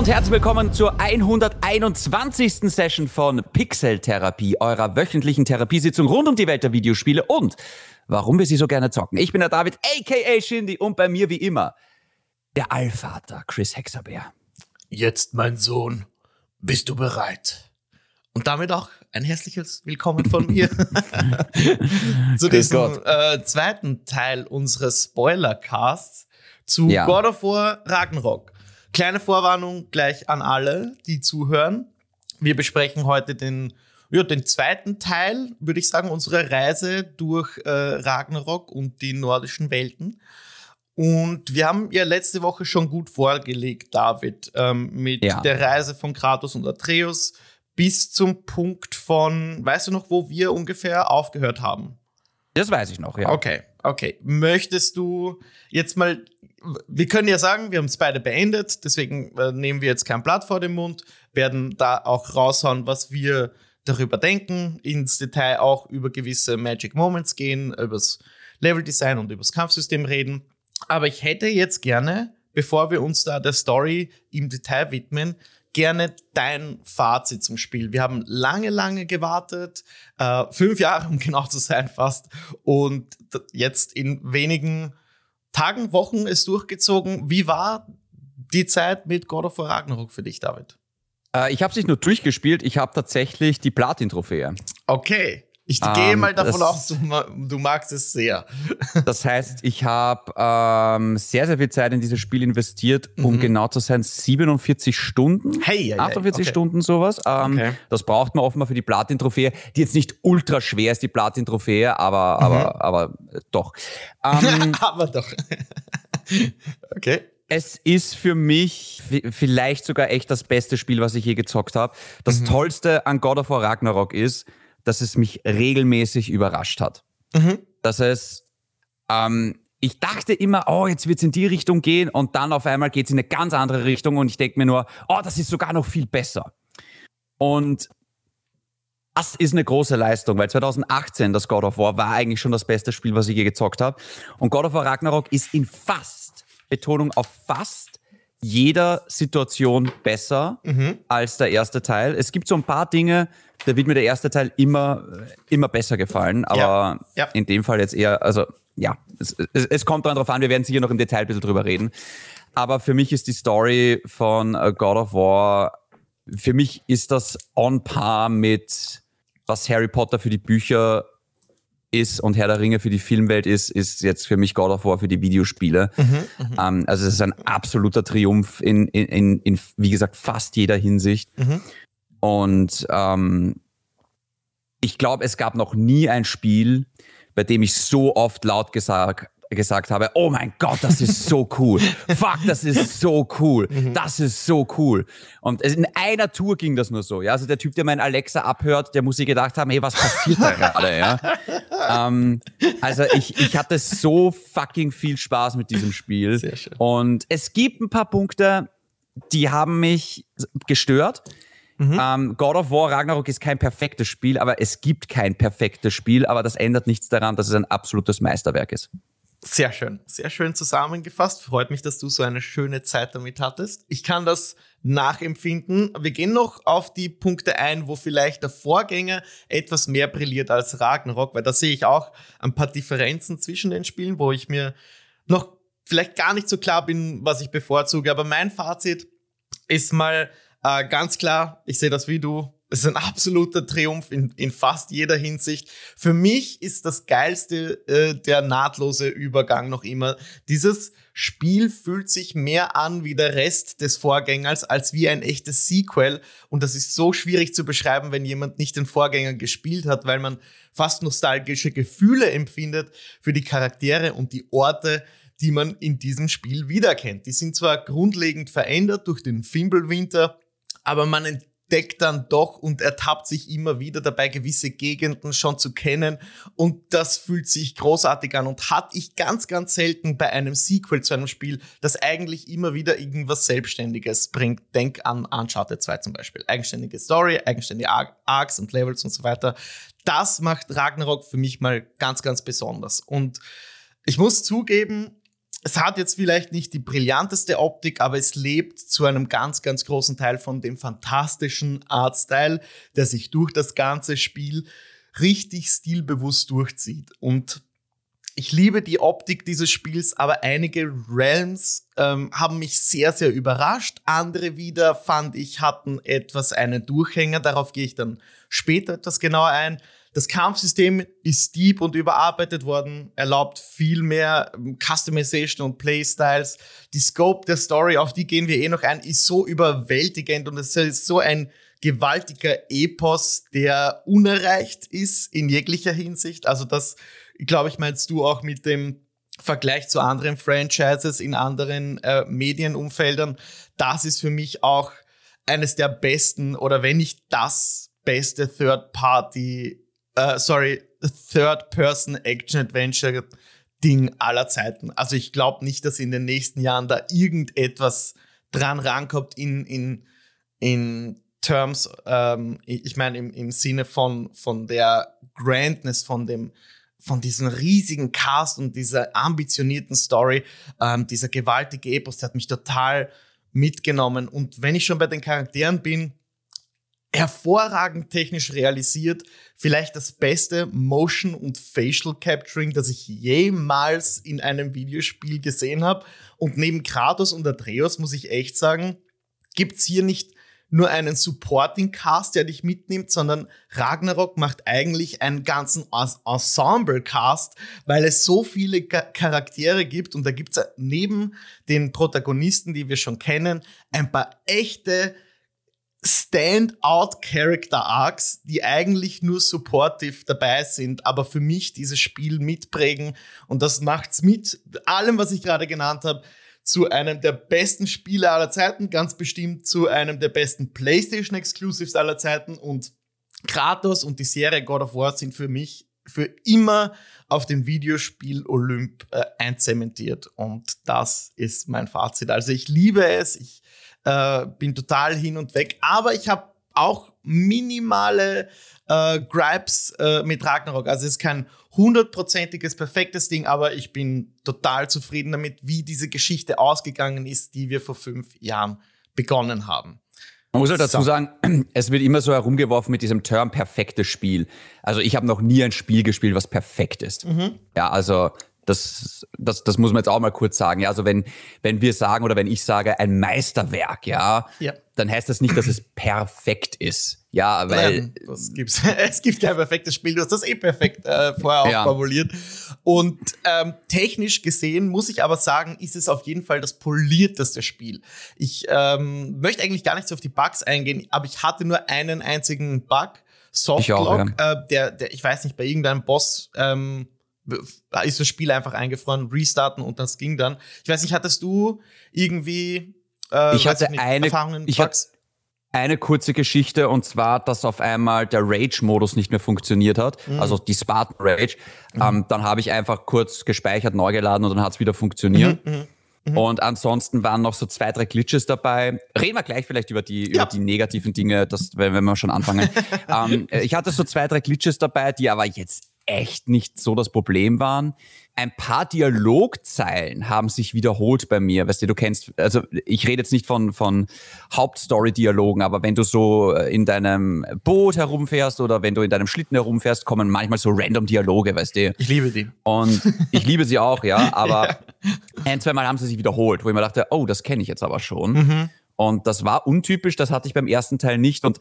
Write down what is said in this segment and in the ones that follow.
und herzlich willkommen zur 121. Session von Pixel Therapie, eurer wöchentlichen Therapiesitzung rund um die Welt der Videospiele und warum wir sie so gerne zocken. Ich bin der David, aka Shindy, und bei mir wie immer der Allvater Chris Hexabeer. Jetzt, mein Sohn, bist du bereit? Und damit auch ein herzliches Willkommen von mir zu diesem äh, zweiten Teil unseres Spoiler-Casts zu ja. God of War Ragnarok. Kleine Vorwarnung gleich an alle, die zuhören. Wir besprechen heute den, ja, den zweiten Teil, würde ich sagen, unserer Reise durch äh, Ragnarok und die nordischen Welten. Und wir haben ja letzte Woche schon gut vorgelegt, David, ähm, mit ja. der Reise von Kratos und Atreus bis zum Punkt von, weißt du noch, wo wir ungefähr aufgehört haben? Das weiß ich noch, ja. Okay, okay. Möchtest du jetzt mal wir können ja sagen, wir haben es beide beendet, deswegen äh, nehmen wir jetzt kein Blatt vor den Mund, werden da auch raushauen, was wir darüber denken, ins Detail auch über gewisse Magic Moments gehen, übers Leveldesign und übers Kampfsystem reden. Aber ich hätte jetzt gerne, bevor wir uns da der Story im Detail widmen, gerne dein Fazit zum Spiel. Wir haben lange, lange gewartet, äh, fünf Jahre, um genau zu sein fast, und jetzt in wenigen Tagen, Wochen ist durchgezogen. Wie war die Zeit mit God of War Ragnarok für dich, David? Äh, ich habe es nicht nur durchgespielt, ich habe tatsächlich die Platin-Trophäe. Okay. Ich ähm, gehe mal davon aus, du, du, magst es sehr. Das heißt, ich habe ähm, sehr, sehr viel Zeit in dieses Spiel investiert, um mhm. genau zu sein, 47 Stunden, hey, hey 48 okay. Stunden sowas. Ähm, okay. Das braucht man offenbar für die Platin-Trophäe, die jetzt nicht ultra schwer ist, die Platin-Trophäe, aber, mhm. aber, aber äh, doch. Ähm, aber doch. okay. Es ist für mich vielleicht sogar echt das beste Spiel, was ich je gezockt habe. Das mhm. Tollste an God of War Ragnarok ist, dass es mich regelmäßig überrascht hat. Mhm. Dass es, ähm, ich dachte immer, oh, jetzt wird es in die Richtung gehen und dann auf einmal geht es in eine ganz andere Richtung und ich denke mir nur, oh, das ist sogar noch viel besser. Und das ist eine große Leistung, weil 2018 das God of War war eigentlich schon das beste Spiel, was ich je gezockt habe. Und God of War Ragnarok ist in fast, Betonung auf fast, jeder Situation besser mhm. als der erste Teil. Es gibt so ein paar Dinge, da wird mir der erste Teil immer, immer besser gefallen, aber ja. Ja. in dem Fall jetzt eher, also ja, es, es, es kommt darauf an, wir werden sicher noch im Detail ein bisschen drüber reden. Aber für mich ist die Story von äh, God of War, für mich ist das on par mit was Harry Potter für die Bücher ist und Herr der Ringe für die Filmwelt ist, ist jetzt für mich God of War für die Videospiele. Mhm, mhm. ähm, also es ist ein absoluter Triumph in, in, in, in wie gesagt, fast jeder Hinsicht. Mhm. Und ähm, ich glaube, es gab noch nie ein Spiel, bei dem ich so oft laut gesagt gesagt habe, oh mein Gott, das ist so cool. Fuck, das ist so cool. Mhm. Das ist so cool. Und in einer Tour ging das nur so. Ja, also der Typ, der mein Alexa abhört, der muss sich gedacht haben, hey, was passiert da gerade? Ja. ähm, also ich, ich hatte so fucking viel Spaß mit diesem Spiel. Sehr schön. Und es gibt ein paar Punkte, die haben mich gestört. Mhm. Ähm, God of War Ragnarok ist kein perfektes Spiel, aber es gibt kein perfektes Spiel, aber das ändert nichts daran, dass es ein absolutes Meisterwerk ist. Sehr schön, sehr schön zusammengefasst. Freut mich, dass du so eine schöne Zeit damit hattest. Ich kann das nachempfinden. Wir gehen noch auf die Punkte ein, wo vielleicht der Vorgänger etwas mehr brilliert als Ragnarok, weil da sehe ich auch ein paar Differenzen zwischen den Spielen, wo ich mir noch vielleicht gar nicht so klar bin, was ich bevorzuge. Aber mein Fazit ist mal äh, ganz klar, ich sehe das wie du, es ist ein absoluter Triumph in, in fast jeder Hinsicht. Für mich ist das Geilste äh, der nahtlose Übergang noch immer. Dieses Spiel fühlt sich mehr an wie der Rest des Vorgängers als wie ein echtes Sequel. Und das ist so schwierig zu beschreiben, wenn jemand nicht den Vorgänger gespielt hat, weil man fast nostalgische Gefühle empfindet für die Charaktere und die Orte, die man in diesem Spiel wiederkennt. Die sind zwar grundlegend verändert durch den Fimbulwinter, aber man entdeckt dann doch und ertappt sich immer wieder dabei, gewisse Gegenden schon zu kennen. Und das fühlt sich großartig an und hatte ich ganz, ganz selten bei einem Sequel zu einem Spiel, das eigentlich immer wieder irgendwas Selbstständiges bringt. Denk an Uncharted 2 zum Beispiel. Eigenständige Story, eigenständige Arcs und Levels und so weiter. Das macht Ragnarok für mich mal ganz, ganz besonders. Und ich muss zugeben, es hat jetzt vielleicht nicht die brillanteste Optik, aber es lebt zu einem ganz, ganz großen Teil von dem fantastischen Artstyle, der sich durch das ganze Spiel richtig stilbewusst durchzieht. Und ich liebe die Optik dieses Spiels, aber einige Realms ähm, haben mich sehr, sehr überrascht. Andere wieder fand ich hatten etwas einen Durchhänger. Darauf gehe ich dann später etwas genauer ein. Das Kampfsystem ist deep und überarbeitet worden, erlaubt viel mehr ähm, Customization und Playstyles. Die Scope der Story, auf die gehen wir eh noch ein, ist so überwältigend und es ist so ein gewaltiger Epos, der unerreicht ist in jeglicher Hinsicht. Also das, glaube ich, meinst du auch mit dem Vergleich zu anderen Franchises in anderen äh, Medienumfeldern. Das ist für mich auch eines der besten oder wenn nicht das beste Third-Party äh, sorry, Third-Person-Action-Adventure-Ding aller Zeiten. Also ich glaube nicht, dass in den nächsten Jahren da irgendetwas dran rankommt in, in, in Terms, ähm, ich meine im, im Sinne von, von der Grandness, von dem, von diesem riesigen Cast und dieser ambitionierten Story, ähm, dieser gewaltige Epos, der hat mich total mitgenommen. Und wenn ich schon bei den Charakteren bin, hervorragend technisch realisiert, vielleicht das beste Motion und Facial Capturing, das ich jemals in einem Videospiel gesehen habe. Und neben Kratos und Atreus muss ich echt sagen, gibt's hier nicht nur einen Supporting Cast, der dich mitnimmt, sondern Ragnarok macht eigentlich einen ganzen Ensemble Cast, weil es so viele Charaktere gibt und da gibt's neben den Protagonisten, die wir schon kennen, ein paar echte Standout-Character-Arcs, die eigentlich nur supportive dabei sind, aber für mich dieses Spiel mitprägen. Und das macht's mit allem, was ich gerade genannt habe, zu einem der besten Spiele aller Zeiten, ganz bestimmt zu einem der besten PlayStation Exclusives aller Zeiten. Und Kratos und die Serie God of War sind für mich für immer auf dem Videospiel Olymp äh, einzementiert. Und das ist mein Fazit. Also ich liebe es. Ich äh, bin total hin und weg. Aber ich habe auch minimale äh, Gripes äh, mit Ragnarok. Also es ist kein hundertprozentiges, perfektes Ding, aber ich bin total zufrieden damit, wie diese Geschichte ausgegangen ist, die wir vor fünf Jahren begonnen haben. Man muss halt dazu sagen, es wird immer so herumgeworfen mit diesem Term perfektes Spiel. Also ich habe noch nie ein Spiel gespielt, was perfekt ist. Mhm. Ja, also das, das, das muss man jetzt auch mal kurz sagen. Ja, also wenn, wenn wir sagen oder wenn ich sage ein Meisterwerk, ja, ja. dann heißt das nicht, dass es perfekt ist. Ja, weil. Nein, das gibt's. es gibt kein perfektes Spiel, du hast das eh perfekt äh, vorher auch ja. formuliert. Und ähm, technisch gesehen muss ich aber sagen, ist es auf jeden Fall das polierteste Spiel. Ich ähm, möchte eigentlich gar nicht so auf die Bugs eingehen, aber ich hatte nur einen einzigen Bug. Softlock, ja. äh, der, der, ich weiß nicht, bei irgendeinem Boss ähm, ist das Spiel einfach eingefroren, restarten und das ging dann. Ich weiß nicht, hattest du irgendwie äh, ich hatte nicht, eine, Erfahrungen, ich hatte eine kurze Geschichte und zwar, dass auf einmal der Rage-Modus nicht mehr funktioniert hat, mhm. also die Spartan Rage. Mhm. Ähm, dann habe ich einfach kurz gespeichert, neu geladen und dann hat es wieder funktioniert. Mhm. mhm. Mhm. Und ansonsten waren noch so zwei, drei Glitches dabei. Reden wir gleich vielleicht über die, ja. über die negativen Dinge, das, wenn, wenn wir schon anfangen. ähm, ich hatte so zwei, drei Glitches dabei, die aber jetzt echt nicht so das Problem waren. Ein paar Dialogzeilen haben sich wiederholt bei mir. Weißt du, du kennst, also ich rede jetzt nicht von, von Hauptstory-Dialogen, aber wenn du so in deinem Boot herumfährst oder wenn du in deinem Schlitten herumfährst, kommen manchmal so random Dialoge, weißt du. Ich liebe die. Und ich liebe sie auch, ja, aber ja. ein, zwei Mal haben sie sich wiederholt, wo ich mir dachte, oh, das kenne ich jetzt aber schon. Mhm. Und das war untypisch, das hatte ich beim ersten Teil nicht. Und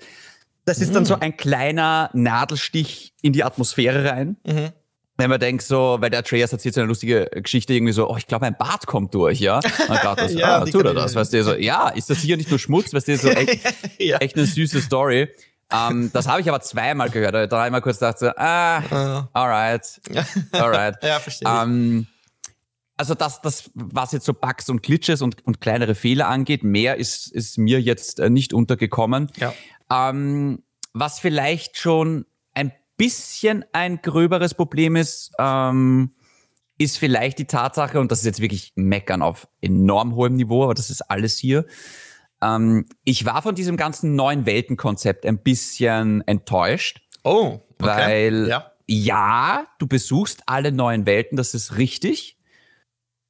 das ist dann so mhm. ein kleiner Nadelstich in die Atmosphäre rein. Mhm. Wenn man denkt so, weil der Atreus erzählt so eine lustige Geschichte irgendwie so, oh, ich glaube, ein Bart kommt durch, ja. Und gerade das, ja, ah, tut er das, weißt du, so, ja, ist das hier nicht nur Schmutz, weißt du, so echt, ja. echt eine süße Story. Um, ähm, das habe ich aber zweimal gehört. Da habe ich mal kurz gedacht, so, ah, alright, alright. ja, verstehe. Um, ähm, also das, das, was jetzt so Bugs und Glitches und, und kleinere Fehler angeht, mehr ist, ist mir jetzt äh, nicht untergekommen. Ja. Ähm, was vielleicht schon ein bisschen ein gröberes Problem ist, ähm, ist vielleicht die Tatsache, und das ist jetzt wirklich Meckern auf enorm hohem Niveau, aber das ist alles hier. Ähm, ich war von diesem ganzen neuen Weltenkonzept ein bisschen enttäuscht. Oh, okay. weil ja. ja, du besuchst alle neuen Welten, das ist richtig.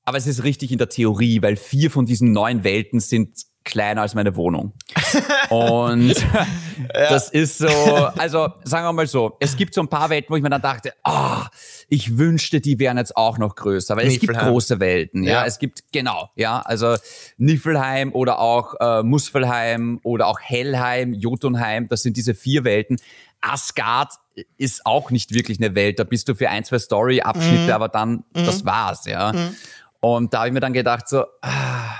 aber es ist richtig in der Theorie, weil vier von diesen neun Welten sind kleiner als meine Wohnung. Und ja. das ist so, also sagen wir mal so, es gibt so ein paar Welten, wo ich mir dann dachte, ah, oh, ich wünschte, die wären jetzt auch noch größer, weil es gibt große Welten, ja? ja, es gibt, genau, ja, also Niffelheim oder auch äh, Muspelheim oder auch Hellheim, Jotunheim, das sind diese vier Welten. Asgard ist auch nicht wirklich eine Welt, da bist du für ein, zwei Story-Abschnitte, mhm. aber dann, mhm. das war's, ja. Mhm. Und da habe ich mir dann gedacht, so, ah,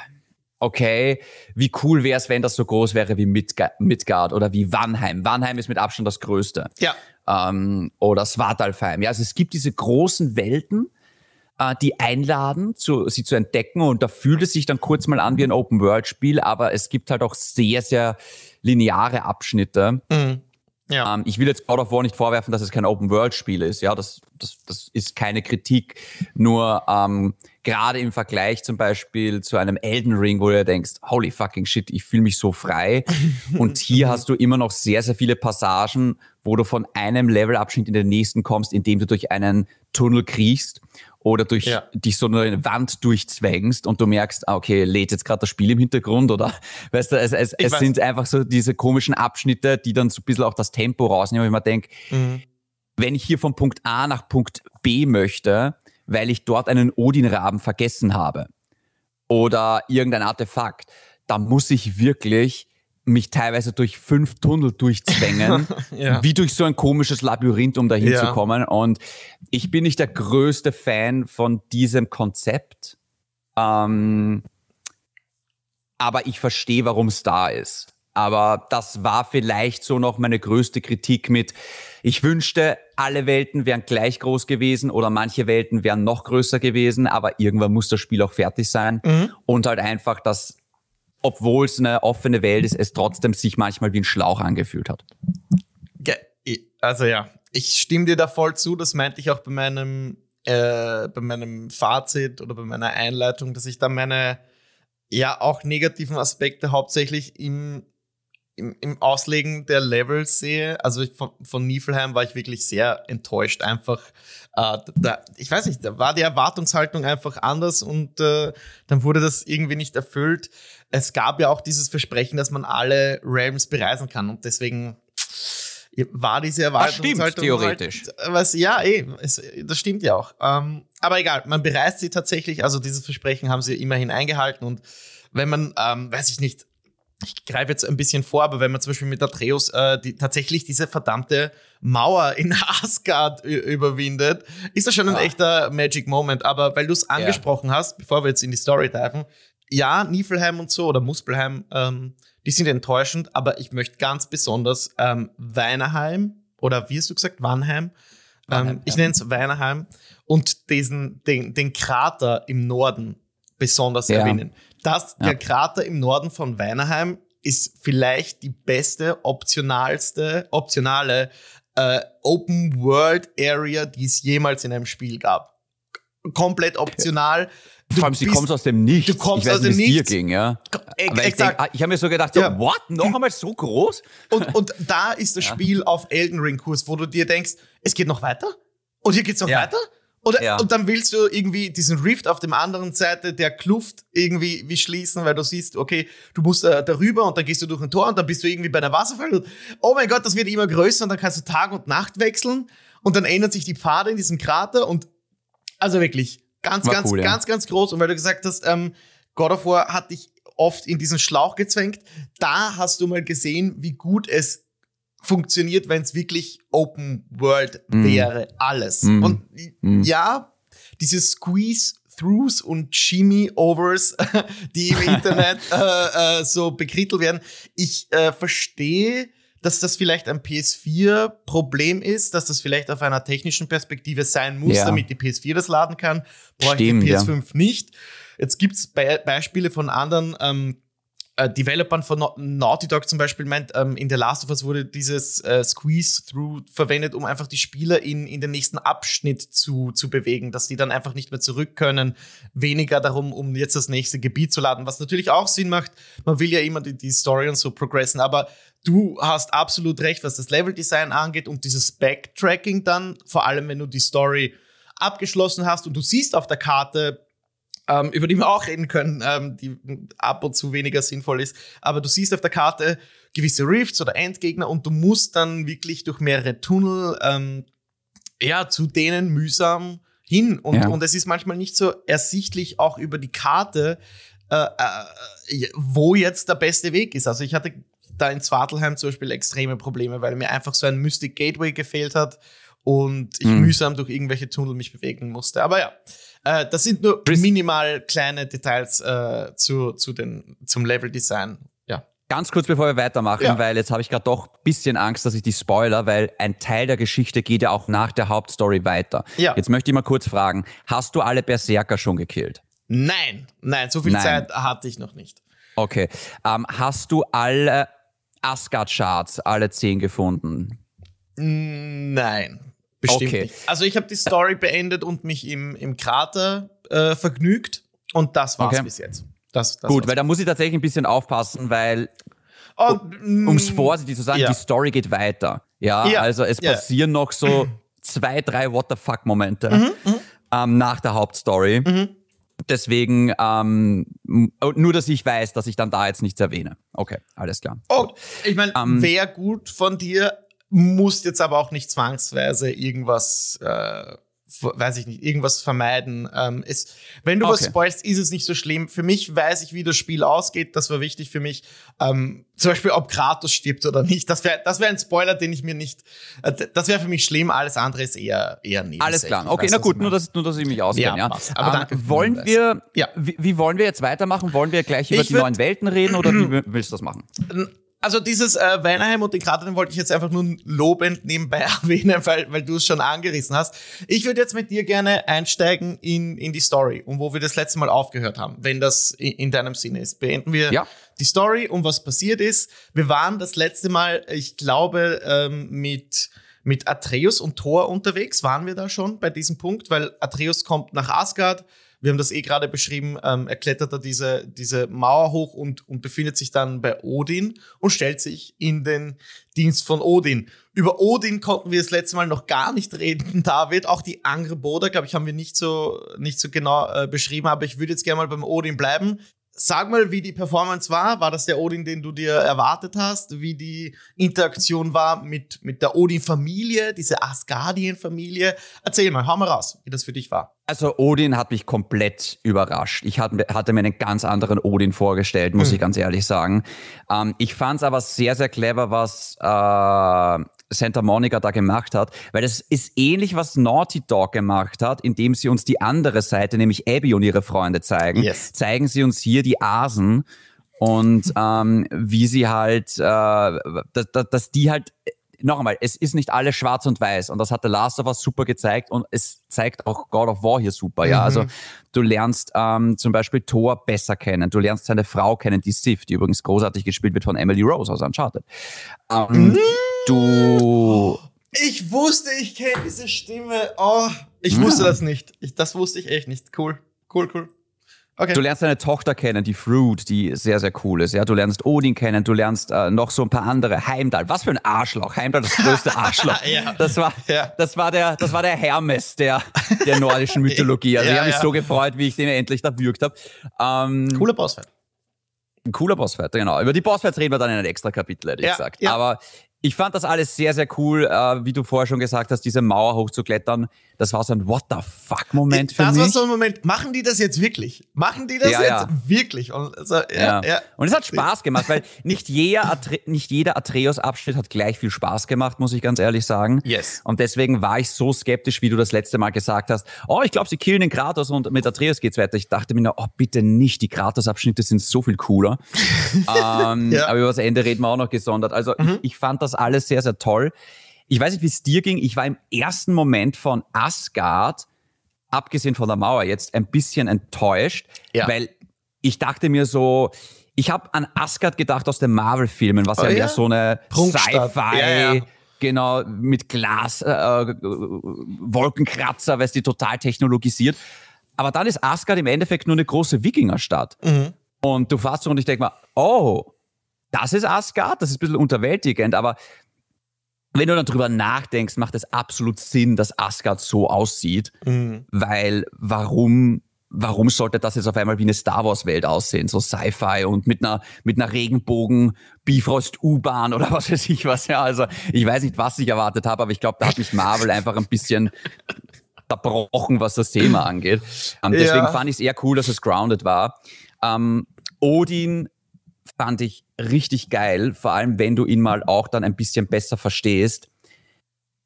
okay, wie cool wäre es, wenn das so groß wäre wie Midgard oder wie Wannheim. Wannheim ist mit Abstand das Größte. Ja. Ähm, oder Svartalfheim. Ja, also es gibt diese großen Welten, äh, die einladen, zu, sie zu entdecken und da fühlt es sich dann kurz mal an wie ein Open-World-Spiel, aber es gibt halt auch sehr, sehr lineare Abschnitte. Mhm. Ja. Ähm, ich will jetzt God of War nicht vorwerfen, dass es kein Open-World-Spiel ist. Ja, das, das, das ist keine Kritik. Nur ähm, gerade im Vergleich zum Beispiel zu einem Elden Ring, wo du denkst, holy fucking shit, ich fühle mich so frei. Und hier hast du immer noch sehr, sehr viele Passagen, wo du von einem Levelabschnitt in den nächsten kommst, indem du durch einen Tunnel kriechst oder durch ja. dich so eine Wand durchzwängst und du merkst, ah, okay, lädt jetzt gerade das Spiel im Hintergrund oder weißt du, es, es, es sind einfach so diese komischen Abschnitte, die dann so ein bisschen auch das Tempo rausnehmen, ich mir denke, mhm. wenn ich hier von Punkt A nach Punkt B möchte, weil ich dort einen Odin-Raben vergessen habe oder irgendein Artefakt, dann muss ich wirklich mich teilweise durch fünf Tunnel durchzwängen, ja. wie durch so ein komisches Labyrinth, um dahin ja. zu kommen. Und ich bin nicht der größte Fan von diesem Konzept. Ähm, aber ich verstehe, warum es da ist. Aber das war vielleicht so noch meine größte Kritik mit, ich wünschte, alle Welten wären gleich groß gewesen oder manche Welten wären noch größer gewesen, aber irgendwann muss das Spiel auch fertig sein. Mhm. Und halt einfach, dass obwohl es eine offene Welt ist, es trotzdem sich manchmal wie ein Schlauch angefühlt hat. Also ja, ich stimme dir da voll zu. Das meinte ich auch bei meinem, äh, bei meinem Fazit oder bei meiner Einleitung, dass ich da meine ja auch negativen Aspekte hauptsächlich im, im, im Auslegen der Levels sehe. Also ich, von, von Niflheim war ich wirklich sehr enttäuscht. Einfach, äh, da, ich weiß nicht, da war die Erwartungshaltung einfach anders und äh, dann wurde das irgendwie nicht erfüllt es gab ja auch dieses Versprechen, dass man alle Realms bereisen kann und deswegen war diese Erwartungshaltung. Das stimmt, theoretisch. Halt, was, ja, eh, es, das stimmt ja auch. Ähm, aber egal, man bereist sie tatsächlich, also dieses Versprechen haben sie immerhin eingehalten und wenn man, ähm, weiß ich nicht, ich greife jetzt ein bisschen vor, aber wenn man zum Beispiel mit Atreus äh, die, tatsächlich diese verdammte Mauer in Asgard überwindet, ist das schon ein ja. echter Magic Moment. Aber weil du es angesprochen ja. hast, bevor wir jetzt in die Story diven, ja, Niflheim und so oder Muspelheim, ähm, die sind enttäuschend, aber ich möchte ganz besonders ähm, Weinerheim oder wie hast du gesagt, Wannheim? Ähm, ich nenne es Weinerheim und diesen, den, den Krater im Norden besonders ja. erwähnen. Das, ja. Der Krater im Norden von Weinerheim ist vielleicht die beste, optionalste, optionale äh, Open World Area, die es jemals in einem Spiel gab. Komplett optional. Vor allem, sie kommt aus dem Nichts. Du kommst ich weiß, aus dem Nichts. dir ging, ja. Aber ich, denk, ich habe mir so gedacht, so, ja. what? Noch einmal so groß? Und, und da ist das ja. Spiel auf Elden Ring Kurs, wo du dir denkst, es geht noch weiter? Und hier geht's noch ja. weiter? Oder, ja. Und dann willst du irgendwie diesen Rift auf der anderen Seite der Kluft irgendwie wie schließen, weil du siehst, okay, du musst äh, darüber und dann gehst du durch ein Tor und dann bist du irgendwie bei einer Wasserfall. Und, oh mein Gott, das wird immer größer und dann kannst du Tag und Nacht wechseln und dann ändern sich die Pfade in diesem Krater und also wirklich Ganz, War ganz, cool, ganz, ja. ganz groß. Und weil du gesagt hast, ähm, God of War hat dich oft in diesen Schlauch gezwängt, da hast du mal gesehen, wie gut es funktioniert, wenn es wirklich Open World mm. wäre. Alles. Mm. Und mm. ja, diese Squeeze-Throughs und Jimmy-Overs, die im Internet äh, äh, so bekrittelt werden, ich äh, verstehe dass das vielleicht ein PS4-Problem ist, dass das vielleicht auf einer technischen Perspektive sein muss, ja. damit die PS4 das laden kann. Brauche ich die PS5 ja. nicht. Jetzt gibt's Be Beispiele von anderen ähm, äh, Developern von Naughty Dog zum Beispiel meint, ähm, in The Last of Us wurde dieses äh, Squeeze-Through verwendet, um einfach die Spieler in, in den nächsten Abschnitt zu, zu bewegen, dass die dann einfach nicht mehr zurück können. Weniger darum, um jetzt das nächste Gebiet zu laden, was natürlich auch Sinn macht. Man will ja immer die, die Story und so progressen, aber du hast absolut recht, was das Leveldesign angeht und dieses Backtracking dann, vor allem wenn du die Story abgeschlossen hast und du siehst auf der Karte, ähm, über die wir auch reden können, ähm, die ab und zu weniger sinnvoll ist. Aber du siehst auf der Karte gewisse Rifts oder Endgegner und du musst dann wirklich durch mehrere Tunnel ähm, ja, zu denen mühsam hin. Und, ja. und es ist manchmal nicht so ersichtlich auch über die Karte, äh, äh, wo jetzt der beste Weg ist. Also ich hatte da in Zwartelheim zum Beispiel extreme Probleme, weil mir einfach so ein Mystic Gateway gefehlt hat und ich mhm. mühsam durch irgendwelche Tunnel mich bewegen musste. Aber ja, äh, das sind nur minimal kleine Details äh, zu, zu den, zum Level-Design. Ja. Ganz kurz, bevor wir weitermachen, ja. weil jetzt habe ich gerade doch ein bisschen Angst, dass ich die spoiler, weil ein Teil der Geschichte geht ja auch nach der Hauptstory weiter. Ja. Jetzt möchte ich mal kurz fragen, hast du alle Berserker schon gekillt? Nein, nein, so viel nein. Zeit hatte ich noch nicht. Okay. Ähm, hast du alle Asgard-Charts, alle zehn gefunden? Nein. Bestimmt okay. nicht. Also ich habe die Story beendet und mich im, im Krater äh, vergnügt und das war's okay. bis jetzt. Das, das Gut, weil da muss ich tatsächlich ein bisschen aufpassen, weil oh, um es mm, vorsichtig zu sagen, ja. die Story geht weiter. Ja, ja. also es ja. passieren noch so zwei, drei What the fuck Momente mhm, mhm, ähm, nach der Hauptstory. Mhm. Deswegen ähm, nur, dass ich weiß, dass ich dann da jetzt nichts erwähne. Okay, alles klar. Oh, ich meine, ähm, wäre gut von dir, musst jetzt aber auch nicht zwangsweise irgendwas, äh, weiß ich nicht, irgendwas vermeiden. Ähm, es, wenn du okay. was spoilst, ist es nicht so schlimm. Für mich weiß ich, wie das Spiel ausgeht. Das war wichtig für mich. Ähm, zum Beispiel, ob Kratos stirbt oder nicht. Das wäre das wär ein Spoiler, den ich mir nicht. Äh, das wäre für mich schlimm. Alles andere ist eher eher nicht. Alles klar. Okay, weiß, na gut, nur dass, nur dass ich mich auskenne. Ja, ja. Aber ähm, danke. Wollen wir? Ja. Wie, wie, wollen wir jetzt weitermachen? Wollen wir gleich über ich die neuen Welten reden oder wie willst du das machen? Also dieses äh, Weinheim und den Krater, wollte ich jetzt einfach nur lobend nebenbei erwähnen, weil, weil du es schon angerissen hast. Ich würde jetzt mit dir gerne einsteigen in, in die Story und wo wir das letzte Mal aufgehört haben, wenn das in, in deinem Sinne ist. Beenden wir ja. die Story und was passiert ist. Wir waren das letzte Mal, ich glaube, ähm, mit mit Atreus und Thor unterwegs. Waren wir da schon bei diesem Punkt? Weil Atreus kommt nach Asgard wir haben das eh gerade beschrieben, ähm, er klettert da diese, diese Mauer hoch und, und befindet sich dann bei Odin und stellt sich in den Dienst von Odin. Über Odin konnten wir das letzte Mal noch gar nicht reden, David. Auch die Angre glaube ich, haben wir nicht so, nicht so genau äh, beschrieben, aber ich würde jetzt gerne mal beim Odin bleiben. Sag mal, wie die Performance war. War das der Odin, den du dir erwartet hast? Wie die Interaktion war mit, mit der Odin-Familie, diese Asgardien-Familie? Erzähl mal, hau mal raus, wie das für dich war. Also Odin hat mich komplett überrascht. Ich hatte, hatte mir einen ganz anderen Odin vorgestellt, muss mhm. ich ganz ehrlich sagen. Ähm, ich fand es aber sehr, sehr clever, was äh, Santa Monica da gemacht hat, weil das ist ähnlich, was Naughty Dog gemacht hat, indem sie uns die andere Seite, nämlich Abby und ihre Freunde zeigen. Yes. Zeigen sie uns hier die Asen und ähm, wie sie halt, äh, dass, dass die halt noch einmal, es ist nicht alles schwarz und weiß und das hat The Last of Us super gezeigt und es zeigt auch God of War hier super, ja. Also mhm. du lernst ähm, zum Beispiel Thor besser kennen, du lernst seine Frau kennen, die Sif, die übrigens großartig gespielt wird von Emily Rose aus Uncharted. Ähm, mhm. Du... Ich wusste, ich kenne diese Stimme. Oh, ich wusste ja. das nicht. Ich, das wusste ich echt nicht. Cool, cool, cool. Okay. Du lernst deine Tochter kennen, die Fruit, die sehr, sehr cool ist. Ja, du lernst Odin kennen, du lernst äh, noch so ein paar andere. Heimdall, was für ein Arschloch. Heimdall, das größte Arschloch. ja. Das war, ja. das war der, das war der Hermes der, der nordischen Mythologie. Also ja, ich habe mich so gefreut, wie ich den endlich da würgt habe. Ähm, Cooler Bossfight. Ein cooler Bossfight, genau. Über die Bossfights reden wir dann in einem extra Kapitel, hätte ich gesagt. Aber ich fand das alles sehr, sehr cool, äh, wie du vorher schon gesagt hast, diese Mauer hochzuklettern. Das war so ein What the fuck Moment für mich. Das war so ein Moment. Machen die das jetzt wirklich? Machen die das ja, jetzt ja. wirklich? Und, also, ja, ja. Und es hat Spaß gemacht, weil nicht jeder, Atre nicht jeder Atreus-Abschnitt hat gleich viel Spaß gemacht, muss ich ganz ehrlich sagen. Yes. Und deswegen war ich so skeptisch, wie du das letzte Mal gesagt hast. Oh, ich glaube, sie killen den Kratos und mit Atreus geht's weiter. Ich dachte mir nur, oh, bitte nicht. Die Kratos-Abschnitte sind so viel cooler. ähm, aber über das Ende reden wir auch noch gesondert. Also mhm. ich, ich fand das alles sehr, sehr toll. Ich weiß nicht, wie es dir ging. Ich war im ersten Moment von Asgard, abgesehen von der Mauer jetzt, ein bisschen enttäuscht, ja. weil ich dachte mir so, ich habe an Asgard gedacht aus den Marvel-Filmen, was oh, ja, ja so eine Sci-Fi, ja, ja. genau, mit Glas, äh, äh, Wolkenkratzer, weißt du, total technologisiert. Aber dann ist Asgard im Endeffekt nur eine große Wikingerstadt. Mhm. Und du fährst so und ich denke mal, oh, das ist Asgard, das ist ein bisschen unterwältigend, aber wenn du dann drüber nachdenkst, macht es absolut Sinn, dass Asgard so aussieht, mhm. weil warum warum sollte das jetzt auf einmal wie eine Star Wars Welt aussehen, so Sci-Fi und mit einer mit einer Regenbogen Bifrost U-Bahn oder was weiß ich was ja, also ich weiß nicht, was ich erwartet habe, aber ich glaube, da hat mich Marvel einfach ein bisschen zerbrochen, was das Thema angeht. Ähm, deswegen ja. fand ich es eher cool, dass es grounded war. Ähm, Odin fand ich richtig geil, vor allem wenn du ihn mal auch dann ein bisschen besser verstehst.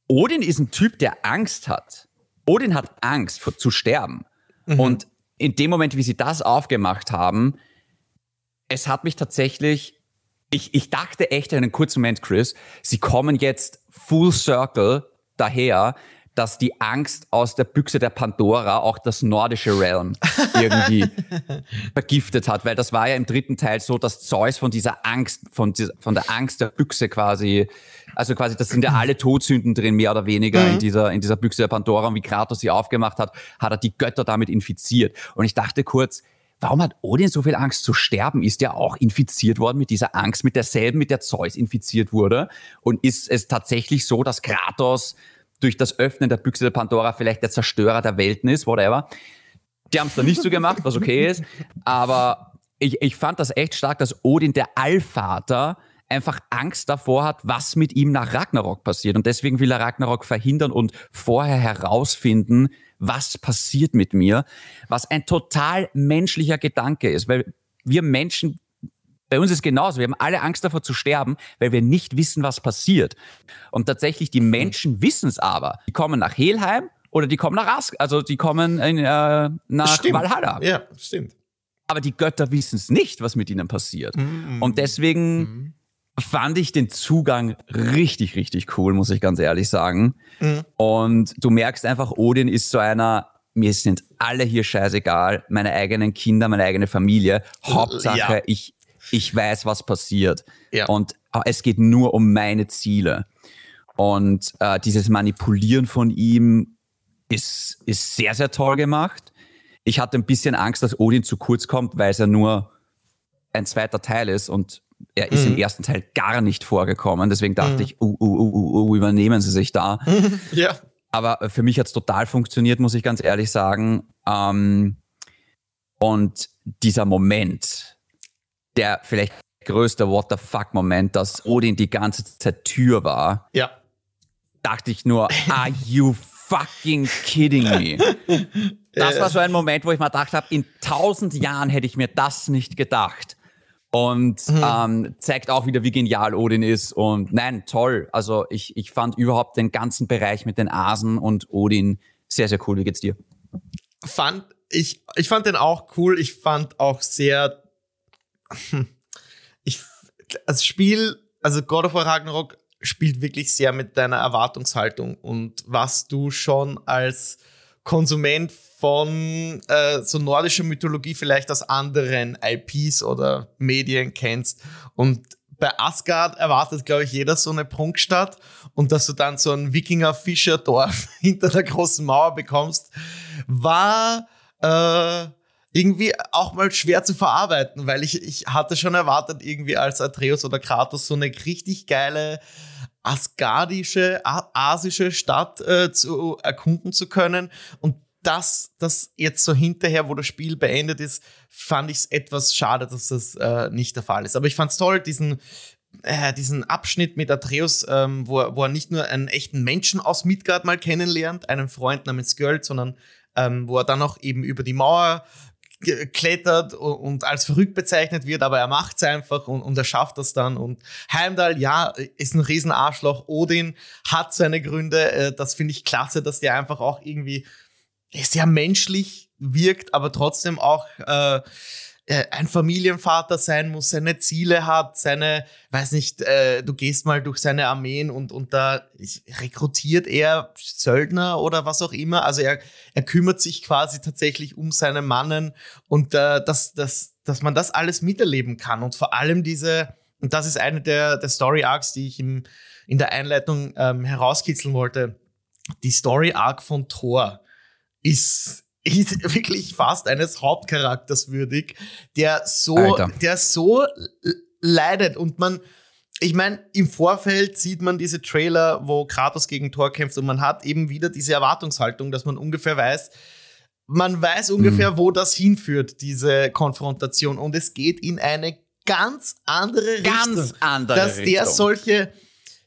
Odin ist ein Typ, der Angst hat. Odin hat Angst vor, zu sterben. Mhm. Und in dem Moment, wie sie das aufgemacht haben, es hat mich tatsächlich, ich, ich dachte echt einen kurzen Moment, Chris, sie kommen jetzt full circle daher, dass die Angst aus der Büchse der Pandora auch das nordische Realm irgendwie vergiftet hat, weil das war ja im dritten Teil so, dass Zeus von dieser Angst, von, dieser, von der Angst der Büchse quasi, also quasi, das sind ja alle Todsünden drin, mehr oder weniger mhm. in dieser, in dieser Büchse der Pandora und wie Kratos sie aufgemacht hat, hat er die Götter damit infiziert. Und ich dachte kurz, Warum hat Odin so viel Angst zu sterben? Ist er auch infiziert worden mit dieser Angst, mit derselben, mit der Zeus infiziert wurde? Und ist es tatsächlich so, dass Kratos durch das Öffnen der Büchse der Pandora vielleicht der Zerstörer der Welten ist, whatever. Die haben es dann nicht so gemacht, was okay ist. Aber ich, ich fand das echt stark, dass Odin, der Allvater, einfach Angst davor hat, was mit ihm nach Ragnarok passiert. Und deswegen will er Ragnarok verhindern und vorher herausfinden, was passiert mit mir. Was ein total menschlicher Gedanke ist, weil wir Menschen bei uns ist genauso. Wir haben alle Angst davor zu sterben, weil wir nicht wissen, was passiert. Und tatsächlich, die Menschen wissen es aber. Die kommen nach Helheim oder die kommen nach Ask, also die kommen in, äh, nach stimmt. Valhalla. Ja, stimmt. Aber die Götter wissen es nicht, was mit ihnen passiert. Mhm. Und deswegen mhm. fand ich den Zugang richtig, richtig cool, muss ich ganz ehrlich sagen. Mhm. Und du merkst einfach, Odin ist so einer, mir sind alle hier scheißegal, meine eigenen Kinder, meine eigene Familie. Hauptsache, ja. ich, ich weiß, was passiert. Ja. Und äh, es geht nur um meine Ziele. Und äh, dieses Manipulieren von ihm ist, ist sehr, sehr toll gemacht. Ich hatte ein bisschen Angst, dass Odin zu kurz kommt, weil es ja nur ein zweiter Teil ist und er ist mhm. im ersten Teil gar nicht vorgekommen. Deswegen dachte mhm. ich, uh, uh, uh, uh, uh, übernehmen sie sich da. ja. Aber für mich hat es total funktioniert, muss ich ganz ehrlich sagen. Ähm, und dieser Moment, der vielleicht größte What the fuck Moment, dass Odin die ganze Zeit Tür war. Ja. Dachte ich nur, are you fucking kidding me? Das war so ein Moment, wo ich mal gedacht habe, in tausend Jahren hätte ich mir das nicht gedacht. Und mhm. ähm, zeigt auch wieder, wie genial Odin ist. Und nein, toll. Also ich, ich fand überhaupt den ganzen Bereich mit den Asen und Odin sehr, sehr cool. Wie geht's dir? Fand ich, ich fand den auch cool. Ich fand auch sehr ich, das Spiel, also God of War Ragnarok spielt wirklich sehr mit deiner Erwartungshaltung und was du schon als Konsument von äh, so nordischer Mythologie vielleicht aus anderen IPs oder Medien kennst. Und bei Asgard erwartet, glaube ich, jeder so eine Prunkstadt und dass du dann so ein Wikinger-Fischerdorf hinter der großen Mauer bekommst, war äh, irgendwie auch mal schwer zu verarbeiten, weil ich, ich hatte schon erwartet, irgendwie als Atreus oder Kratos so eine richtig geile asgardische, asische Stadt äh, zu erkunden zu können. Und das, das jetzt so hinterher, wo das Spiel beendet ist, fand ich es etwas schade, dass das äh, nicht der Fall ist. Aber ich fand es toll, diesen, äh, diesen Abschnitt mit Atreus, ähm, wo, wo er nicht nur einen echten Menschen aus Midgard mal kennenlernt, einen Freund namens Göld, sondern ähm, wo er dann auch eben über die Mauer klettert und als verrückt bezeichnet wird, aber er macht es einfach und, und er schafft das dann. Und Heimdall, ja, ist ein Riesenarschloch. Odin hat seine Gründe. Äh, das finde ich klasse, dass der einfach auch irgendwie sehr menschlich wirkt, aber trotzdem auch äh, äh, ein Familienvater sein muss, seine Ziele hat, seine, weiß nicht, äh, du gehst mal durch seine Armeen und, und da rekrutiert er Söldner oder was auch immer. Also er, er kümmert sich quasi tatsächlich um seine Mannen und äh, dass, dass, dass man das alles miterleben kann und vor allem diese, und das ist eine der, der Story Arcs, die ich im, in der Einleitung ähm, herauskitzeln wollte. Die Story Arc von Thor ist ist wirklich fast eines Hauptcharakters würdig, der so, Alter. der so leidet und man, ich meine, im Vorfeld sieht man diese Trailer, wo Kratos gegen Thor kämpft und man hat eben wieder diese Erwartungshaltung, dass man ungefähr weiß, man weiß ungefähr, mhm. wo das hinführt, diese Konfrontation. Und es geht in eine ganz andere ganz Richtung. Ganz andere dass Richtung. der solche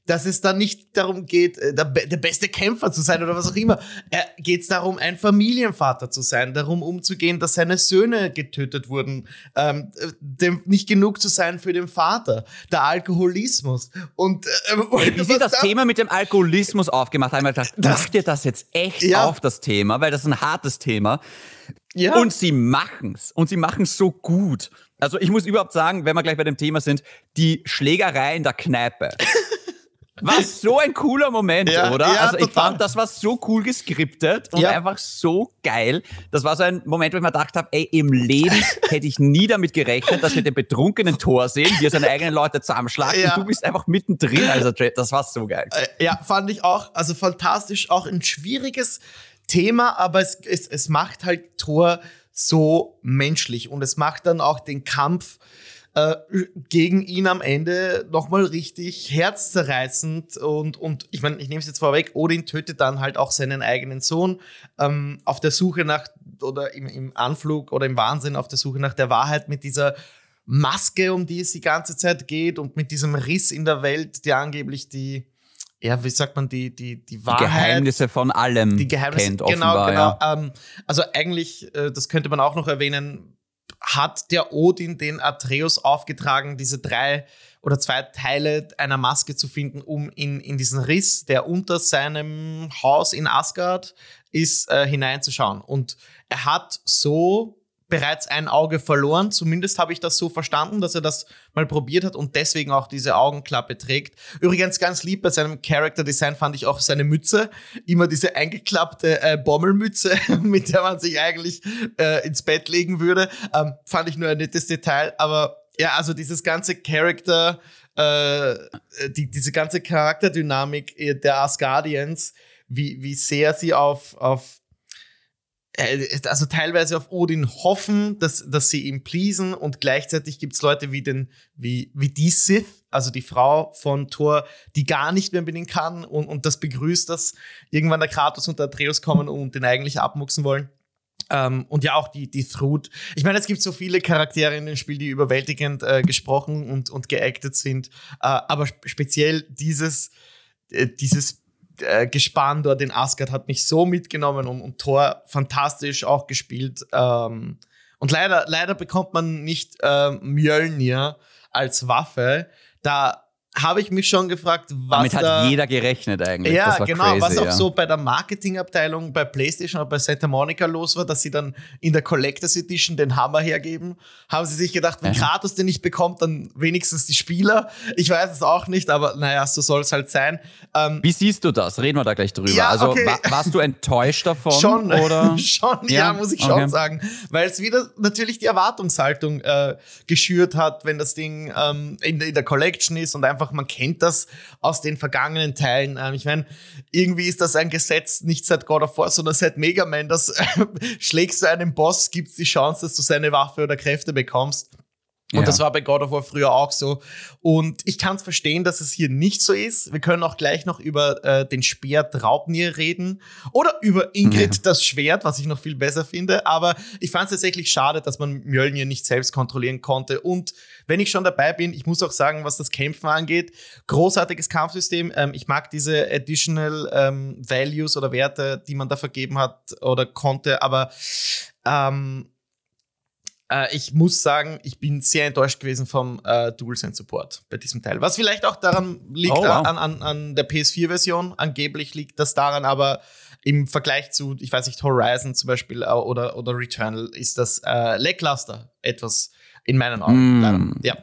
dass es dann nicht darum geht, äh, der, der beste Kämpfer zu sein oder was auch immer. Er geht es darum, ein Familienvater zu sein, darum umzugehen, dass seine Söhne getötet wurden, ähm, dem, nicht genug zu sein für den Vater, der Alkoholismus. Und äh, wie sie das da Thema mit dem Alkoholismus aufgemacht haben, gedacht, macht ihr das jetzt echt ja. auf, das Thema, weil das ist ein hartes Thema. Ja. Und sie machen's. Und sie machen's so gut. Also ich muss überhaupt sagen, wenn wir gleich bei dem Thema sind, die Schlägerei in der Kneipe. War so ein cooler Moment, ja, oder? Ja, also ich total. fand, das war so cool geskriptet und ja. einfach so geil. Das war so ein Moment, wo ich mir gedacht habe, ey, im Leben hätte ich nie damit gerechnet, dass wir den betrunkenen Tor sehen, wie er seine eigenen Leute zusammenschlagen und du bist einfach mittendrin. Also das war so geil. Äh, ja, fand ich auch. Also fantastisch, auch ein schwieriges Thema, aber es, es, es macht halt Tor so menschlich und es macht dann auch den Kampf äh, gegen ihn am Ende nochmal richtig herzzerreißend und, und ich meine, ich nehme es jetzt vorweg, Odin tötet dann halt auch seinen eigenen Sohn ähm, auf der Suche nach oder im, im Anflug oder im Wahnsinn auf der Suche nach der Wahrheit mit dieser Maske, um die es die ganze Zeit geht und mit diesem Riss in der Welt, der angeblich die ja, wie sagt man, die, die, die Wahrheit. Die Geheimnisse von allem die Geheimnisse, kennt, genau, offenbar, genau. Ja. Ähm, also eigentlich, äh, das könnte man auch noch erwähnen, hat der Odin den Atreus aufgetragen, diese drei oder zwei Teile einer Maske zu finden, um in, in diesen Riss, der unter seinem Haus in Asgard ist, äh, hineinzuschauen. Und er hat so bereits ein Auge verloren. Zumindest habe ich das so verstanden, dass er das mal probiert hat und deswegen auch diese Augenklappe trägt. Übrigens ganz lieb bei seinem Character Design fand ich auch seine Mütze. Immer diese eingeklappte äh, Bommelmütze, mit der man sich eigentlich äh, ins Bett legen würde. Ähm, fand ich nur ein nettes Detail. Aber ja, also dieses ganze Character, äh, die, diese ganze Charakterdynamik äh, der Asgardians, wie, wie sehr sie auf, auf äh, also teilweise auf Odin hoffen, dass, dass sie ihn pleasen und gleichzeitig gibt's Leute wie den, wie, wie die Sith, also die Frau von Thor, die gar nicht mehr mit ihm kann und, und das begrüßt, dass irgendwann der Kratos und der Atreus kommen und den eigentlich abmuxen wollen. Ähm, und ja, auch die, die Thrud. Ich meine, es gibt so viele Charaktere in dem Spiel, die überwältigend äh, gesprochen und, und geactet sind. Äh, aber speziell dieses, äh, dieses äh, Gespann dort in Asgard hat mich so mitgenommen und, und Thor fantastisch auch gespielt. Ähm, und leider, leider bekommt man nicht ähm, Mjölnir als Waffe. Da habe ich mich schon gefragt, was Damit da, hat jeder gerechnet eigentlich. Ja, genau, crazy, was auch ja. so bei der Marketingabteilung bei PlayStation oder bei Santa Monica los war, dass sie dann in der Collectors Edition den Hammer hergeben. Haben sie sich gedacht, wenn Kratos den nicht bekommt, dann wenigstens die Spieler. Ich weiß es auch nicht, aber naja, so soll es halt sein. Ähm, Wie siehst du das? Reden wir da gleich drüber. Ja, also okay. war, warst du enttäuscht davon? schon, oder? schon, ja, ja muss ich schon okay. sagen. Weil es wieder natürlich die Erwartungshaltung äh, geschürt hat, wenn das Ding ähm, in, in der Collection ist und einfach einfach, man kennt das aus den vergangenen Teilen. Ähm, ich meine, irgendwie ist das ein Gesetz nicht seit God of War, sondern seit Mega Man, dass schlägst du einen Boss, gibt es die Chance, dass du seine Waffe oder Kräfte bekommst. Und ja. das war bei God of War früher auch so. Und ich kann es verstehen, dass es hier nicht so ist. Wir können auch gleich noch über äh, den Speer Draupnir reden oder über Ingrid ja. das Schwert, was ich noch viel besser finde. Aber ich fand es tatsächlich schade, dass man Mjölnir nicht selbst kontrollieren konnte. Und wenn ich schon dabei bin, ich muss auch sagen, was das Kämpfen angeht, großartiges Kampfsystem. Ähm, ich mag diese Additional ähm, Values oder Werte, die man da vergeben hat oder konnte. Aber ähm, äh, ich muss sagen, ich bin sehr enttäuscht gewesen vom äh, DualSense Support bei diesem Teil. Was vielleicht auch daran liegt, oh, wow. an, an, an der PS4-Version. Angeblich liegt das daran, aber im Vergleich zu, ich weiß nicht, Horizon zum Beispiel äh, oder, oder Returnal ist das äh, lackluster etwas in meinen Augen. Mm. Ja. Äh,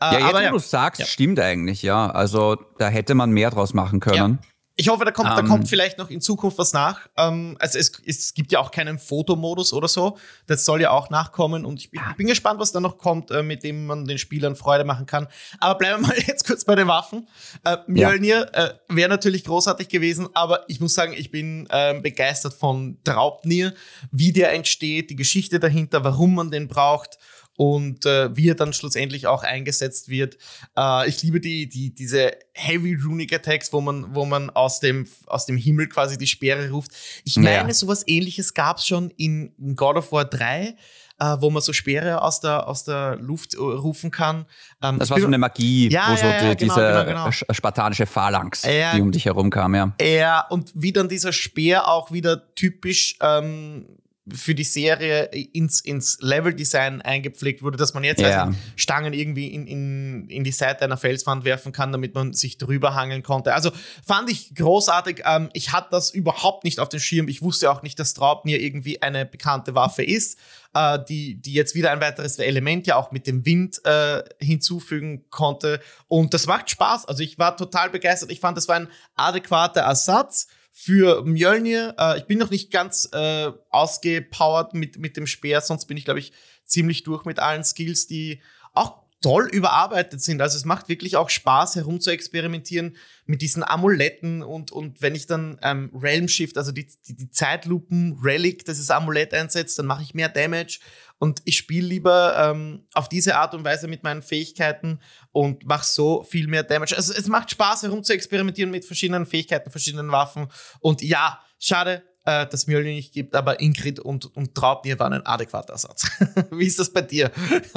ja, jetzt, aber, wo ja. du sagst, ja. stimmt eigentlich, ja. Also da hätte man mehr draus machen können. Ja. Ich hoffe, da kommt, um, da kommt ähm. vielleicht noch in Zukunft was nach. Ähm, also es, es gibt ja auch keinen Fotomodus oder so. Das soll ja auch nachkommen und ich bin, ich bin gespannt, was da noch kommt, äh, mit dem man den Spielern Freude machen kann. Aber bleiben wir mal jetzt kurz bei den Waffen. Äh, Mjölnir ja. äh, wäre natürlich großartig gewesen, aber ich muss sagen, ich bin äh, begeistert von Draupnir, wie der entsteht, die Geschichte dahinter, warum man den braucht und äh, wie er dann schlussendlich auch eingesetzt wird. Äh, ich liebe die, die, diese Heavy Runic Attacks, wo man, wo man aus dem, aus dem Himmel quasi die Speere ruft. Ich meine, ja. sowas ähnliches gab es schon in, in God of War 3 äh, wo man so Speere aus der, aus der Luft äh, rufen kann. Ähm, das war so eine Magie, ja, wo so ja, ja, die, genau, diese genau, genau. spartanische Phalanx, die um dich herum kam, ja. Ja, und wie dann dieser Speer auch wieder typisch ähm, für die Serie ins, ins Level-Design eingepflegt wurde, dass man jetzt yeah. also Stangen irgendwie in, in, in die Seite einer Felswand werfen kann, damit man sich drüber hangeln konnte. Also fand ich großartig. Ähm, ich hatte das überhaupt nicht auf dem Schirm. Ich wusste auch nicht, dass Draupnir irgendwie eine bekannte Waffe ist, äh, die, die jetzt wieder ein weiteres Element ja auch mit dem Wind äh, hinzufügen konnte. Und das macht Spaß. Also ich war total begeistert. Ich fand, das war ein adäquater Ersatz für Mjölnir. Äh, ich bin noch nicht ganz äh, ausgepowert mit, mit dem Speer, sonst bin ich, glaube ich, ziemlich durch mit allen Skills, die auch toll überarbeitet sind. Also es macht wirklich auch Spaß, herum zu experimentieren mit diesen Amuletten und, und wenn ich dann ähm, Realm Shift, also die, die, die Zeitlupen Relic, dieses Amulett einsetzt, dann mache ich mehr Damage und ich spiele lieber ähm, auf diese Art und Weise mit meinen Fähigkeiten und mache so viel mehr Damage. Also es macht Spaß, herum zu experimentieren mit verschiedenen Fähigkeiten, verschiedenen Waffen und ja, schade, äh, dass Mjölnir nicht gibt, aber Ingrid und, und Traubnir waren ein adäquater Ersatz. Wie ist das bei dir?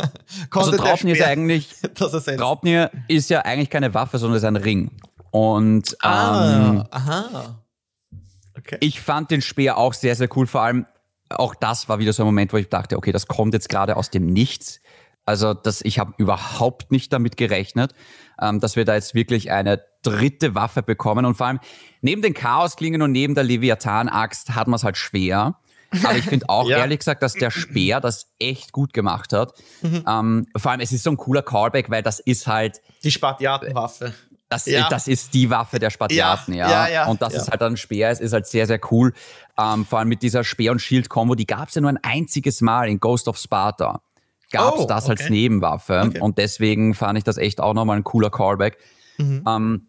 also Traubnir ist eigentlich, Traubnir ist ja eigentlich keine Waffe, sondern ist ein Ring. Und ah, ähm, aha. Okay. ich fand den Speer auch sehr, sehr cool. Vor allem, auch das war wieder so ein Moment, wo ich dachte, okay, das kommt jetzt gerade aus dem Nichts. Also das, ich habe überhaupt nicht damit gerechnet, ähm, dass wir da jetzt wirklich eine dritte Waffe bekommen. Und vor allem neben den Chaosklingen und neben der Leviathan-Axt hat man es halt schwer. Aber ich finde auch ja. ehrlich gesagt, dass der Speer das echt gut gemacht hat. Mhm. Ähm, vor allem, es ist so ein cooler Callback, weil das ist halt. Die Spartiatenwaffe. Das, ja. das ist die Waffe der Spartiaten, ja. ja. ja und dass es halt ein Speer ist, ist halt sehr, sehr cool. Ähm, vor allem mit dieser Speer- und Schild-Kombo, die gab es ja nur ein einziges Mal in Ghost of Sparta gab es oh, das okay. als Nebenwaffe. Okay. Und deswegen fand ich das echt auch nochmal ein cooler Callback. Mhm. Ähm,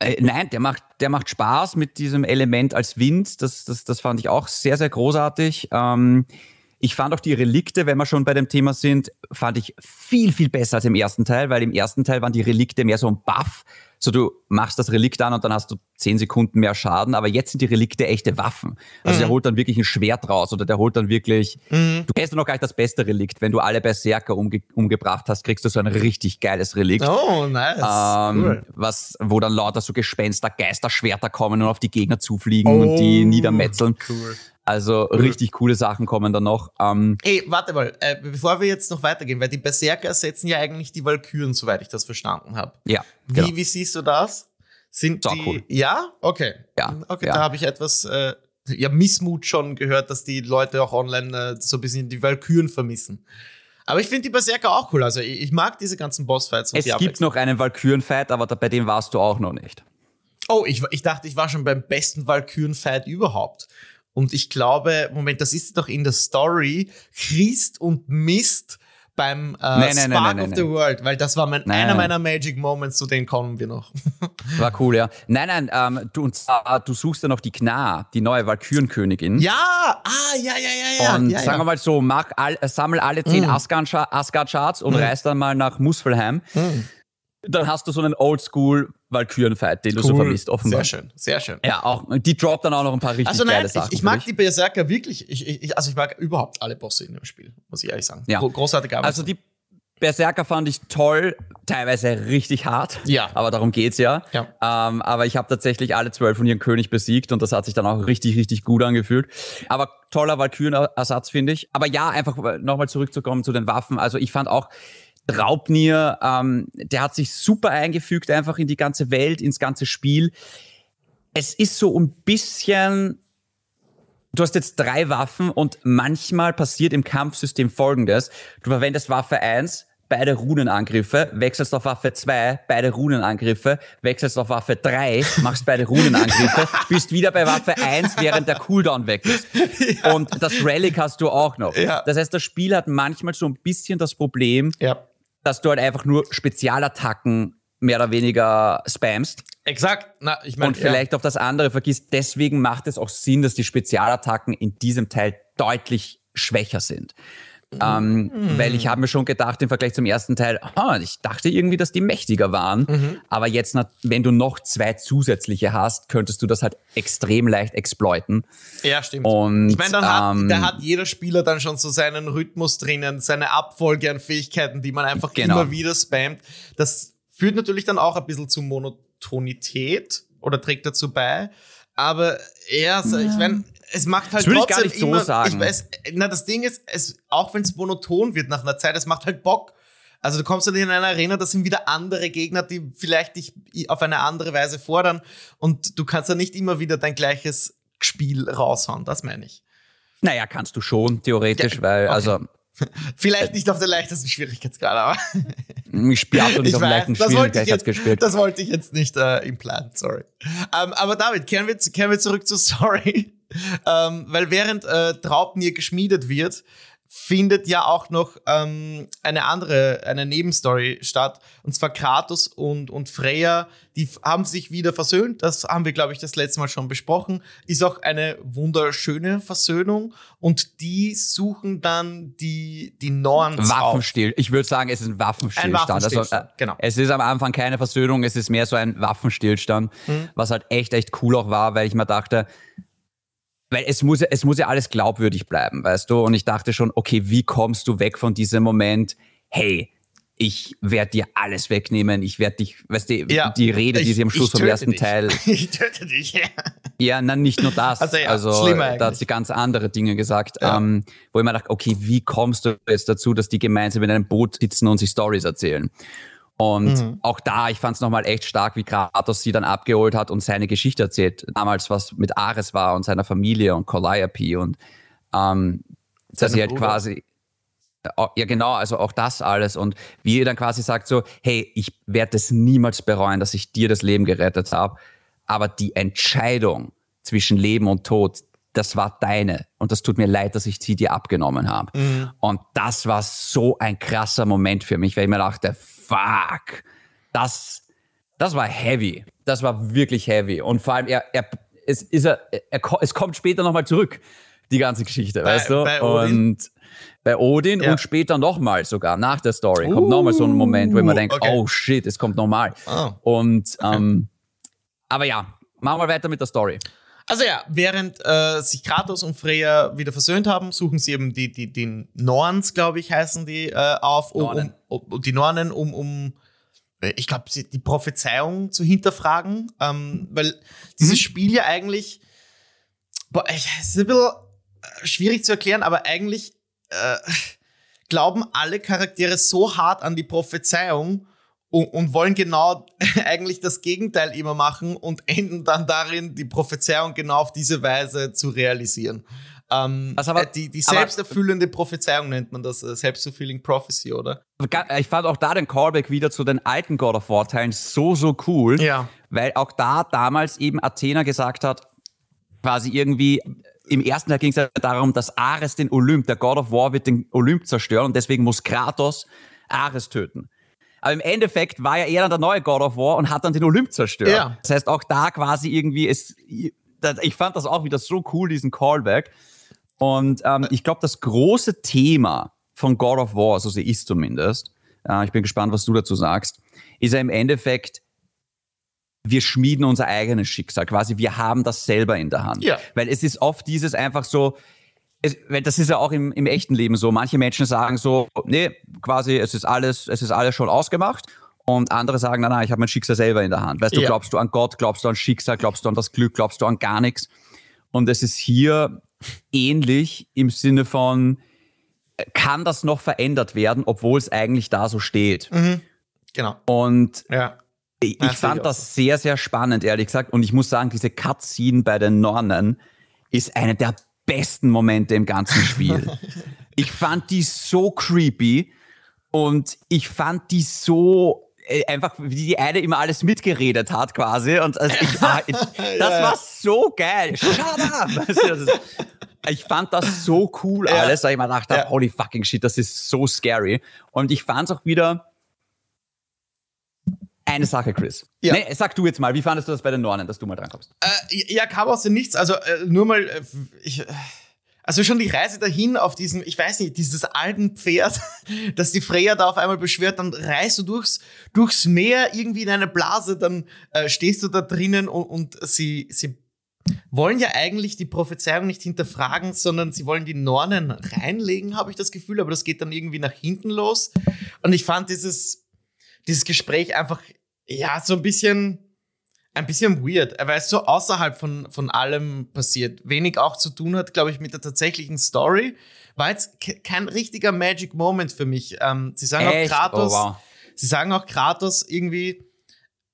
äh, nein, der macht, der macht Spaß mit diesem Element als Wind. Das, das, das fand ich auch sehr, sehr großartig. Ähm, ich fand auch die Relikte, wenn wir schon bei dem Thema sind, fand ich viel, viel besser als im ersten Teil, weil im ersten Teil waren die Relikte mehr so ein Buff. So, du machst das Relikt an und dann hast du zehn Sekunden mehr Schaden, aber jetzt sind die Relikte echte Waffen. Also mhm. der holt dann wirklich ein Schwert raus oder der holt dann wirklich, mhm. du kennst noch gar nicht das beste Relikt. Wenn du alle Berserker umge umgebracht hast, kriegst du so ein richtig geiles Relikt. Oh, nice. Ähm, cool. was, wo dann lauter so Gespenster, Geisterschwerter kommen und auf die Gegner zufliegen oh, und die oh, niedermetzeln. Cool. Also cool. richtig coole Sachen kommen dann noch. Ähm, Ey, warte mal, äh, bevor wir jetzt noch weitergehen, weil die Berserker ersetzen ja eigentlich die Valkyren, soweit ich das verstanden habe. Ja. Wie, genau. wie siehst du das? Sind Sau die. Cool. Ja? Okay. Ja. Okay, ja. da habe ich etwas. Äh, ja, Missmut schon gehört, dass die Leute auch online äh, so ein bisschen die Valkyren vermissen. Aber ich finde die Berserker auch cool. Also ich, ich mag diese ganzen Bossfights. es gibt noch einen Valkyren-Fight, aber da, bei dem warst du auch noch nicht. Oh, ich, ich dachte, ich war schon beim besten Valkyren-Fight überhaupt. Und ich glaube, Moment, das ist doch in der Story Christ und Mist beim äh, nein, nein, Spark nein, of the World, weil das war mein, einer meiner Magic Moments, zu denen kommen wir noch. War cool, ja. Nein, nein, ähm, du, und, äh, du suchst ja noch die Gna, die neue Valkyrenkönigin. Ja, ah, ja, ja, ja, ja. Und ja, sagen wir mal so, mach all, sammel alle zehn mm. Asgard-Charts und mm. reist dann mal nach Muspelheim. Mm dann hast du so einen Oldschool Valkyren-Fight, den cool. du so vermisst, offenbar. Sehr schön, sehr schön. Ja, auch, die droppt dann auch noch ein paar richtig also nein, geile Sachen. Ich, ich mag die Berserker wirklich, ich, ich, also ich mag überhaupt alle Bosse in dem Spiel, muss ich ehrlich sagen. Ja. Großartige Arbeit. Also die Berserker fand ich toll, teilweise richtig hart. Ja. Aber darum geht's ja. ja. Ähm, aber ich habe tatsächlich alle zwölf von ihren König besiegt und das hat sich dann auch richtig, richtig gut angefühlt. Aber toller Valkyren-Ersatz, finde ich. Aber ja, einfach nochmal zurückzukommen zu den Waffen. Also ich fand auch, Raubnier, ähm, der hat sich super eingefügt einfach in die ganze Welt, ins ganze Spiel. Es ist so ein bisschen, du hast jetzt drei Waffen und manchmal passiert im Kampfsystem folgendes. Du verwendest Waffe 1, beide Runenangriffe, wechselst auf Waffe 2, beide Runenangriffe, wechselst auf Waffe 3, machst beide Runenangriffe, bist wieder bei Waffe 1, während der Cooldown weg ist. Ja. Und das Relic hast du auch noch. Ja. Das heißt, das Spiel hat manchmal so ein bisschen das Problem, ja dass du halt einfach nur Spezialattacken mehr oder weniger spamst. Exakt. Na, ich mein, und vielleicht ja. auf das andere vergisst. Deswegen macht es auch Sinn, dass die Spezialattacken in diesem Teil deutlich schwächer sind. Ähm, mhm. Weil ich habe mir schon gedacht im Vergleich zum ersten Teil, ah, ich dachte irgendwie, dass die mächtiger waren. Mhm. Aber jetzt, wenn du noch zwei zusätzliche hast, könntest du das halt extrem leicht exploiten. Ja, stimmt. Und, ich meine, dann hat, ähm, da hat jeder Spieler dann schon so seinen Rhythmus drinnen, seine Abfolge an Fähigkeiten, die man einfach genau. immer wieder spammt. Das führt natürlich dann auch ein bisschen zu Monotonität oder trägt dazu bei. Aber ja, so, ja. ich meine, es macht halt das trotzdem ich gar nicht so immer, sagen. Ich weiß, na, das Ding ist, es, auch wenn es monoton wird nach einer Zeit, es macht halt Bock. Also du kommst dann in eine Arena, das sind wieder andere Gegner, die vielleicht dich auf eine andere Weise fordern und du kannst ja nicht immer wieder dein gleiches Spiel raushauen, das meine ich. Naja, kannst du schon, theoretisch, ja, weil, okay. also Vielleicht nicht auf der leichtesten Schwierigkeitsgrad, aber. ich spiele absolut nicht auf der leichten Schwierigkeitsgrad gespielt. Das wollte ich jetzt nicht äh, im Plan, sorry. Ähm, aber David, kehren wir, kehren wir zurück zu Sorry. ähm, weil während äh, Traubnir geschmiedet wird, findet ja auch noch ähm, eine andere, eine Nebenstory statt. Und zwar Kratos und, und Freya, die haben sich wieder versöhnt. Das haben wir, glaube ich, das letzte Mal schon besprochen. Ist auch eine wunderschöne Versöhnung. Und die suchen dann die, die Norns Waffenstill. Auf. Ich würde sagen, es ist ein Waffenstillstand. Ein Waffenstillstand. Also, äh, genau. Es ist am Anfang keine Versöhnung, es ist mehr so ein Waffenstillstand, mhm. was halt echt, echt cool auch war, weil ich mir dachte, weil es muss, es muss ja alles glaubwürdig bleiben, weißt du? Und ich dachte schon, okay, wie kommst du weg von diesem Moment, hey, ich werde dir alles wegnehmen, ich werde dich, weißt du, ja, die Rede, die sie am Schluss vom ersten dich. Teil. Ich töte dich, ja. Ja, nein, nicht nur das. Also, ja, also da hat sie ganz andere Dinge gesagt, ja. ähm, wo ich mir dachte, okay, wie kommst du jetzt dazu, dass die gemeinsam in einem Boot sitzen und sich Stories erzählen? Und mhm. auch da, ich fand es nochmal echt stark, wie Kratos sie dann abgeholt hat und seine Geschichte erzählt. Damals, was mit Ares war und seiner Familie und Calliope und ähm, dass sie halt Bruder. quasi, ja genau, also auch das alles. Und wie ihr dann quasi sagt so, hey, ich werde es niemals bereuen, dass ich dir das Leben gerettet habe. Aber die Entscheidung zwischen Leben und Tod, das war deine. Und das tut mir leid, dass ich sie dir abgenommen habe. Mhm. Und das war so ein krasser Moment für mich, weil ich mir dachte, fuck, das, das war heavy. Das war wirklich heavy. Und vor allem, er, er, es, ist er, er, es kommt später nochmal zurück, die ganze Geschichte, bei, weißt du? Bei und bei Odin ja. und später nochmal sogar, nach der Story, uh, kommt nochmal so ein Moment, wo man denkt, okay. oh shit, es kommt nochmal. Oh. Und, ähm, aber ja, machen wir weiter mit der Story. Also ja, während äh, sich Kratos und Freya wieder versöhnt haben, suchen sie eben die, die, die Norns, glaube ich, heißen die, äh, auf, um, um, um, die Nornen, um, um äh, ich glaube, die Prophezeiung zu hinterfragen, ähm, weil dieses mhm. Spiel ja eigentlich, boah, es ist ein bisschen äh, schwierig zu erklären, aber eigentlich äh, glauben alle Charaktere so hart an die Prophezeiung, und, und wollen genau eigentlich das Gegenteil immer machen und enden dann darin, die Prophezeiung genau auf diese Weise zu realisieren. Ähm, also aber, die, die selbsterfüllende aber, Prophezeiung nennt man das, äh, Self-fulfilling Prophecy, oder? Ich fand auch da den Callback wieder zu den alten God of War Teilen so, so cool, ja. weil auch da damals eben Athena gesagt hat, quasi irgendwie, im ersten Teil ging es ja darum, dass Ares den Olymp, der God of War wird den Olymp zerstören und deswegen muss Kratos Ares töten. Aber im Endeffekt war ja er dann der neue God of War und hat dann den Olymp zerstört. Ja. Das heißt, auch da quasi irgendwie ist, ich fand das auch wieder so cool, diesen Callback. Und ähm, ich glaube, das große Thema von God of War, so sehe ich es zumindest, äh, ich bin gespannt, was du dazu sagst, ist ja im Endeffekt, wir schmieden unser eigenes Schicksal. Quasi, wir haben das selber in der Hand. Ja. Weil es ist oft dieses einfach so, es, das ist ja auch im, im echten Leben so. Manche Menschen sagen so, nee, quasi, es ist alles, es ist alles schon ausgemacht. Und andere sagen, nein, nein, ich habe mein Schicksal selber in der Hand. Weißt du, ja. glaubst du an Gott, glaubst du an Schicksal, glaubst du an das Glück, glaubst du an gar nichts. Und es ist hier ähnlich im Sinne von, kann das noch verändert werden, obwohl es eigentlich da so steht. Mhm. Genau. Und ja. ich, ich fand das sehr, sehr spannend, ehrlich gesagt. Und ich muss sagen, diese Cutscene bei den Nornen ist eine der besten Momente im ganzen Spiel. ich fand die so creepy und ich fand die so äh, einfach, wie die eine immer alles mitgeredet hat quasi. Und also ich, war, das war so geil. Shut up! ich fand das so cool alles, weil ich mir dachte, ja. holy fucking shit, das ist so scary. Und ich fand es auch wieder eine Sache, Chris. Ja. Nee, sag du jetzt mal, wie fandest du das bei den Nornen, dass du mal drankommst? Äh, ja, kam aus dem Nichts. Also äh, nur mal, äh, ich, also schon die Reise dahin auf diesem, ich weiß nicht, dieses alten Pferd, dass die Freya da auf einmal beschwört, dann reist du durchs, durchs Meer irgendwie in eine Blase, dann äh, stehst du da drinnen und, und sie, sie wollen ja eigentlich die Prophezeiung nicht hinterfragen, sondern sie wollen die Nornen reinlegen, habe ich das Gefühl, aber das geht dann irgendwie nach hinten los. Und ich fand dieses, dieses Gespräch einfach, ja, so ein bisschen, ein bisschen weird, weil es so außerhalb von, von allem passiert. Wenig auch zu tun hat, glaube ich, mit der tatsächlichen Story. War jetzt kein richtiger Magic Moment für mich. Ähm, sie sagen Echt? auch Kratos, oh, wow. sie sagen auch Kratos irgendwie,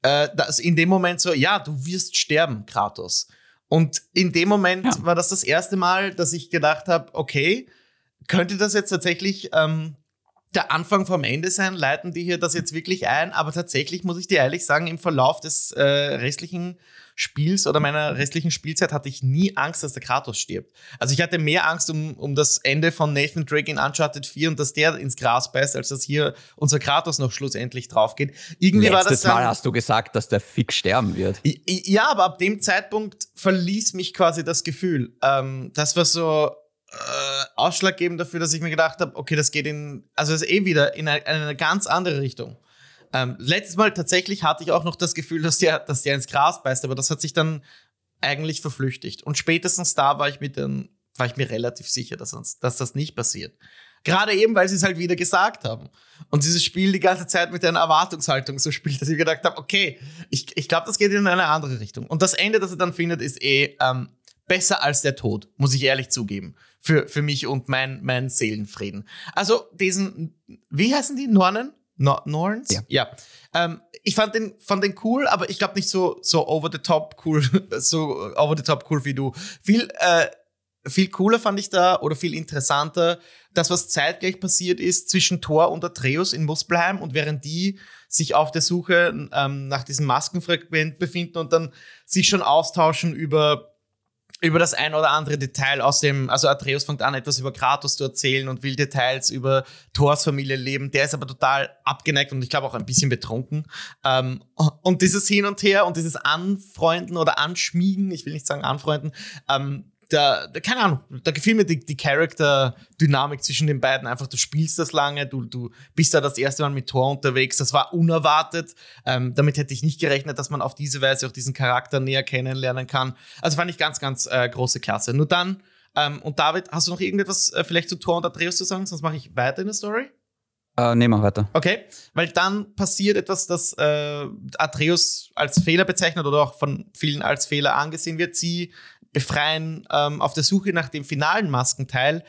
äh, dass in dem Moment so, ja, du wirst sterben, Kratos. Und in dem Moment ja. war das das erste Mal, dass ich gedacht habe, okay, könnte das jetzt tatsächlich ähm, der Anfang vom Ende sein? Leiten die hier das jetzt wirklich ein? Aber tatsächlich muss ich dir ehrlich sagen, im Verlauf des äh, restlichen Spiels oder meiner restlichen Spielzeit hatte ich nie Angst, dass der Kratos stirbt. Also ich hatte mehr Angst um, um das Ende von Nathan Drake in Uncharted 4 und dass der ins Gras beißt, als dass hier unser Kratos noch schlussendlich drauf geht. Irgendwie Letztes war das dann, Mal hast du gesagt, dass der fix sterben wird. Ja, aber ab dem Zeitpunkt verließ mich quasi das Gefühl. Ähm, das war so, äh, ausschlaggebend dafür, dass ich mir gedacht habe, okay, das geht in, also das ist eh wieder in eine, eine ganz andere Richtung. Ähm, letztes Mal tatsächlich hatte ich auch noch das Gefühl, dass der, dass der ins Gras beißt, aber das hat sich dann eigentlich verflüchtigt. Und spätestens da war ich mit den, war ich mir relativ sicher, dass, uns, dass das nicht passiert. Gerade eben, weil sie es halt wieder gesagt haben. Und dieses Spiel die ganze Zeit mit einer Erwartungshaltung so spielt, dass ich gedacht habe, okay, ich, ich glaube, das geht in eine andere Richtung. Und das Ende, das er dann findet, ist eh ähm, besser als der Tod, muss ich ehrlich zugeben. Für, für mich und mein, mein Seelenfrieden. Also diesen, wie heißen die? Nornen? No Norns? Ja. ja. Ähm, ich fand den, fand den cool, aber ich glaube nicht so, so over the top cool, so over the top cool wie du. Viel, äh, viel cooler fand ich da oder viel interessanter, das, was zeitgleich passiert ist zwischen Thor und Atreus in Muspelheim und während die sich auf der Suche ähm, nach diesem Maskenfragment befinden und dann sich schon austauschen über über das ein oder andere Detail aus dem, also Atreus fängt an, etwas über Kratos zu erzählen und will Details über Thors Familienleben. Der ist aber total abgeneigt und ich glaube auch ein bisschen betrunken. Ähm, und dieses Hin und Her und dieses Anfreunden oder Anschmiegen, ich will nicht sagen Anfreunden, ähm, da, da, keine Ahnung, da gefiel mir die, die Charakter-Dynamik zwischen den beiden. Einfach, du spielst das lange, du, du bist da das erste Mal mit Thor unterwegs. Das war unerwartet. Ähm, damit hätte ich nicht gerechnet, dass man auf diese Weise auch diesen Charakter näher kennenlernen kann. Also fand ich ganz, ganz äh, große Klasse. Nur dann, ähm, und David, hast du noch irgendetwas äh, vielleicht zu Thor und Atreus zu sagen? Sonst mache ich weiter in der Story. Uh, nee, mach weiter. Okay, weil dann passiert etwas, das äh, Atreus als Fehler bezeichnet oder auch von vielen als Fehler angesehen wird. Sie befreien ähm, auf der Suche nach dem finalen Maskenteil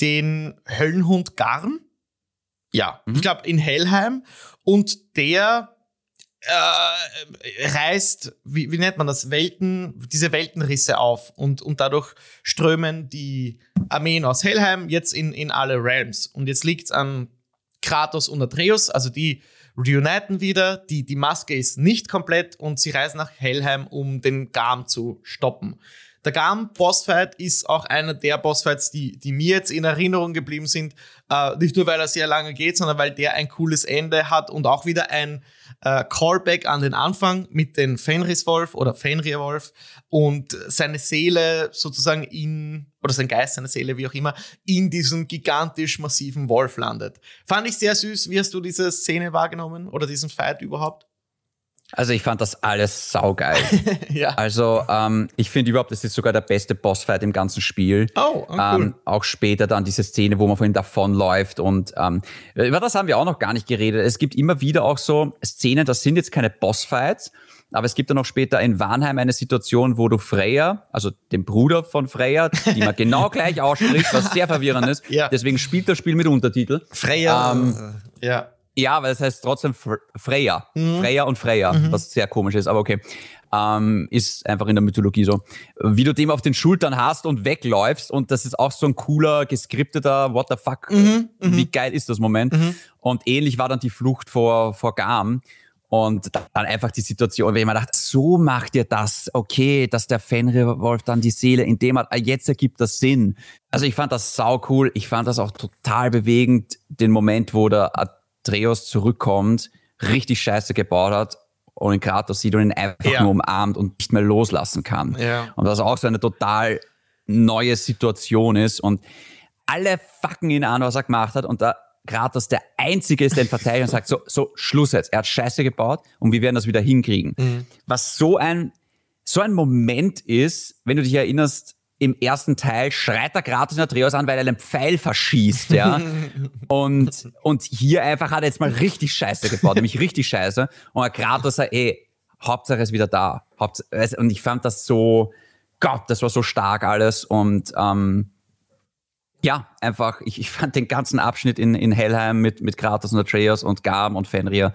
den Höllenhund Garn. Ja, mhm. ich glaube in Hellheim. Und der äh, reißt, wie, wie, nennt man das, Welten, diese Weltenrisse auf und, und dadurch strömen die Armeen aus Hellheim jetzt in, in alle Realms. Und jetzt liegt es an Kratos und Atreus, also die reuniten wieder, die, die Maske ist nicht komplett und sie reisen nach Hellheim, um den Garm zu stoppen. Der Garm-Bossfight ist auch einer der Bossfights, die, die mir jetzt in Erinnerung geblieben sind. Äh, nicht nur, weil er sehr lange geht, sondern weil der ein cooles Ende hat und auch wieder ein äh, Callback an den Anfang mit dem Fenris-Wolf oder Fenrir-Wolf und seine Seele sozusagen in, oder sein Geist, seine Seele, wie auch immer, in diesem gigantisch massiven Wolf landet. Fand ich sehr süß. Wie hast du diese Szene wahrgenommen oder diesen Fight überhaupt? Also ich fand das alles saugeil. ja. Also ähm, ich finde überhaupt, das ist sogar der beste Bossfight im ganzen Spiel. Oh, oh cool. ähm, auch später dann diese Szene, wo man von ihm davonläuft und ähm, über das haben wir auch noch gar nicht geredet. Es gibt immer wieder auch so Szenen, das sind jetzt keine Bossfights, aber es gibt dann auch später in Warnheim eine Situation, wo du Freya, also den Bruder von Freya, die man genau gleich ausspricht, was sehr verwirrend ist. Ja. Deswegen spielt das Spiel mit Untertitel. Freya. Ähm, ja. Ja, weil es heißt trotzdem Freya. Mhm. Freya und Freya, mhm. was sehr komisch ist, aber okay. Ähm, ist einfach in der Mythologie so. Wie du dem auf den Schultern hast und wegläufst und das ist auch so ein cooler, geskripteter, what the fuck, mhm. mhm. wie geil ist das Moment. Mhm. Und ähnlich war dann die Flucht vor, vor Garm. Und dann einfach die Situation, wenn ich mir dachte, so macht ihr das, okay, dass der Fenrir-Wolf dann die Seele in dem hat, ah, jetzt ergibt das Sinn. Also ich fand das sau cool, ich fand das auch total bewegend, den Moment, wo der Atreus zurückkommt, richtig scheiße gebaut hat und in Kratos sieht und ihn einfach ja. nur umarmt und nicht mehr loslassen kann. Ja. Und das auch so eine total neue Situation ist und alle fucken ihn an, was er gemacht hat und da Kratos der Einzige ist, der ihn verteidigt und sagt, so, so, Schluss jetzt. Er hat Scheiße gebaut und wir werden das wieder hinkriegen. Mhm. Was so ein, so ein Moment ist, wenn du dich erinnerst, im ersten Teil schreit er Kratos in Atreus an, weil er einen Pfeil verschießt, ja. und, und hier einfach hat er jetzt mal richtig Scheiße gebaut, nämlich richtig Scheiße. Und Kratos sagt, ey, Hauptsache ist wieder da. und ich fand das so, Gott, das war so stark alles und, ähm, ja, einfach, ich, ich fand den ganzen Abschnitt in, in Helheim mit, mit Kratos und Atreus und Garm und Fenrir,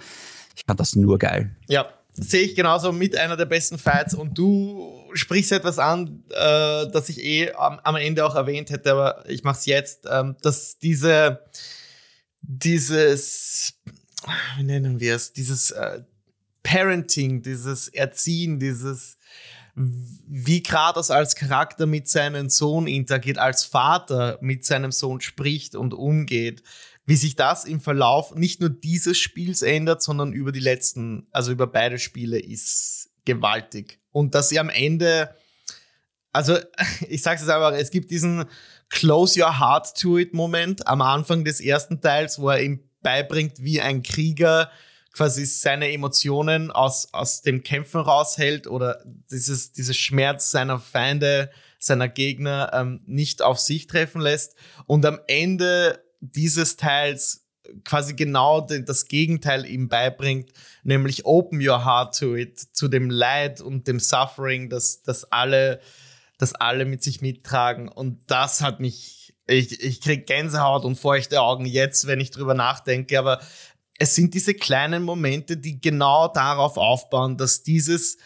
ich fand das nur geil. Ja, sehe ich genauso mit einer der besten Fights. Und du sprichst etwas an, äh, das ich eh am, am, Ende auch erwähnt hätte, aber ich mache es jetzt, ähm, dass diese, dieses, wie nennen wir es, dieses äh, Parenting, dieses Erziehen, dieses wie Kratos als Charakter mit seinem Sohn interagiert, als Vater mit seinem Sohn spricht und umgeht, wie sich das im Verlauf nicht nur dieses Spiels ändert, sondern über die letzten, also über beide Spiele, ist gewaltig. Und dass sie am Ende, also ich sage es einfach, es gibt diesen Close Your Heart to It Moment am Anfang des ersten Teils, wo er ihm beibringt, wie ein Krieger quasi seine Emotionen aus, aus dem Kämpfen raushält oder dieses, dieses Schmerz seiner Feinde, seiner Gegner ähm, nicht auf sich treffen lässt und am Ende dieses Teils quasi genau das Gegenteil ihm beibringt, nämlich open your heart to it, zu dem Leid und dem Suffering, das, das alle, das alle mit sich mittragen. Und das hat mich, ich, ich krieg Gänsehaut und feuchte Augen jetzt, wenn ich drüber nachdenke, aber es sind diese kleinen Momente, die genau darauf aufbauen, dass dieses,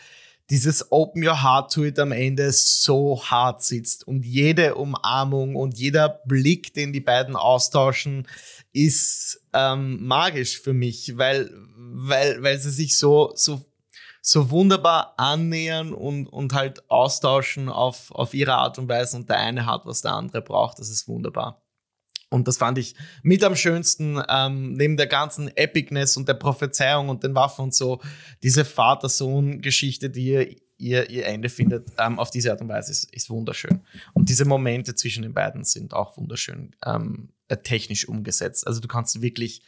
dieses Open Your Heart to It am Ende so hart sitzt und jede Umarmung und jeder Blick, den die beiden austauschen, ist ähm, magisch für mich, weil, weil, weil sie sich so, so, so wunderbar annähern und, und halt austauschen auf, auf ihre Art und Weise und der eine hat, was der andere braucht. Das ist wunderbar. Und das fand ich mit am schönsten, ähm, neben der ganzen Epicness und der Prophezeiung und den Waffen und so, diese Vater-Sohn-Geschichte, die ihr, ihr, ihr Ende findet, ähm, auf diese Art und Weise ist, ist wunderschön. Und diese Momente zwischen den beiden sind auch wunderschön ähm, äh, technisch umgesetzt. Also du kannst wirklich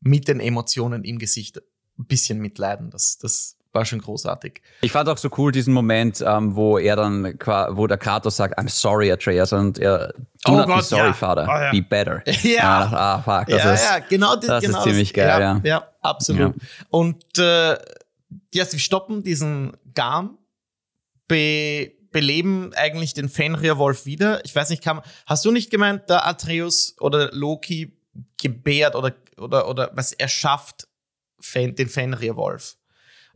mit den Emotionen im Gesicht ein bisschen mitleiden. Das, das war schon großartig. Ich fand auch so cool diesen Moment, ähm, wo er dann, wo der Kratos sagt, I'm sorry, Atreus, und er, do oh not Gott, be sorry, ja. Father, oh, ja. be better. Ja, ah, fuck, das ja, ist, ja, genau, das genau ist ziemlich das, geil, ja. Ja, absolut. Und äh, ja, sie stoppen diesen Garm, be beleben eigentlich den Fenrir-Wolf wieder. Ich weiß nicht, kam, hast du nicht gemeint, der Atreus oder Loki gebärt oder, oder, oder was erschafft den Fenrir-Wolf?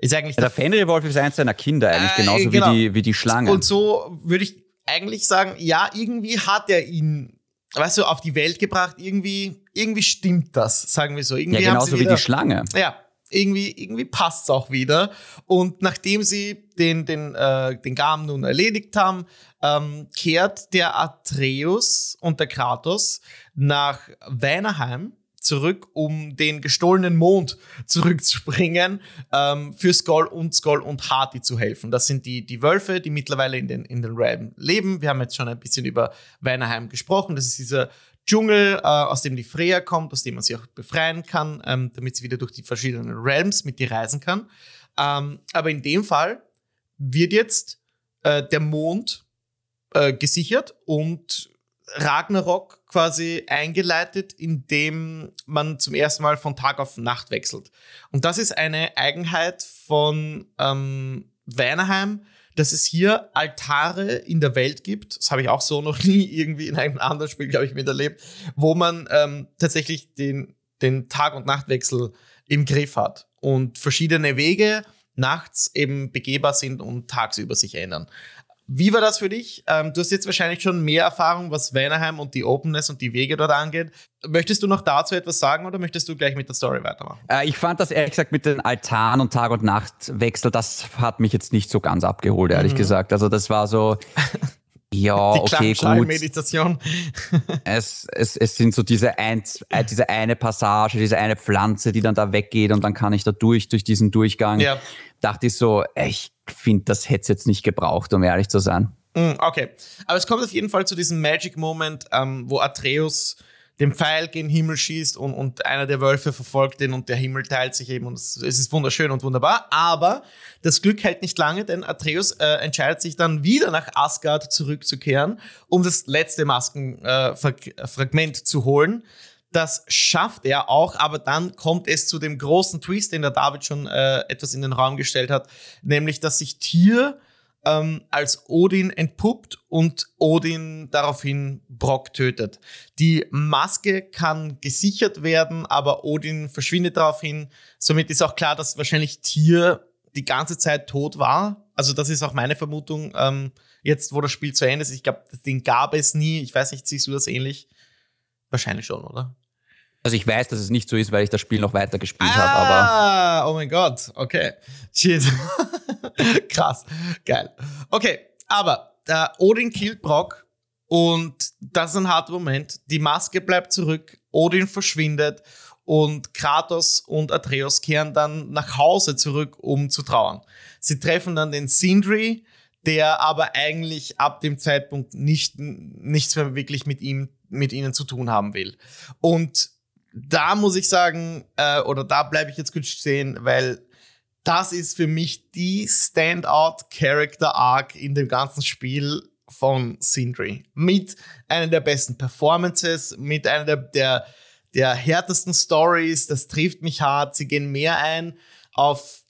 Ist eigentlich der, der Fenrir-Wolf ist eins seiner Kinder eigentlich, äh, genauso genau. wie, die, wie die Schlange. Und so würde ich eigentlich sagen, ja, irgendwie hat er ihn, weißt du, auf die Welt gebracht. Irgendwie, irgendwie stimmt das, sagen wir so. Irgendwie ja, genauso wieder, wie die Schlange. Ja, irgendwie, irgendwie passt es auch wieder. Und nachdem sie den, den, äh, den Garm nun erledigt haben, ähm, kehrt der Atreus und der Kratos nach Weinerheim zurück, um den gestohlenen Mond zurückzuspringen, ähm, für Skoll und Skoll und Harty zu helfen. Das sind die, die Wölfe, die mittlerweile in den, in den Realm leben. Wir haben jetzt schon ein bisschen über Weinerheim gesprochen. Das ist dieser Dschungel, äh, aus dem die Freya kommt, aus dem man sie auch befreien kann, ähm, damit sie wieder durch die verschiedenen Realms mit dir reisen kann. Ähm, aber in dem Fall wird jetzt äh, der Mond äh, gesichert und Ragnarok quasi eingeleitet, indem man zum ersten Mal von Tag auf Nacht wechselt. Und das ist eine Eigenheit von ähm, Weinerheim, dass es hier Altare in der Welt gibt. Das habe ich auch so noch nie irgendwie in einem anderen Spiel, glaube ich, miterlebt, wo man ähm, tatsächlich den, den Tag- und Nachtwechsel im Griff hat und verschiedene Wege nachts eben begehbar sind und tagsüber sich ändern. Wie war das für dich? Ähm, du hast jetzt wahrscheinlich schon mehr Erfahrung, was Weinerheim und die Openness und die Wege dort angeht. Möchtest du noch dazu etwas sagen oder möchtest du gleich mit der Story weitermachen? Äh, ich fand das ehrlich gesagt mit den Altaren und Tag- und Nachtwechsel, das hat mich jetzt nicht so ganz abgeholt, ehrlich mhm. gesagt. Also das war so, Ja, die okay, gut. Meditation. es, es, es sind so diese, ein, äh, diese eine Passage, diese eine Pflanze, die dann da weggeht und dann kann ich da durch, durch diesen Durchgang. Ja. Dachte ich so, ich finde, das hätte es jetzt nicht gebraucht, um ehrlich zu sein. Mm, okay. Aber es kommt auf jeden Fall zu diesem Magic Moment, ähm, wo Atreus den Pfeil gen Himmel schießt und, und einer der Wölfe verfolgt ihn und der Himmel teilt sich eben und es, es ist wunderschön und wunderbar. Aber das Glück hält nicht lange, denn Atreus äh, entscheidet sich dann wieder nach Asgard zurückzukehren, um das letzte Maskenfragment äh, zu holen. Das schafft er auch, aber dann kommt es zu dem großen Twist, den der David schon äh, etwas in den Raum gestellt hat, nämlich dass sich Tier ähm, als Odin entpuppt und Odin daraufhin Brock tötet. Die Maske kann gesichert werden, aber Odin verschwindet daraufhin. Somit ist auch klar, dass wahrscheinlich Tier die ganze Zeit tot war. Also das ist auch meine Vermutung. Ähm, jetzt, wo das Spiel zu Ende ist, ich glaube, den gab es nie. Ich weiß nicht, siehst du das ähnlich? Wahrscheinlich schon, oder? Also ich weiß, dass es nicht so ist, weil ich das Spiel noch weiter gespielt ah, habe, aber. Oh mein Gott, okay. Shit. Krass. Geil. Okay, aber äh, Odin killt Brock und das ist ein harter Moment. Die Maske bleibt zurück, Odin verschwindet und Kratos und Atreus kehren dann nach Hause zurück, um zu trauern. Sie treffen dann den Sindri, der aber eigentlich ab dem Zeitpunkt nicht, nichts mehr wirklich mit ihm, mit ihnen zu tun haben will. Und da muss ich sagen, äh, oder da bleibe ich jetzt kurz stehen, weil das ist für mich die Standout-Character-Arc in dem ganzen Spiel von Sindri. Mit einer der besten Performances, mit einer der, der, der härtesten Stories. Das trifft mich hart. Sie gehen mehr ein auf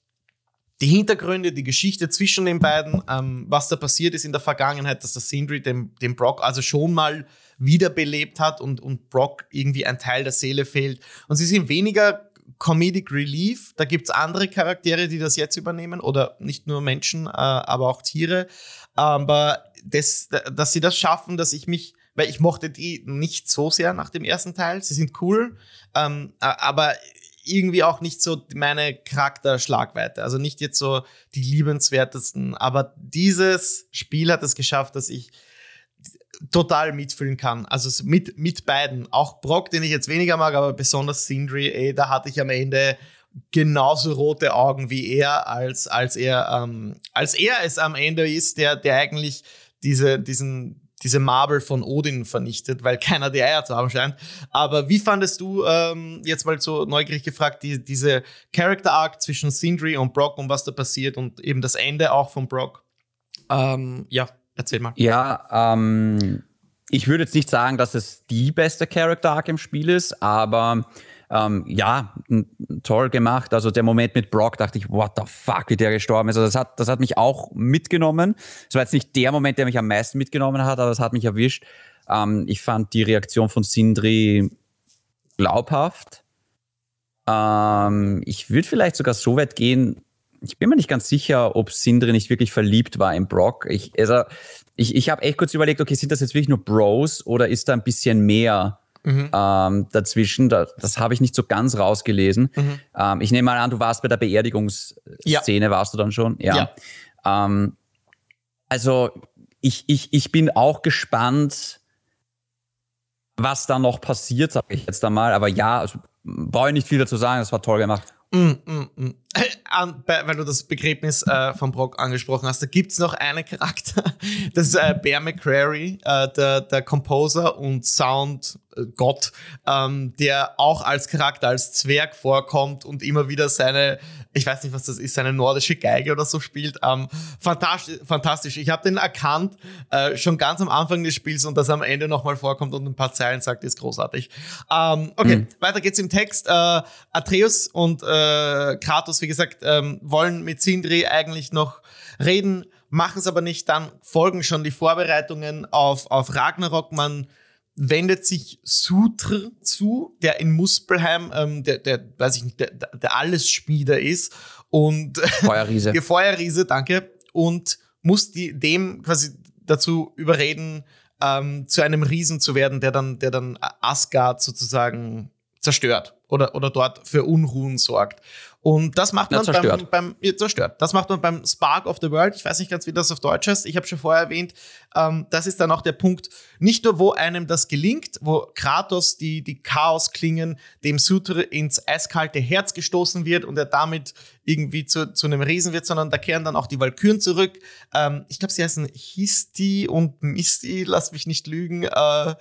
die Hintergründe, die Geschichte zwischen den beiden, ähm, was da passiert ist in der Vergangenheit, dass der Sindri dem, dem Brock also schon mal wiederbelebt hat und, und Brock irgendwie ein Teil der Seele fehlt. Und sie sind weniger Comedic Relief. Da gibt es andere Charaktere, die das jetzt übernehmen oder nicht nur Menschen, äh, aber auch Tiere. Aber das, dass sie das schaffen, dass ich mich, weil ich mochte die nicht so sehr nach dem ersten Teil. Sie sind cool, ähm, aber irgendwie auch nicht so meine Charakterschlagweite. Also nicht jetzt so die liebenswertesten. Aber dieses Spiel hat es geschafft, dass ich total mitfühlen kann. Also mit, mit beiden. Auch Brock, den ich jetzt weniger mag, aber besonders Sindri, ey, da hatte ich am Ende genauso rote Augen wie er, als, als er, ähm, als er es am Ende ist, der, der eigentlich diese, diesen, diese Marble von Odin vernichtet, weil keiner die Eier zu haben scheint. Aber wie fandest du, ähm, jetzt mal so neugierig gefragt, die, diese Character Arc zwischen Sindri und Brock und was da passiert und eben das Ende auch von Brock? Ähm, ja, Erzähl mal. Ja, ähm, ich würde jetzt nicht sagen, dass es die beste Character Arc im Spiel ist, aber ähm, ja, toll gemacht. Also der Moment mit Brock dachte ich, what the fuck, wie der gestorben ist. Also das hat, das hat mich auch mitgenommen. Es war jetzt nicht der Moment, der mich am meisten mitgenommen hat, aber es hat mich erwischt. Ähm, ich fand die Reaktion von Sindri glaubhaft. Ähm, ich würde vielleicht sogar so weit gehen, ich bin mir nicht ganz sicher, ob Sindri nicht wirklich verliebt war in Brock. Ich, also, ich, ich habe echt kurz überlegt, okay, sind das jetzt wirklich nur Bros oder ist da ein bisschen mehr mhm. ähm, dazwischen? Das, das habe ich nicht so ganz rausgelesen. Mhm. Ähm, ich nehme mal an, du warst bei der Beerdigungsszene, ja. warst du dann schon? Ja. ja. Ähm, also ich, ich, ich bin auch gespannt, was da noch passiert, sage ich jetzt einmal. Aber ja, also, brauche ich nicht viel dazu sagen, das war toll gemacht. Mm, mm, mm. Weil du das Begräbnis äh, von Brock angesprochen hast, da gibt es noch einen Charakter. Das ist äh, Bear McCreary, äh, der, der Composer und Soundgott, ähm, der auch als Charakter, als Zwerg vorkommt und immer wieder seine ich weiß nicht, was das ist, seine nordische Geige oder so spielt. Ähm, fantastisch, fantastisch. Ich habe den erkannt, äh, schon ganz am Anfang des Spiels und dass er am Ende nochmal vorkommt und ein paar Zeilen sagt, ist großartig. Ähm, okay, mhm. weiter geht's im Text. Äh, Atreus und äh, Kratos, wie gesagt, ähm, wollen mit Sindri eigentlich noch reden, machen es aber nicht. Dann folgen schon die Vorbereitungen auf, auf Ragnarok. Man wendet sich Sutr zu, der in Muspelheim, ähm, der, der, weiß ich nicht, der, der Allesspieder ist und Feuerriese. der Feuerriese, danke, und muss die, dem quasi dazu überreden, ähm, zu einem Riesen zu werden, der dann, der dann Asgard sozusagen zerstört oder, oder dort für Unruhen sorgt. Und das macht man ja, zerstört. beim, beim zerstört. Das macht man beim Spark of the World. Ich weiß nicht ganz, wie das auf Deutsch heißt. Ich habe schon vorher erwähnt. Ähm, das ist dann auch der Punkt, nicht nur, wo einem das gelingt, wo Kratos die, die Chaos-Klingen dem Sutre ins eiskalte Herz gestoßen wird und er damit irgendwie zu, zu einem Riesen wird, sondern da kehren dann auch die Valkyren zurück. Ähm, ich glaube, sie heißen Histi und Misty, lass mich nicht lügen. Äh,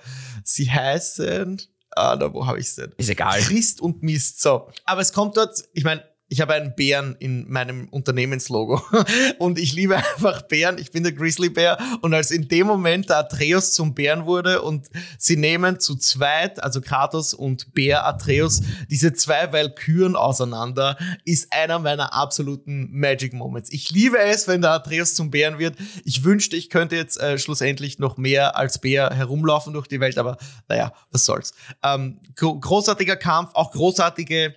sie heißen Ah, da, wo habe ich es denn? Ist egal. Christ und Mist. So. Aber es kommt dort, ich meine, ich habe einen Bären in meinem Unternehmenslogo und ich liebe einfach Bären. Ich bin der Grizzlybär und als in dem Moment der Atreus zum Bären wurde und sie nehmen zu zweit, also Kratos und Bär Atreus, diese zwei Valkyren auseinander, ist einer meiner absoluten Magic Moments. Ich liebe es, wenn der Atreus zum Bären wird. Ich wünschte, ich könnte jetzt äh, schlussendlich noch mehr als Bär herumlaufen durch die Welt, aber naja, was soll's. Ähm, großartiger Kampf, auch großartige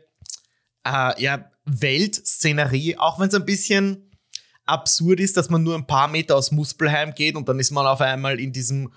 äh, ja, Weltszenerie, auch wenn es ein bisschen absurd ist, dass man nur ein paar Meter aus Muspelheim geht und dann ist man auf einmal in diesem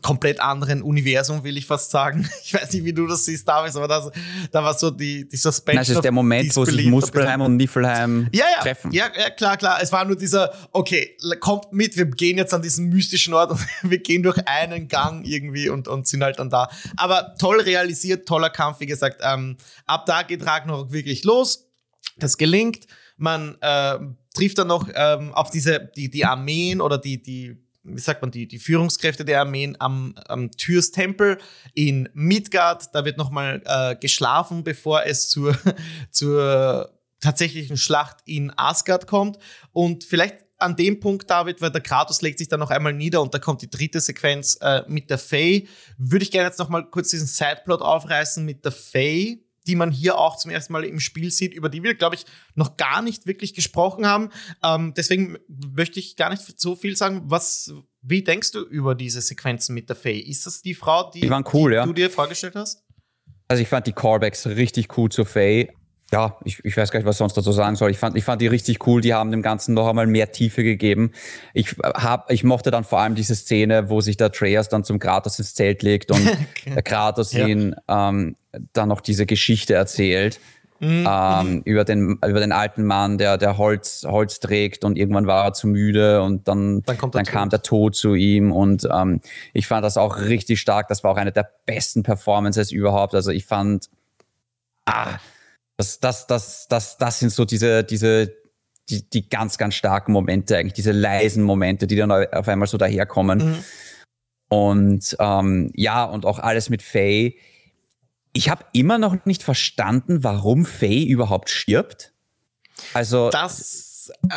komplett anderen Universum, will ich fast sagen. Ich weiß nicht, wie du das siehst, David, aber das, da war so die, die Suspension. Das ist der Moment, wo sich Muspelheim und Niflheim ja, ja, treffen. Ja, ja, klar, klar. Es war nur dieser, okay, kommt mit, wir gehen jetzt an diesen mystischen Ort und wir gehen durch einen Gang irgendwie und, und sind halt dann da. Aber toll realisiert, toller Kampf, wie gesagt. Ähm, ab da geht Ragnarok wirklich los. Das gelingt. Man äh, trifft dann noch ähm, auf diese, die, die Armeen oder die, die wie sagt man, die, die Führungskräfte der Armeen am, am Türs Tempel in Midgard. Da wird nochmal äh, geschlafen, bevor es zur, zur tatsächlichen Schlacht in Asgard kommt. Und vielleicht an dem Punkt, David, weil der Kratos legt sich dann noch einmal nieder und da kommt die dritte Sequenz äh, mit der Faye. Würde ich gerne jetzt nochmal kurz diesen Sideplot aufreißen mit der Faye die man hier auch zum ersten Mal im Spiel sieht, über die wir, glaube ich, noch gar nicht wirklich gesprochen haben. Ähm, deswegen möchte ich gar nicht so viel sagen. Was, wie denkst du über diese Sequenzen mit der Faye? Ist das die Frau, die, die, cool, die ja. du dir vorgestellt hast? Also ich fand die Callbacks richtig cool zur Faye ja, ich, ich weiß gar nicht, was sonst dazu sagen soll. Ich fand, ich fand die richtig cool. Die haben dem Ganzen noch einmal mehr Tiefe gegeben. Ich hab, ich mochte dann vor allem diese Szene, wo sich der Atreus dann zum Kratos ins Zelt legt und der Kratos ja. ihn ähm, dann noch diese Geschichte erzählt. Mhm. Ähm, über, den, über den alten Mann, der, der Holz, Holz trägt und irgendwann war er zu müde und dann, dann, dann kam der Tod zu ihm und ähm, ich fand das auch richtig stark. Das war auch eine der besten Performances überhaupt. Also ich fand, ah, das, das, das, das, das sind so diese, diese, die, die ganz, ganz starken Momente eigentlich, diese leisen Momente, die dann auf einmal so daherkommen. Mhm. Und ähm, ja, und auch alles mit Faye. Ich habe immer noch nicht verstanden, warum Faye überhaupt stirbt. Also das, äh,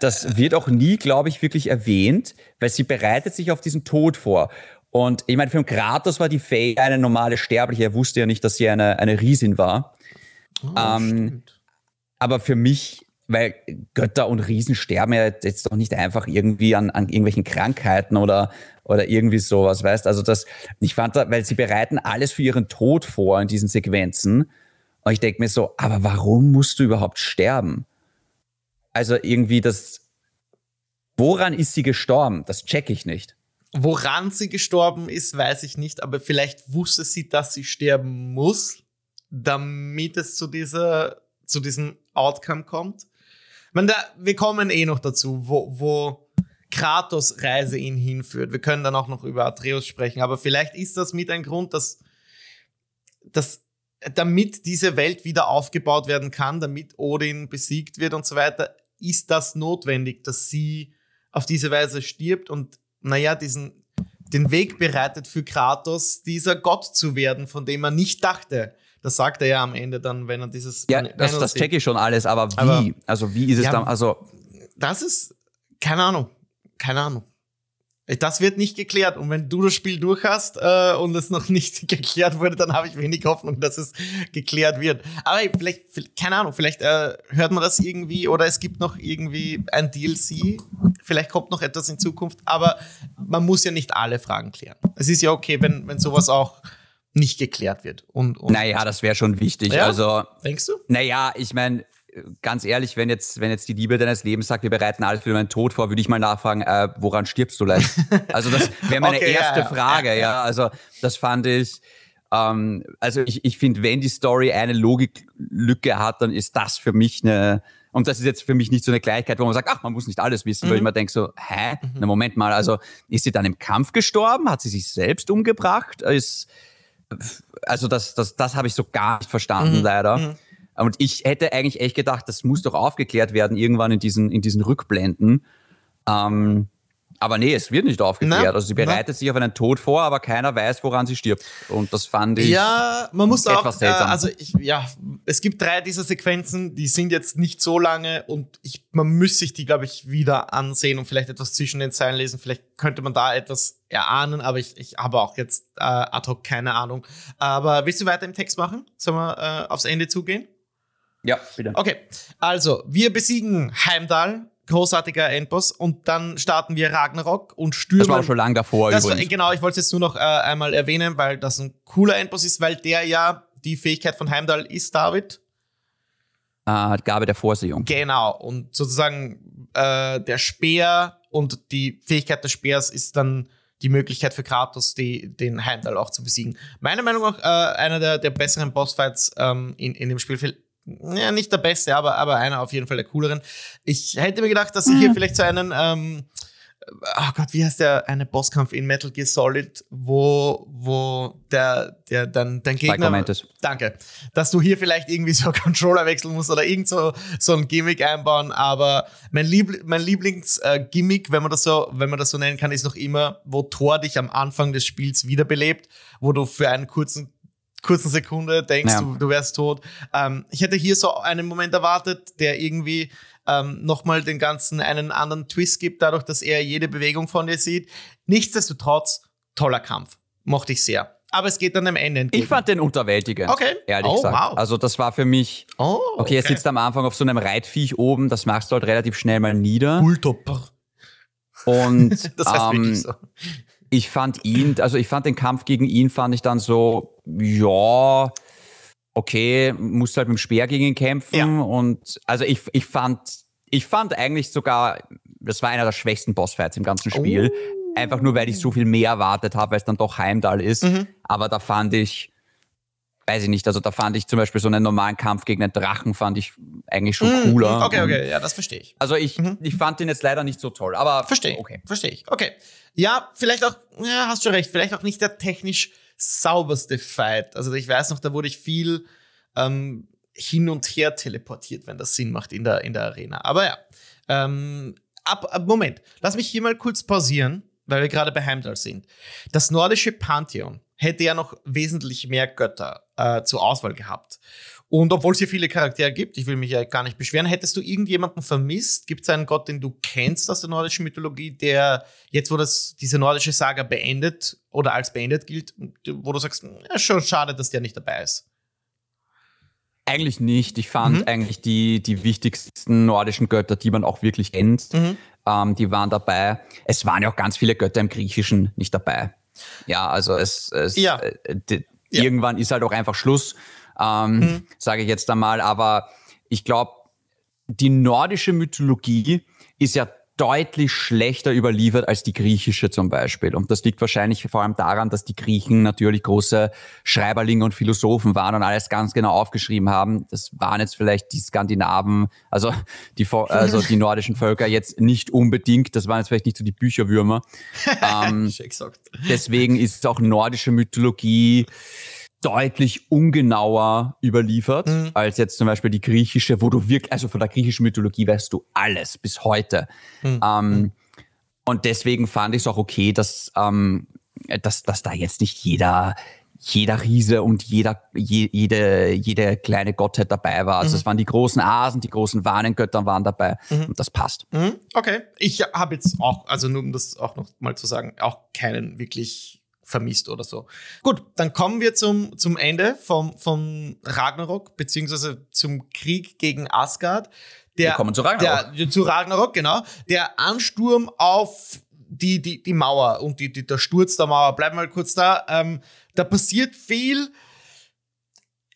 das wird auch nie, glaube ich, wirklich erwähnt, weil sie bereitet sich auf diesen Tod vor. Und ich meine, für Kratos war die Faye eine normale Sterbliche. Er wusste ja nicht, dass sie eine, eine Riesin war. Oh, ähm, aber für mich, weil Götter und Riesen sterben ja jetzt doch nicht einfach irgendwie an, an irgendwelchen Krankheiten oder, oder irgendwie sowas, weißt Also das, ich fand da, weil sie bereiten alles für ihren Tod vor in diesen Sequenzen. Und ich denke mir so, aber warum musst du überhaupt sterben? Also irgendwie das, woran ist sie gestorben? Das check ich nicht. Woran sie gestorben ist, weiß ich nicht, aber vielleicht wusste sie, dass sie sterben muss damit es zu dieser, zu diesem Outcome kommt. Meine, da, wir kommen eh noch dazu, wo, wo Kratos Reise ihn hinführt. Wir können dann auch noch über Atreus sprechen, aber vielleicht ist das mit ein Grund, dass, dass damit diese Welt wieder aufgebaut werden kann, damit Odin besiegt wird und so weiter, ist das notwendig, dass sie auf diese Weise stirbt und naja, diesen, den Weg bereitet für Kratos, dieser Gott zu werden, von dem er nicht dachte. Das sagt er ja am Ende dann, wenn er dieses. Ja, das, das checke ich schon alles, aber wie? Aber, also wie ist es ja, dann? Also das ist keine Ahnung, keine Ahnung. Das wird nicht geklärt. Und wenn du das Spiel durch hast äh, und es noch nicht geklärt wurde, dann habe ich wenig Hoffnung, dass es geklärt wird. Aber vielleicht, vielleicht keine Ahnung, vielleicht äh, hört man das irgendwie oder es gibt noch irgendwie ein DLC. Vielleicht kommt noch etwas in Zukunft. Aber man muss ja nicht alle Fragen klären. Es ist ja okay, wenn, wenn sowas auch nicht geklärt wird. Und, und naja, das wäre schon wichtig. Ja? Also, Denkst du? Naja, ich meine, ganz ehrlich, wenn jetzt, wenn jetzt die Liebe deines Lebens sagt, wir bereiten alles für deinen Tod vor, würde ich mal nachfragen, äh, woran stirbst du leicht? Also das wäre meine okay, erste ja, ja. Frage, ja, Also das fand ich, Ähm, also ich, ich finde, wenn die Story eine Logiklücke hat, dann ist das für mich eine, und das ist jetzt für mich nicht so eine Gleichheit, wo man sagt, ach, man muss nicht alles wissen, mhm. weil ich mir denke so, hä? Mhm. Na, Moment mal, also ist sie dann im Kampf gestorben? Hat sie sich selbst umgebracht? Ist, also das, das, das habe ich so gar nicht verstanden, mhm. leider. Mhm. Und ich hätte eigentlich echt gedacht, das muss doch aufgeklärt werden, irgendwann in diesen, in diesen Rückblenden. Ähm, aber nee, es wird nicht aufgeklärt. Na, also sie bereitet na. sich auf einen Tod vor, aber keiner weiß, woran sie stirbt. Und das fand ich ja, man muss etwas auch, äh, seltsam. Also ich, ja, es gibt drei dieser Sequenzen, die sind jetzt nicht so lange und ich, man müsste sich die, glaube ich, wieder ansehen und vielleicht etwas zwischen den Zeilen lesen. Vielleicht könnte man da etwas erahnen, aber ich, ich habe auch jetzt äh, ad hoc keine Ahnung. Aber willst du weiter im Text machen? Sollen wir äh, aufs Ende zugehen? Ja, bitte. Okay, also wir besiegen Heimdall, großartiger Endboss, und dann starten wir Ragnarok und stürmen. Das war auch schon lange davor das übrigens. War, genau, ich wollte es jetzt nur noch äh, einmal erwähnen, weil das ein cooler Endboss ist, weil der ja die Fähigkeit von Heimdall ist, David. Äh, Gabe der Vorsehung. Genau, und sozusagen äh, der Speer und die Fähigkeit des Speers ist dann die Möglichkeit für Kratos, die, den Heimdall auch zu besiegen. Meiner Meinung nach äh, einer der, der besseren Bossfights ähm, in, in dem Spiel ja, nicht der beste, aber, aber einer auf jeden Fall der cooleren. Ich hätte mir gedacht, dass sie hier mhm. vielleicht so einen, ähm, oh Gott, wie heißt der eine Bosskampf in Metal Gear Solid, wo, wo der, der dann dein Gegner. Danke. Dass du hier vielleicht irgendwie so Controller wechseln musst oder irgend so, so ein Gimmick einbauen. Aber mein, Liebl mein Lieblingsgimmick, äh, wenn man das so, wenn man das so nennen kann, ist noch immer, wo Thor dich am Anfang des Spiels wiederbelebt, wo du für einen kurzen kurzen Sekunde denkst, ja. du, du wärst tot. Ähm, ich hätte hier so einen Moment erwartet, der irgendwie ähm, nochmal den ganzen einen anderen Twist gibt, dadurch, dass er jede Bewegung von dir sieht. Nichtsdestotrotz, toller Kampf. Mochte ich sehr. Aber es geht dann am Ende entgegen. Ich fand den unterwältigend. Okay. Ehrlich oh, gesagt. Wow. Also, das war für mich. Oh, okay, okay, er sitzt am Anfang auf so einem Reitviech oben, das machst du halt relativ schnell mal nieder. Bulltopper. Und das heißt ähm, so ich fand ihn, also ich fand den Kampf gegen ihn, fand ich dann so, ja, okay, musst halt mit dem Speer gegen ihn kämpfen. Ja. Und also ich, ich fand, ich fand eigentlich sogar, das war einer der schwächsten Bossfights im ganzen Spiel. Oh. Einfach nur, weil ich so viel mehr erwartet habe, weil es dann doch Heimdall ist. Mhm. Aber da fand ich, weiß ich nicht, also da fand ich zum Beispiel so einen normalen Kampf gegen einen Drachen fand ich eigentlich schon mhm. cooler. Okay, okay, ja, das verstehe ich. Also ich, mhm. ich fand den jetzt leider nicht so toll, aber. Verstehe. Okay. Verstehe ich. Okay. Ja, vielleicht auch, ja, hast schon recht, vielleicht auch nicht der technisch sauberste Fight. Also ich weiß noch, da wurde ich viel ähm, hin und her teleportiert, wenn das Sinn macht in der, in der Arena. Aber ja, ähm, ab, ab, Moment, lass mich hier mal kurz pausieren, weil wir gerade bei Heimdall sind. Das nordische Pantheon hätte ja noch wesentlich mehr Götter äh, zur Auswahl gehabt. Und obwohl es hier viele Charaktere gibt, ich will mich ja gar nicht beschweren, hättest du irgendjemanden vermisst? Gibt es einen Gott, den du kennst aus der nordischen Mythologie, der jetzt, wo das diese nordische Saga beendet oder als beendet gilt, wo du sagst, ja, schon schade, dass der nicht dabei ist? Eigentlich nicht. Ich fand mhm. eigentlich die, die wichtigsten nordischen Götter, die man auch wirklich kennt, mhm. ähm, die waren dabei. Es waren ja auch ganz viele Götter im Griechischen nicht dabei. Ja, also es, es ja. Äh, die, ja. irgendwann ist halt auch einfach Schluss ähm, mhm. sage ich jetzt einmal. Aber ich glaube, die nordische Mythologie ist ja deutlich schlechter überliefert als die griechische zum Beispiel. Und das liegt wahrscheinlich vor allem daran, dass die Griechen natürlich große Schreiberlinge und Philosophen waren und alles ganz genau aufgeschrieben haben. Das waren jetzt vielleicht die Skandinaven, also die, also die nordischen Völker jetzt nicht unbedingt. Das waren jetzt vielleicht nicht so die Bücherwürmer. ähm, deswegen ist auch nordische Mythologie deutlich ungenauer überliefert mhm. als jetzt zum Beispiel die griechische, wo du wirklich, also von der griechischen Mythologie weißt du alles bis heute. Mhm. Ähm, mhm. und deswegen fand ich es auch okay, dass, ähm, dass, dass da jetzt nicht jeder, jeder Riese und jeder, je, jede, jede kleine Gottheit dabei war. Also mhm. es waren die großen Asen, die großen Warnengötter waren dabei mhm. und das passt. Mhm. Okay, ich habe jetzt auch, also nur um das auch noch mal zu sagen, auch keinen wirklich vermisst oder so. Gut, dann kommen wir zum, zum Ende vom, vom Ragnarok, beziehungsweise zum Krieg gegen Asgard. Der, wir kommen zu Ragnarok. Der, zu Ragnarok, genau. Der Ansturm auf die, die, die Mauer und die, die, der Sturz der Mauer. Bleib mal kurz da. Ähm, da passiert viel.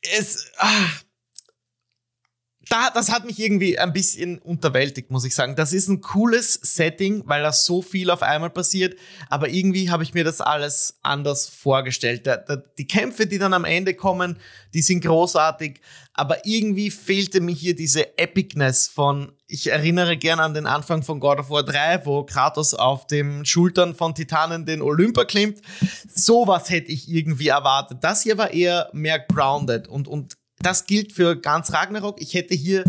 Es. Ah, da, das hat mich irgendwie ein bisschen unterwältigt, muss ich sagen. Das ist ein cooles Setting, weil da so viel auf einmal passiert. Aber irgendwie habe ich mir das alles anders vorgestellt. Da, da, die Kämpfe, die dann am Ende kommen, die sind großartig. Aber irgendwie fehlte mir hier diese Epicness von, ich erinnere gerne an den Anfang von God of War 3, wo Kratos auf den Schultern von Titanen den Olymper klimmt. Sowas hätte ich irgendwie erwartet. Das hier war eher mehr grounded und, und das gilt für ganz Ragnarok. Ich hätte hier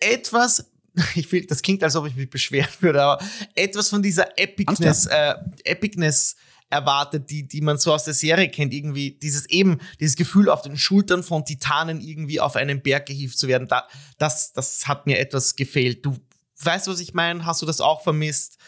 etwas ich will, das klingt, als ob ich mich beschweren würde, aber etwas von dieser Epicness, äh, Epicness erwartet, die, die man so aus der Serie kennt. Irgendwie dieses eben, dieses Gefühl auf den Schultern von Titanen irgendwie auf einen Berg gehievt zu werden. Da, das, das hat mir etwas gefehlt. Du weißt, was ich meine? Hast du das auch vermisst?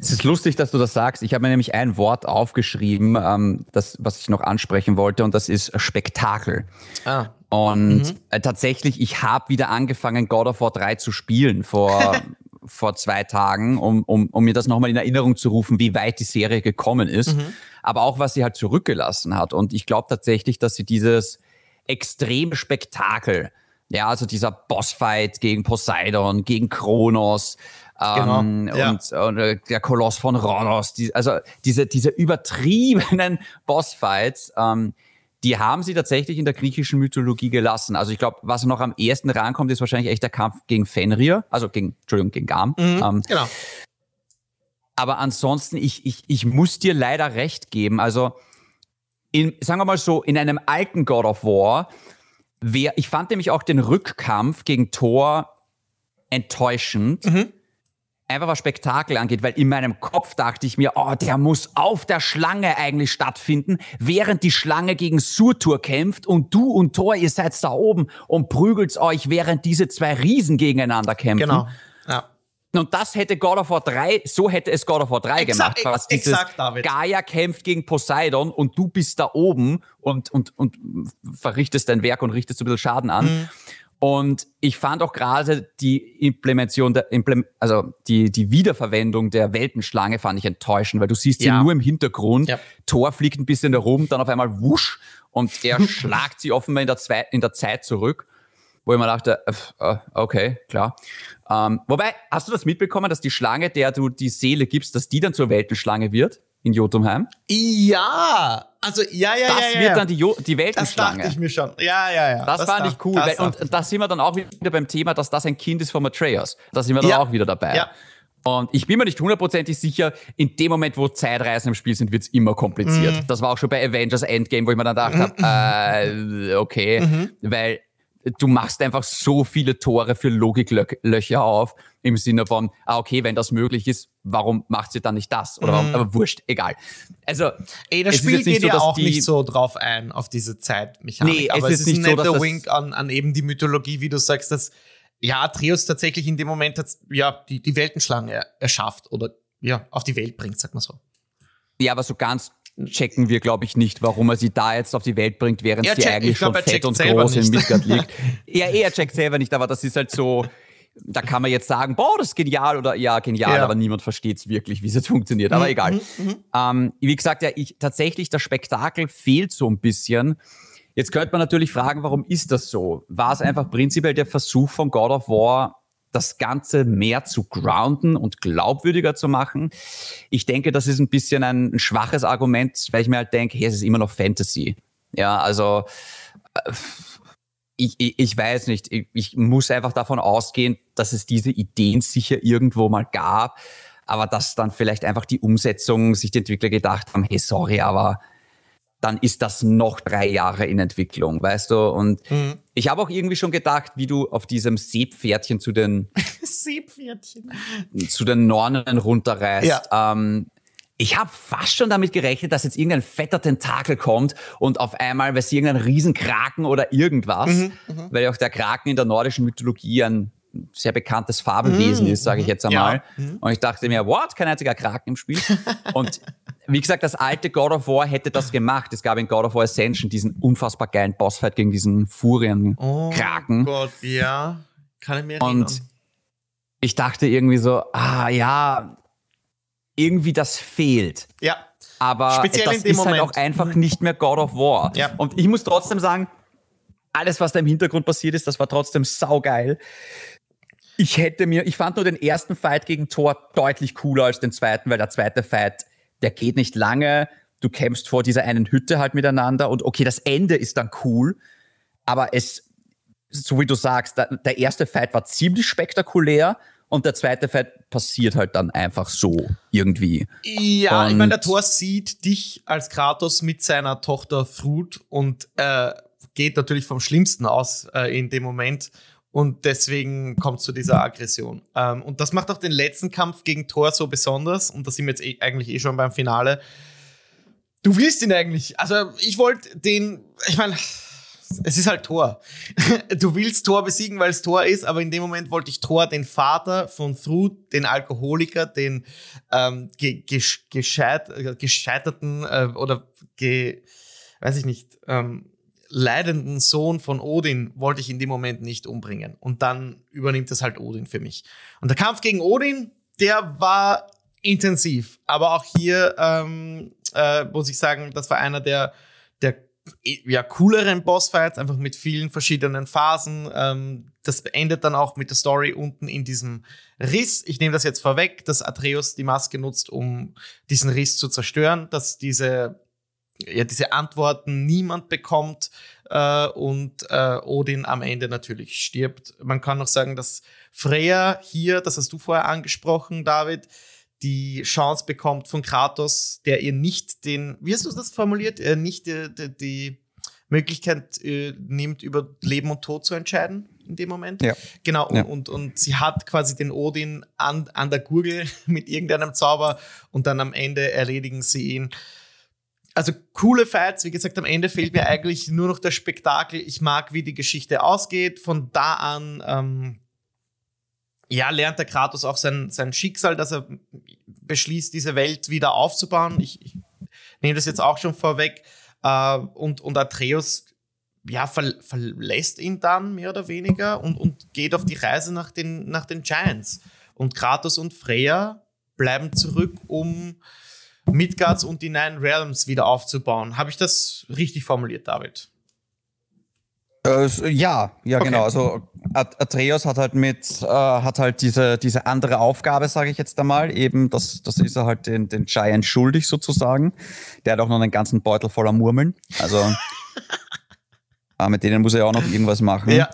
Es ist lustig, dass du das sagst. Ich habe mir nämlich ein Wort aufgeschrieben, ähm, das, was ich noch ansprechen wollte, und das ist Spektakel. Ah. Und mhm. äh, tatsächlich, ich habe wieder angefangen, God of War 3 zu spielen vor, vor zwei Tagen, um, um, um mir das nochmal in Erinnerung zu rufen, wie weit die Serie gekommen ist. Mhm. Aber auch, was sie halt zurückgelassen hat. Und ich glaube tatsächlich, dass sie dieses extreme Spektakel, ja, also dieser Bossfight gegen Poseidon, gegen Kronos, genau, ähm, ja. und, und, äh, der Koloss von Rhodos, die, also diese, diese übertriebenen Bossfights, ähm, die haben sie tatsächlich in der griechischen Mythologie gelassen. Also ich glaube, was noch am ehesten rankommt, ist wahrscheinlich echt der Kampf gegen Fenrir, also gegen, Entschuldigung, gegen Gam. Mhm, ähm, genau. Aber ansonsten, ich, ich, ich muss dir leider recht geben. Also, in, sagen wir mal so, in einem alten God of War, wär, ich fand nämlich auch den Rückkampf gegen Thor enttäuschend. Mhm einfach was Spektakel angeht, weil in meinem Kopf dachte ich mir, oh, der muss auf der Schlange eigentlich stattfinden, während die Schlange gegen Surtur kämpft und du und Thor, ihr seid da oben und prügelt euch, während diese zwei Riesen gegeneinander kämpfen. Genau. Ja. Und das hätte God of War 3, so hätte es God of War 3 exakt, gemacht. Was dieses exakt, David. Gaia kämpft gegen Poseidon und du bist da oben und, und, und verrichtest dein Werk und richtest ein bisschen Schaden an. Mhm. Und ich fand auch gerade die Implementation der, also die, die Wiederverwendung der Weltenschlange fand ich enttäuschend, weil du siehst ja. sie nur im Hintergrund. Ja. Thor fliegt ein bisschen herum, dann auf einmal wusch und er schlagt sie offenbar in der, Zwei in der Zeit zurück, wo ich mir dachte, äh, okay, klar. Ähm, wobei, hast du das mitbekommen, dass die Schlange, der du die Seele gibst, dass die dann zur Weltenschlange wird? In Jotunheim? Ja, also ja, ja, das ja. Das wird dann die, jo die Weltenschlange. Das dachte ich mir schon. Ja, ja, ja. Das, das fand ich cool. Weil, und da sind wir dann auch wieder beim Thema, dass das ein Kind ist von Atreus. Da sind wir dann ja. auch wieder dabei. Ja. Und ich bin mir nicht hundertprozentig sicher, in dem Moment, wo Zeitreisen im Spiel sind, wird es immer kompliziert. Mhm. Das war auch schon bei Avengers Endgame, wo ich mir dann gedacht mhm. habe, äh, okay, mhm. weil du machst einfach so viele Tore für Logiklöcher auf, im Sinne von, ah, okay, wenn das möglich ist, warum macht sie dann nicht das? Oder warum, mhm. aber wurscht, egal. Also, Ey, das Spiel geht so, ja auch die, nicht so drauf ein, auf diese Zeitmechanik. Nee, aber es ist, es ist nicht ein netter so, Wink an, an eben die Mythologie, wie du sagst, dass ja, Atreus tatsächlich in dem Moment hat, ja, die, die Weltenschlange erschafft oder ja, auf die Welt bringt, sag mal so. Ja, aber so ganz checken wir, glaube ich, nicht, warum er sie da jetzt auf die Welt bringt, während er sie check, eigentlich glaub, schon fett und groß nicht. in Midgard liegt. ja, er checkt selber nicht, aber das ist halt so, da kann man jetzt sagen, boah, das ist genial oder ja, genial, ja. aber niemand versteht es wirklich, wie es jetzt funktioniert. Aber mhm, egal. Mhm, mhm. Ähm, wie gesagt, ja, ich, tatsächlich, das Spektakel fehlt so ein bisschen. Jetzt könnte man natürlich fragen, warum ist das so? War es einfach prinzipiell der Versuch von God of War, das Ganze mehr zu grounden und glaubwürdiger zu machen. Ich denke, das ist ein bisschen ein, schwaches Argument, weil ich mir halt denke, hey, es ist immer noch Fantasy. Ja, also äh, ich, ich, ich weiß nicht, ich, ich muss einfach davon ausgehen, dass es diese Ideen sicher irgendwo mal gab, aber dass dann vielleicht einfach die Umsetzung sich die Entwickler gedacht haben, hey, sorry, aber dann ist das noch drei Jahre in Entwicklung, weißt du? Und mhm. ich habe auch irgendwie schon gedacht, wie du auf diesem Seepferdchen zu den Seepferdchen zu den Nornen runterreist. Ja. Ähm, ich habe fast schon damit gerechnet, dass jetzt irgendein fetter Tentakel kommt und auf einmal, weil sie irgendein Riesenkraken oder irgendwas, mhm, mhm, weil ja auch der Kraken in der nordischen Mythologie ein sehr bekanntes Fabelwesen mhm, ist, sage ich jetzt einmal. Ja. Mhm. Und ich dachte mir, what? Kein einziger Kraken im Spiel. und wie gesagt, das alte God of War hätte das gemacht. Es gab in God of War Ascension diesen unfassbar geilen Bossfight gegen diesen Furien-Kraken. Oh Gott, ja. Kann ich mir erinnern. Und ich dachte irgendwie so, ah ja, irgendwie das fehlt. Ja. Aber Speziell das ist Moment. halt auch einfach nicht mehr God of War. Ja. Und ich muss trotzdem sagen, alles, was da im Hintergrund passiert ist, das war trotzdem saugeil. Ich hätte mir, ich fand nur den ersten Fight gegen Thor deutlich cooler als den zweiten, weil der zweite Fight, der geht nicht lange. Du kämpfst vor dieser einen Hütte halt miteinander und okay, das Ende ist dann cool, aber es, so wie du sagst, der, der erste Fight war ziemlich spektakulär und der zweite Fight passiert halt dann einfach so irgendwie. Ja, und ich meine, der Thor sieht dich als Kratos mit seiner Tochter Frut und äh, geht natürlich vom Schlimmsten aus äh, in dem Moment. Und deswegen kommt zu dieser Aggression. Ähm, und das macht auch den letzten Kampf gegen Thor so besonders. Und da sind wir jetzt eh, eigentlich eh schon beim Finale. Du willst ihn eigentlich. Also ich wollte den, ich meine, es ist halt Thor. Du willst Thor besiegen, weil es Thor ist, aber in dem Moment wollte ich Thor, den Vater von Thrud, den Alkoholiker, den ähm, ge gescheit gescheiterten äh, oder ge weiß ich nicht, ähm, leidenden Sohn von Odin wollte ich in dem Moment nicht umbringen. Und dann übernimmt das halt Odin für mich. Und der Kampf gegen Odin, der war intensiv. Aber auch hier ähm, äh, muss ich sagen, das war einer der, der ja, cooleren Bossfights, einfach mit vielen verschiedenen Phasen. Ähm, das endet dann auch mit der Story unten in diesem Riss. Ich nehme das jetzt vorweg, dass Atreus die Maske nutzt, um diesen Riss zu zerstören, dass diese ja, diese Antworten niemand bekommt äh, und äh, Odin am Ende natürlich stirbt. Man kann noch sagen, dass Freya hier, das hast du vorher angesprochen, David, die Chance bekommt von Kratos, der ihr nicht den, wie hast du das formuliert, äh, nicht die, die, die Möglichkeit äh, nimmt, über Leben und Tod zu entscheiden in dem Moment. Ja. Genau, ja. Und, und, und sie hat quasi den Odin an, an der Gurgel mit irgendeinem Zauber und dann am Ende erledigen sie ihn also coole Fights, wie gesagt, am Ende fehlt mir eigentlich nur noch der Spektakel. Ich mag, wie die Geschichte ausgeht. Von da an, ähm, ja, lernt der Kratos auch sein, sein Schicksal, dass er beschließt, diese Welt wieder aufzubauen. Ich, ich nehme das jetzt auch schon vorweg. Äh, und, und Atreus, ja, ver, verlässt ihn dann mehr oder weniger und, und geht auf die Reise nach den, nach den Giants. Und Kratos und Freya bleiben zurück, um Midgards und die Nine Realms wieder aufzubauen. Habe ich das richtig formuliert, David? Äh, ja, ja okay. genau. Also Atreus hat halt mit äh, hat halt diese diese andere Aufgabe, sage ich jetzt einmal, eben das das ist er halt den den Giant schuldig sozusagen. Der hat auch noch einen ganzen Beutel voller Murmeln. Also äh, mit denen muss er ja auch noch irgendwas machen. Ja.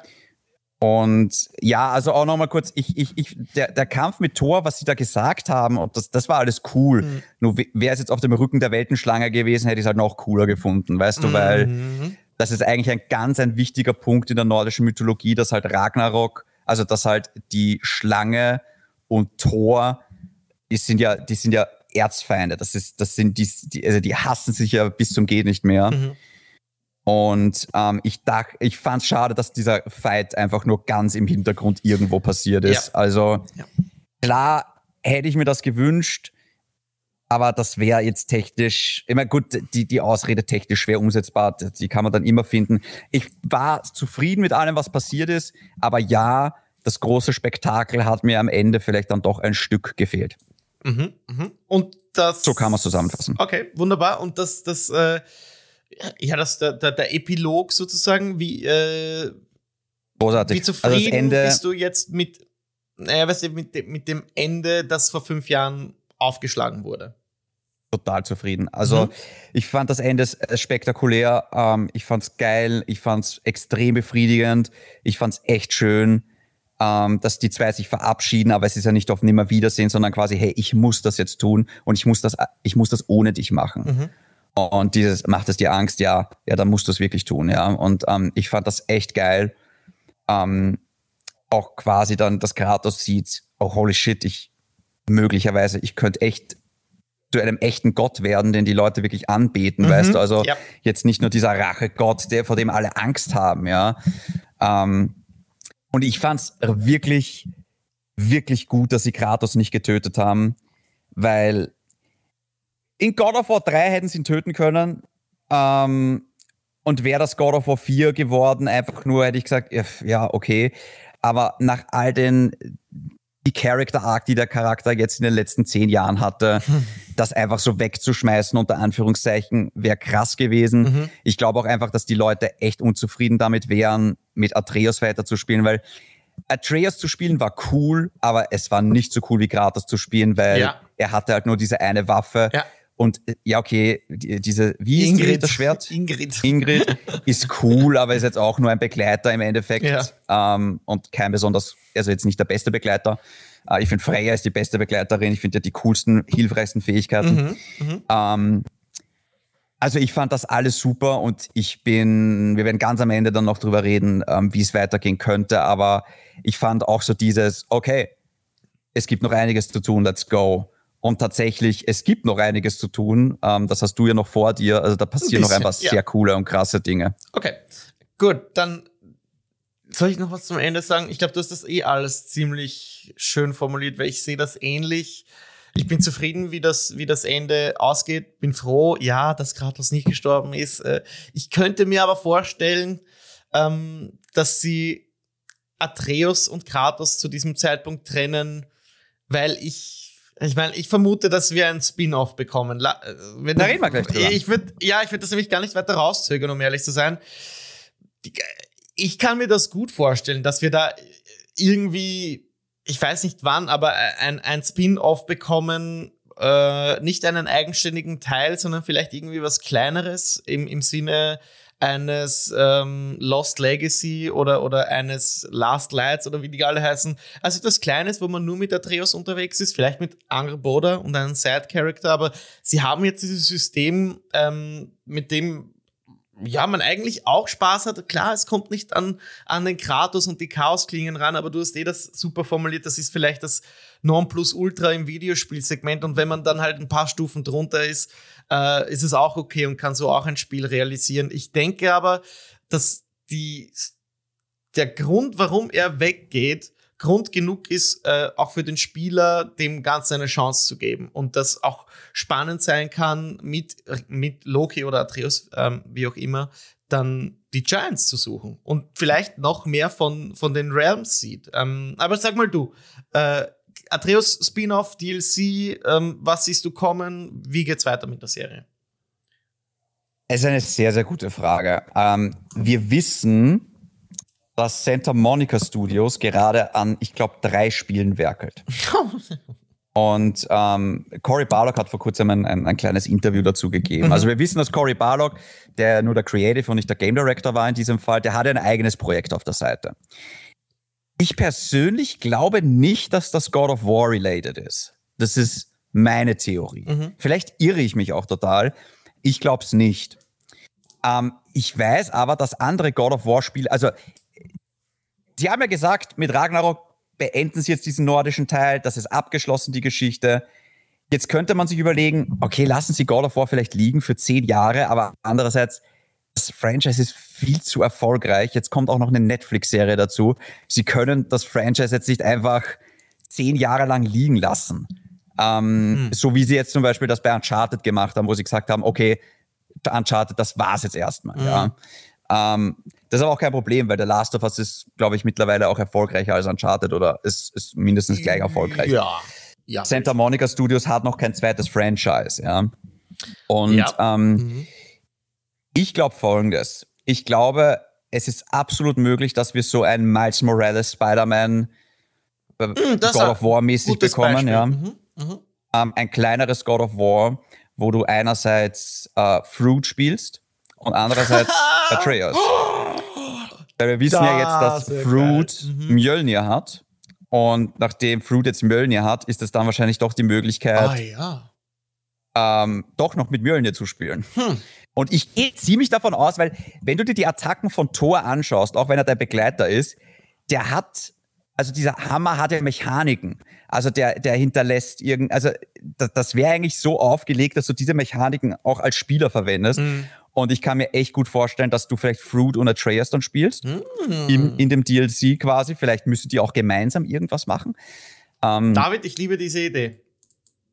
Und ja, also auch nochmal kurz, ich, ich, ich, der, der Kampf mit Thor, was sie da gesagt haben, und das, das war alles cool. Mhm. Nur wäre es jetzt auf dem Rücken der Weltenschlange gewesen, hätte ich es halt noch cooler gefunden, weißt du, mhm. weil das ist eigentlich ein ganz ein wichtiger Punkt in der nordischen Mythologie, dass halt Ragnarok, also dass halt die Schlange und Thor, die sind ja, die sind ja Erzfeinde. Das ist, das sind die, die also die hassen sich ja bis zum Geht nicht mehr. Mhm. Und ähm, ich dachte, ich fand es schade, dass dieser Fight einfach nur ganz im Hintergrund irgendwo passiert ist. Ja. Also ja. klar hätte ich mir das gewünscht, aber das wäre jetzt technisch, immer gut, die, die Ausrede technisch schwer umsetzbar, die kann man dann immer finden. Ich war zufrieden mit allem, was passiert ist, aber ja, das große Spektakel hat mir am Ende vielleicht dann doch ein Stück gefehlt. Mhm, mh. Und das. So kann man es zusammenfassen. Okay, wunderbar. Und das, das äh, ja, das, der, der, der Epilog sozusagen, wie, äh, Großartig. wie zufrieden also bist du jetzt mit, naja, weißt du, mit, dem, mit dem Ende, das vor fünf Jahren aufgeschlagen wurde? Total zufrieden. Also mhm. ich fand das Ende spektakulär, ähm, ich fand's geil, ich fand's extrem befriedigend, ich fand's echt schön, ähm, dass die zwei sich verabschieden, aber es ist ja nicht auf Nimmerwiedersehen, sondern quasi, hey, ich muss das jetzt tun und ich muss das, ich muss das ohne dich machen. Mhm. Und dieses, macht es dir Angst? Ja, ja, dann musst du es wirklich tun, ja. Und ähm, ich fand das echt geil. Ähm, auch quasi dann, dass Kratos sieht, oh holy shit, ich möglicherweise, ich könnte echt zu einem echten Gott werden, den die Leute wirklich anbeten, mhm, weißt du? Also ja. jetzt nicht nur dieser Rachegott, der vor dem alle Angst haben, ja. Ähm, und ich fand's wirklich, wirklich gut, dass sie Kratos nicht getötet haben, weil in God of War 3 hätten sie ihn töten können. Ähm, und wäre das God of War 4 geworden, einfach nur hätte ich gesagt, ja, okay. Aber nach all den die Character Arc, die der Charakter jetzt in den letzten zehn Jahren hatte, das einfach so wegzuschmeißen, unter Anführungszeichen, wäre krass gewesen. Mhm. Ich glaube auch einfach, dass die Leute echt unzufrieden damit wären, mit Atreus weiterzuspielen, weil Atreus zu spielen war cool, aber es war nicht so cool wie Kratos zu spielen, weil ja. er hatte halt nur diese eine Waffe. Ja. Und äh, ja, okay, die, diese, wie Ingrid, ist das Schwert? Ingrid. Ingrid ist cool, aber ist jetzt auch nur ein Begleiter im Endeffekt. Ja. Ähm, und kein besonders, also jetzt nicht der beste Begleiter. Äh, ich finde, Freya ist die beste Begleiterin. Ich finde ja die coolsten, hilfreichsten Fähigkeiten. Mhm, mhm. ähm, also ich fand das alles super und ich bin, wir werden ganz am Ende dann noch drüber reden, ähm, wie es weitergehen könnte, aber ich fand auch so dieses, okay, es gibt noch einiges zu tun, let's go. Und tatsächlich, es gibt noch einiges zu tun. Ähm, das hast du ja noch vor dir. Also da passieren bisschen, noch einfach ja. sehr coole und krasse Dinge. Okay, gut. Dann soll ich noch was zum Ende sagen? Ich glaube, du hast das eh alles ziemlich schön formuliert, weil ich sehe das ähnlich. Ich bin zufrieden, wie das, wie das Ende ausgeht. Bin froh, ja, dass Kratos nicht gestorben ist. Äh, ich könnte mir aber vorstellen, ähm, dass sie Atreus und Kratos zu diesem Zeitpunkt trennen, weil ich ich meine, ich vermute, dass wir ein Spin-off bekommen. La äh, wenn da reden wir gleich drüber. Ich würde, ja, ich würde das nämlich gar nicht weiter rauszögern, um ehrlich zu sein. Ich kann mir das gut vorstellen, dass wir da irgendwie, ich weiß nicht wann, aber ein, ein Spin-off bekommen, äh, nicht einen eigenständigen Teil, sondern vielleicht irgendwie was Kleineres im, im Sinne eines ähm, Lost Legacy oder, oder eines Last Lights oder wie die alle heißen. Also etwas Kleines, wo man nur mit Atreus unterwegs ist, vielleicht mit Angerboda und einem Side-Character, aber sie haben jetzt dieses System, ähm, mit dem ja, man eigentlich auch Spaß hat. Klar, es kommt nicht an, an den Kratos und die Chaosklingen ran, aber du hast eh das super formuliert. Das ist vielleicht das Nonplusultra im Videospielsegment. Und wenn man dann halt ein paar Stufen drunter ist, äh, ist es auch okay und kann so auch ein Spiel realisieren. Ich denke aber, dass die, der Grund, warum er weggeht, Grund genug ist, äh, auch für den Spieler dem Ganzen eine Chance zu geben und das auch spannend sein kann, mit, mit Loki oder Atreus, ähm, wie auch immer, dann die Giants zu suchen und vielleicht noch mehr von, von den Realms sieht. Ähm, aber sag mal du, äh, Atreus Spin-off, DLC, ähm, was siehst du kommen? Wie geht's weiter mit der Serie? Es ist eine sehr, sehr gute Frage. Ähm, wir wissen, dass Santa Monica Studios gerade an, ich glaube, drei Spielen werkelt. Und ähm, Cory Barlock hat vor kurzem ein, ein, ein kleines Interview dazu gegeben. Mhm. Also wir wissen, dass Cory Barlock, der nur der Creative und nicht der Game Director war in diesem Fall, der hatte ein eigenes Projekt auf der Seite. Ich persönlich glaube nicht, dass das God of War related ist. Das ist meine Theorie. Mhm. Vielleicht irre ich mich auch total. Ich glaube es nicht. Ähm, ich weiß aber, dass andere God of War Spiele, also sie haben ja gesagt, mit Ragnarok beenden sie jetzt diesen nordischen Teil, das ist abgeschlossen, die Geschichte. Jetzt könnte man sich überlegen, okay, lassen Sie God of War vielleicht liegen für zehn Jahre, aber andererseits, das Franchise ist viel zu erfolgreich. Jetzt kommt auch noch eine Netflix-Serie dazu. Sie können das Franchise jetzt nicht einfach zehn Jahre lang liegen lassen. Ähm, hm. So wie sie jetzt zum Beispiel das bei Uncharted gemacht haben, wo sie gesagt haben, okay, Uncharted, das war's jetzt erstmal. Hm. Ja. Ähm, das ist aber auch kein Problem, weil der Last of Us ist, glaube ich, mittlerweile auch erfolgreicher als Uncharted oder ist, ist mindestens gleich erfolgreich. Ja. ja. Santa Monica Studios hat noch kein zweites Franchise, ja. Und ja. Ähm, mhm. Ich glaube folgendes. Ich glaube, es ist absolut möglich, dass wir so ein Miles Morales Spider-Man äh, mhm, God of War mäßig bekommen, ja. Mhm. Mhm. Ähm, ein kleineres God of War, wo du einerseits äh, Fruit spielst und andererseits Atreus. Weil wir wissen das ja jetzt, dass Fruit mhm. Mjölnir hat. Und nachdem Fruit jetzt Mjölnir hat, ist es dann wahrscheinlich doch die Möglichkeit, ah, ja. ähm, doch noch mit Mjölnir zu spielen. Hm. Und ich gehe ziemlich davon aus, weil wenn du dir die Attacken von Thor anschaust, auch wenn er dein Begleiter ist, der hat, also dieser Hammer hat ja Mechaniken. Also der, der hinterlässt irgend, also das, das wäre eigentlich so aufgelegt, dass du diese Mechaniken auch als Spieler verwendest. Mhm. Und ich kann mir echt gut vorstellen, dass du vielleicht Fruit und Atreus dann spielst. Mm. In, in dem DLC quasi. Vielleicht müssen die auch gemeinsam irgendwas machen. Ähm, David, ich liebe diese Idee.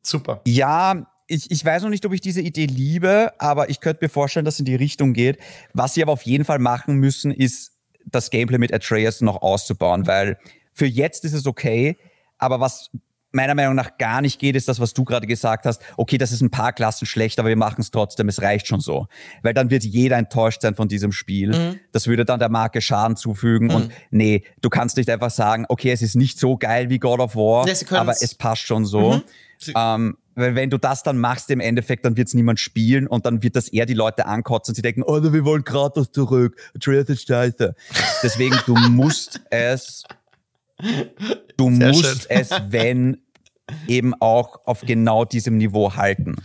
Super. Ja, ich, ich weiß noch nicht, ob ich diese Idee liebe, aber ich könnte mir vorstellen, dass es in die Richtung geht. Was sie aber auf jeden Fall machen müssen, ist das Gameplay mit Atreus noch auszubauen, weil für jetzt ist es okay, aber was meiner Meinung nach gar nicht geht, ist das, was du gerade gesagt hast. Okay, das ist ein paar Klassen schlecht, aber wir machen es trotzdem. Es reicht schon so. Weil dann wird jeder enttäuscht sein von diesem Spiel. Mhm. Das würde dann der Marke Schaden zufügen. Mhm. Und nee, du kannst nicht einfach sagen, okay, es ist nicht so geil wie God of War, ja, aber es passt schon so. Mhm. Ähm, weil wenn du das dann machst im Endeffekt, dann wird es niemand spielen und dann wird das eher die Leute ankotzen und sie denken, oh, wir wollen Kratos zurück. Atreus ist scheiße. Deswegen, du musst es, du Sehr musst schön. es, wenn, eben auch auf genau diesem Niveau halten.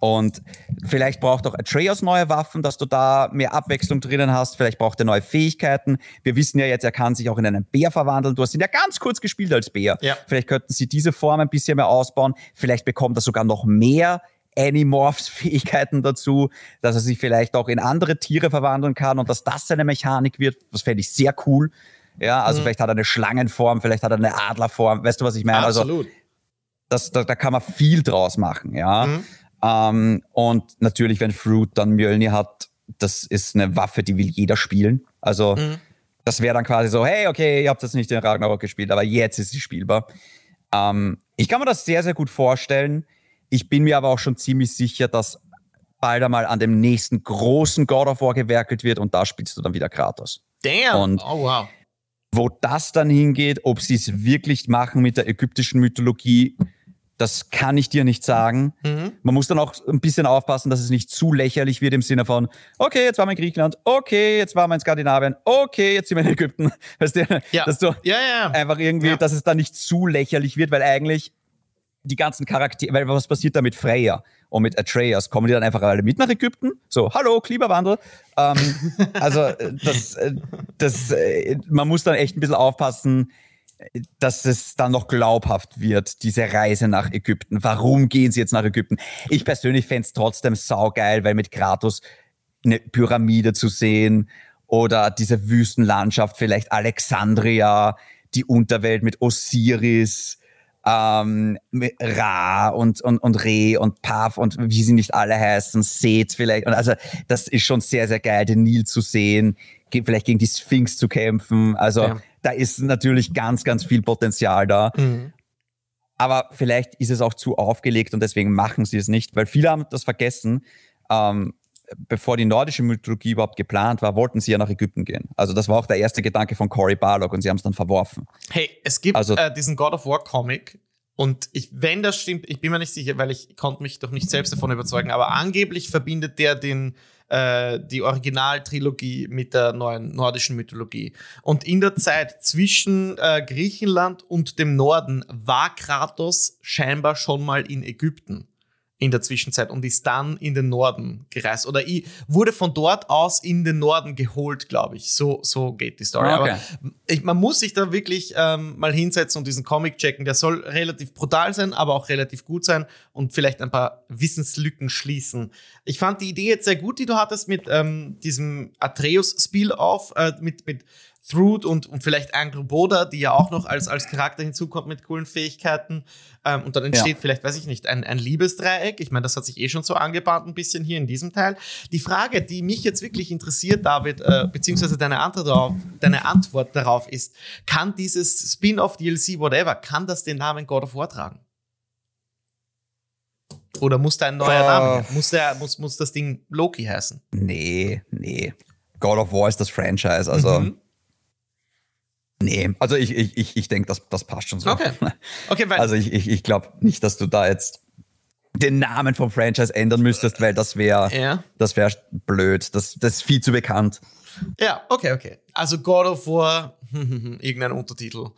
Und vielleicht braucht auch Atreus neue Waffen, dass du da mehr Abwechslung drinnen hast. Vielleicht braucht er neue Fähigkeiten. Wir wissen ja jetzt, er kann sich auch in einen Bär verwandeln. Du hast ihn ja ganz kurz gespielt als Bär. Ja. Vielleicht könnten sie diese Form ein bisschen mehr ausbauen. Vielleicht bekommt er sogar noch mehr Animorphs-Fähigkeiten dazu, dass er sich vielleicht auch in andere Tiere verwandeln kann und dass das seine Mechanik wird. Das fände ich sehr cool. Ja, also mhm. vielleicht hat er eine Schlangenform, vielleicht hat er eine Adlerform. Weißt du, was ich meine? Also Absolut. Also, das, da, da kann man viel draus machen, ja. Mhm. Ähm, und natürlich, wenn Fruit dann Mjölnir hat, das ist eine Waffe, die will jeder spielen. Also mhm. das wäre dann quasi so, hey, okay, ihr habt jetzt nicht den Ragnarok gespielt, aber jetzt ist sie spielbar. Ähm, ich kann mir das sehr, sehr gut vorstellen. Ich bin mir aber auch schon ziemlich sicher, dass bald einmal an dem nächsten großen God of War gewerkelt wird und da spielst du dann wieder Kratos. Damn! Und oh, wow. Wo das dann hingeht, ob sie es wirklich machen mit der ägyptischen Mythologie, das kann ich dir nicht sagen. Mhm. Man muss dann auch ein bisschen aufpassen, dass es nicht zu lächerlich wird im Sinne von, okay, jetzt waren wir in Griechenland, okay, jetzt waren wir in Skandinavien, okay, jetzt sind wir in Ägypten. Weißt du, ja. dass du ja, ja. einfach irgendwie, dass es dann nicht zu lächerlich wird, weil eigentlich die ganzen Charaktere, weil was passiert da mit Freya und mit Atreus? Kommen die dann einfach alle mit nach Ägypten? So, hallo, Klimawandel. Ähm, also, äh, das, äh, das, äh, man muss dann echt ein bisschen aufpassen, dass es dann noch glaubhaft wird, diese Reise nach Ägypten. Warum gehen sie jetzt nach Ägypten? Ich persönlich fände es trotzdem saugeil, weil mit Kratos eine Pyramide zu sehen oder diese Wüstenlandschaft, vielleicht Alexandria, die Unterwelt mit Osiris, ähm, Ra und, und, und Re und Pav und wie sie nicht alle heißen, Seth vielleicht. Und also das ist schon sehr, sehr geil, den Nil zu sehen, vielleicht gegen die Sphinx zu kämpfen. Also ja da ist natürlich ganz, ganz viel Potenzial da. Mhm. Aber vielleicht ist es auch zu aufgelegt und deswegen machen sie es nicht, weil viele haben das vergessen. Ähm, bevor die nordische Mythologie überhaupt geplant war, wollten sie ja nach Ägypten gehen. Also das war auch der erste Gedanke von Cory Barlog und sie haben es dann verworfen. Hey, es gibt also, äh, diesen God of War Comic und ich, wenn das stimmt, ich bin mir nicht sicher, weil ich konnte mich doch nicht selbst davon überzeugen, aber angeblich verbindet der den äh, die Originaltrilogie mit der neuen nordischen Mythologie. Und in der Zeit zwischen äh, Griechenland und dem Norden war Kratos scheinbar schon mal in Ägypten in der Zwischenzeit und ist dann in den Norden gereist. Oder ich wurde von dort aus in den Norden geholt, glaube ich. So, so geht die Story. Okay. Aber ich, man muss sich da wirklich ähm, mal hinsetzen und diesen Comic checken. Der soll relativ brutal sein, aber auch relativ gut sein und vielleicht ein paar Wissenslücken schließen. Ich fand die Idee jetzt sehr gut, die du hattest mit ähm, diesem Atreus-Spiel-Off, äh, mit, mit Thrud und, und vielleicht Angro Boda, die ja auch noch als, als Charakter hinzukommt mit coolen Fähigkeiten. Ähm, und dann entsteht ja. vielleicht, weiß ich nicht, ein, ein Liebesdreieck. Ich meine, das hat sich eh schon so angebahnt, ein bisschen hier in diesem Teil. Die Frage, die mich jetzt wirklich interessiert, David, äh, beziehungsweise deine Antwort, darauf, deine Antwort darauf ist, kann dieses Spin-off, DLC, whatever, kann das den Namen God of War tragen? Oder muss da ein neuer uh, Name? Muss, der, muss, muss das Ding Loki heißen? Nee, nee. God of War ist das Franchise, also. Mhm. Nee, also ich, ich, ich, ich denke, das, das passt schon so. Okay. okay weil also ich, ich, ich glaube nicht, dass du da jetzt den Namen vom Franchise ändern müsstest, weil das wäre ja. das wäre blöd. Das, das ist viel zu bekannt. Ja, okay, okay. Also God of War, irgendein Untertitel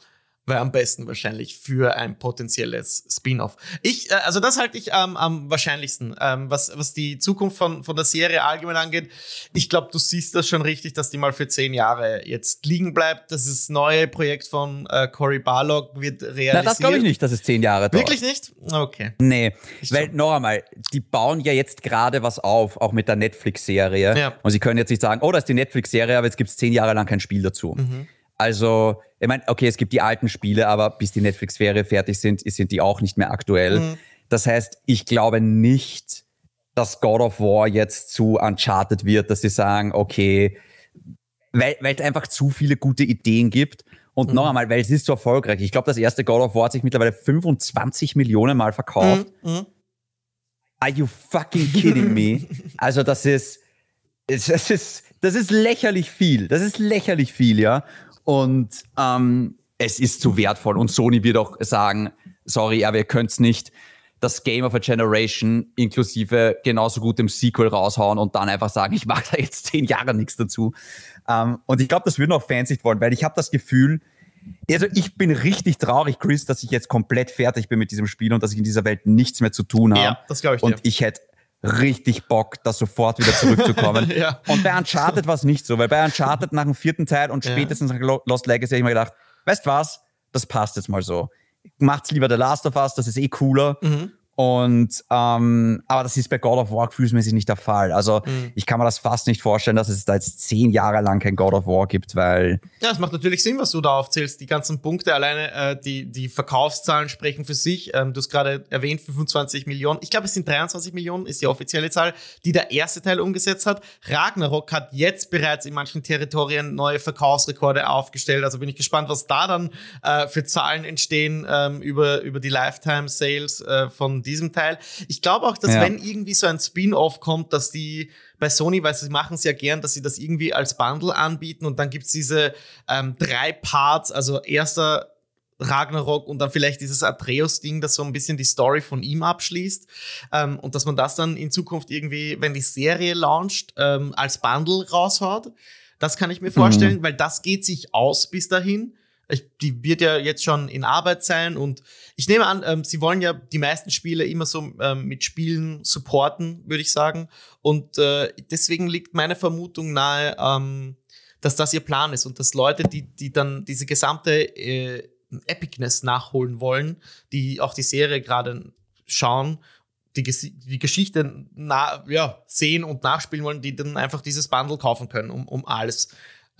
wäre am besten wahrscheinlich für ein potenzielles Spin-off. Ich, äh, also das halte ich ähm, am wahrscheinlichsten, ähm, was, was die Zukunft von, von der Serie allgemein angeht. Ich glaube, du siehst das schon richtig, dass die mal für zehn Jahre jetzt liegen bleibt. Das ist neue Projekt von äh, Cory Barlog wird realisiert. Na, das glaube ich nicht, dass es zehn Jahre dauert. Wirklich nicht? Okay. Nee, ich weil noch einmal, die bauen ja jetzt gerade was auf, auch mit der Netflix-Serie. Ja. Und sie können jetzt nicht sagen, oh, das ist die Netflix-Serie, aber jetzt gibt es zehn Jahre lang kein Spiel dazu. Mhm. Also, ich meine, okay, es gibt die alten Spiele, aber bis die Netflix-Serie fertig sind, sind die auch nicht mehr aktuell. Mhm. Das heißt, ich glaube nicht, dass God of War jetzt zu Uncharted wird, dass sie sagen, okay, weil, weil es einfach zu viele gute Ideen gibt Und mhm. noch einmal, weil es ist so erfolgreich. Ich glaube, das erste God of War hat sich mittlerweile 25 Millionen Mal verkauft. Mhm. mhm. Are you fucking kidding me? also das ist, das ist, das ist lächerlich viel. Das ist lächerlich viel, ja. Und ähm, es ist zu wertvoll. Und Sony wird auch sagen, sorry, aber ihr könnt's nicht das Game of a Generation inklusive genauso gut dem Sequel raushauen und dann einfach sagen, ich mache da jetzt zehn Jahre nichts dazu. Ähm, und ich glaube, das würden auch Fans nicht wollen, weil ich habe das Gefühl, also ich bin richtig traurig, Chris, dass ich jetzt komplett fertig bin mit diesem Spiel und dass ich in dieser Welt nichts mehr zu tun habe. Ja, das glaube ich. Und dir. ich hätte richtig Bock, da sofort wieder zurückzukommen. ja. Und bei Uncharted war es nicht so, weil bei Uncharted nach dem vierten Teil und spätestens nach Lost Legacy habe ich mir gedacht, weißt was, das passt jetzt mal so. Macht's lieber The Last of Us, das ist eh cooler. Mhm. Und ähm, aber das ist bei God of War gefühlsmäßig nicht der Fall. Also mhm. ich kann mir das fast nicht vorstellen, dass es da jetzt zehn Jahre lang kein God of War gibt, weil. Ja, es macht natürlich Sinn, was du da aufzählst. Die ganzen Punkte, alleine äh, die, die Verkaufszahlen sprechen für sich. Ähm, du hast gerade erwähnt, 25 Millionen. Ich glaube, es sind 23 Millionen, ist die offizielle Zahl, die der erste Teil umgesetzt hat. Ragnarok hat jetzt bereits in manchen Territorien neue Verkaufsrekorde aufgestellt. Also bin ich gespannt, was da dann äh, für Zahlen entstehen ähm, über, über die Lifetime Sales äh, von diesem Teil. Ich glaube auch, dass ja. wenn irgendwie so ein Spin-off kommt, dass die bei Sony, weil sie machen es ja gern, dass sie das irgendwie als Bundle anbieten und dann gibt es diese ähm, drei Parts, also erster Ragnarok und dann vielleicht dieses Atreus-Ding, das so ein bisschen die Story von ihm abschließt. Ähm, und dass man das dann in Zukunft irgendwie, wenn die Serie launcht, ähm, als Bundle raushaut. Das kann ich mir vorstellen, mhm. weil das geht sich aus bis dahin. Die wird ja jetzt schon in Arbeit sein und ich nehme an, ähm, sie wollen ja die meisten Spiele immer so ähm, mit Spielen supporten, würde ich sagen. Und äh, deswegen liegt meine Vermutung nahe, ähm, dass das ihr Plan ist und dass Leute, die, die dann diese gesamte äh, Epicness nachholen wollen, die auch die Serie gerade schauen, die, die Geschichte ja, sehen und nachspielen wollen, die dann einfach dieses Bundle kaufen können, um, um alles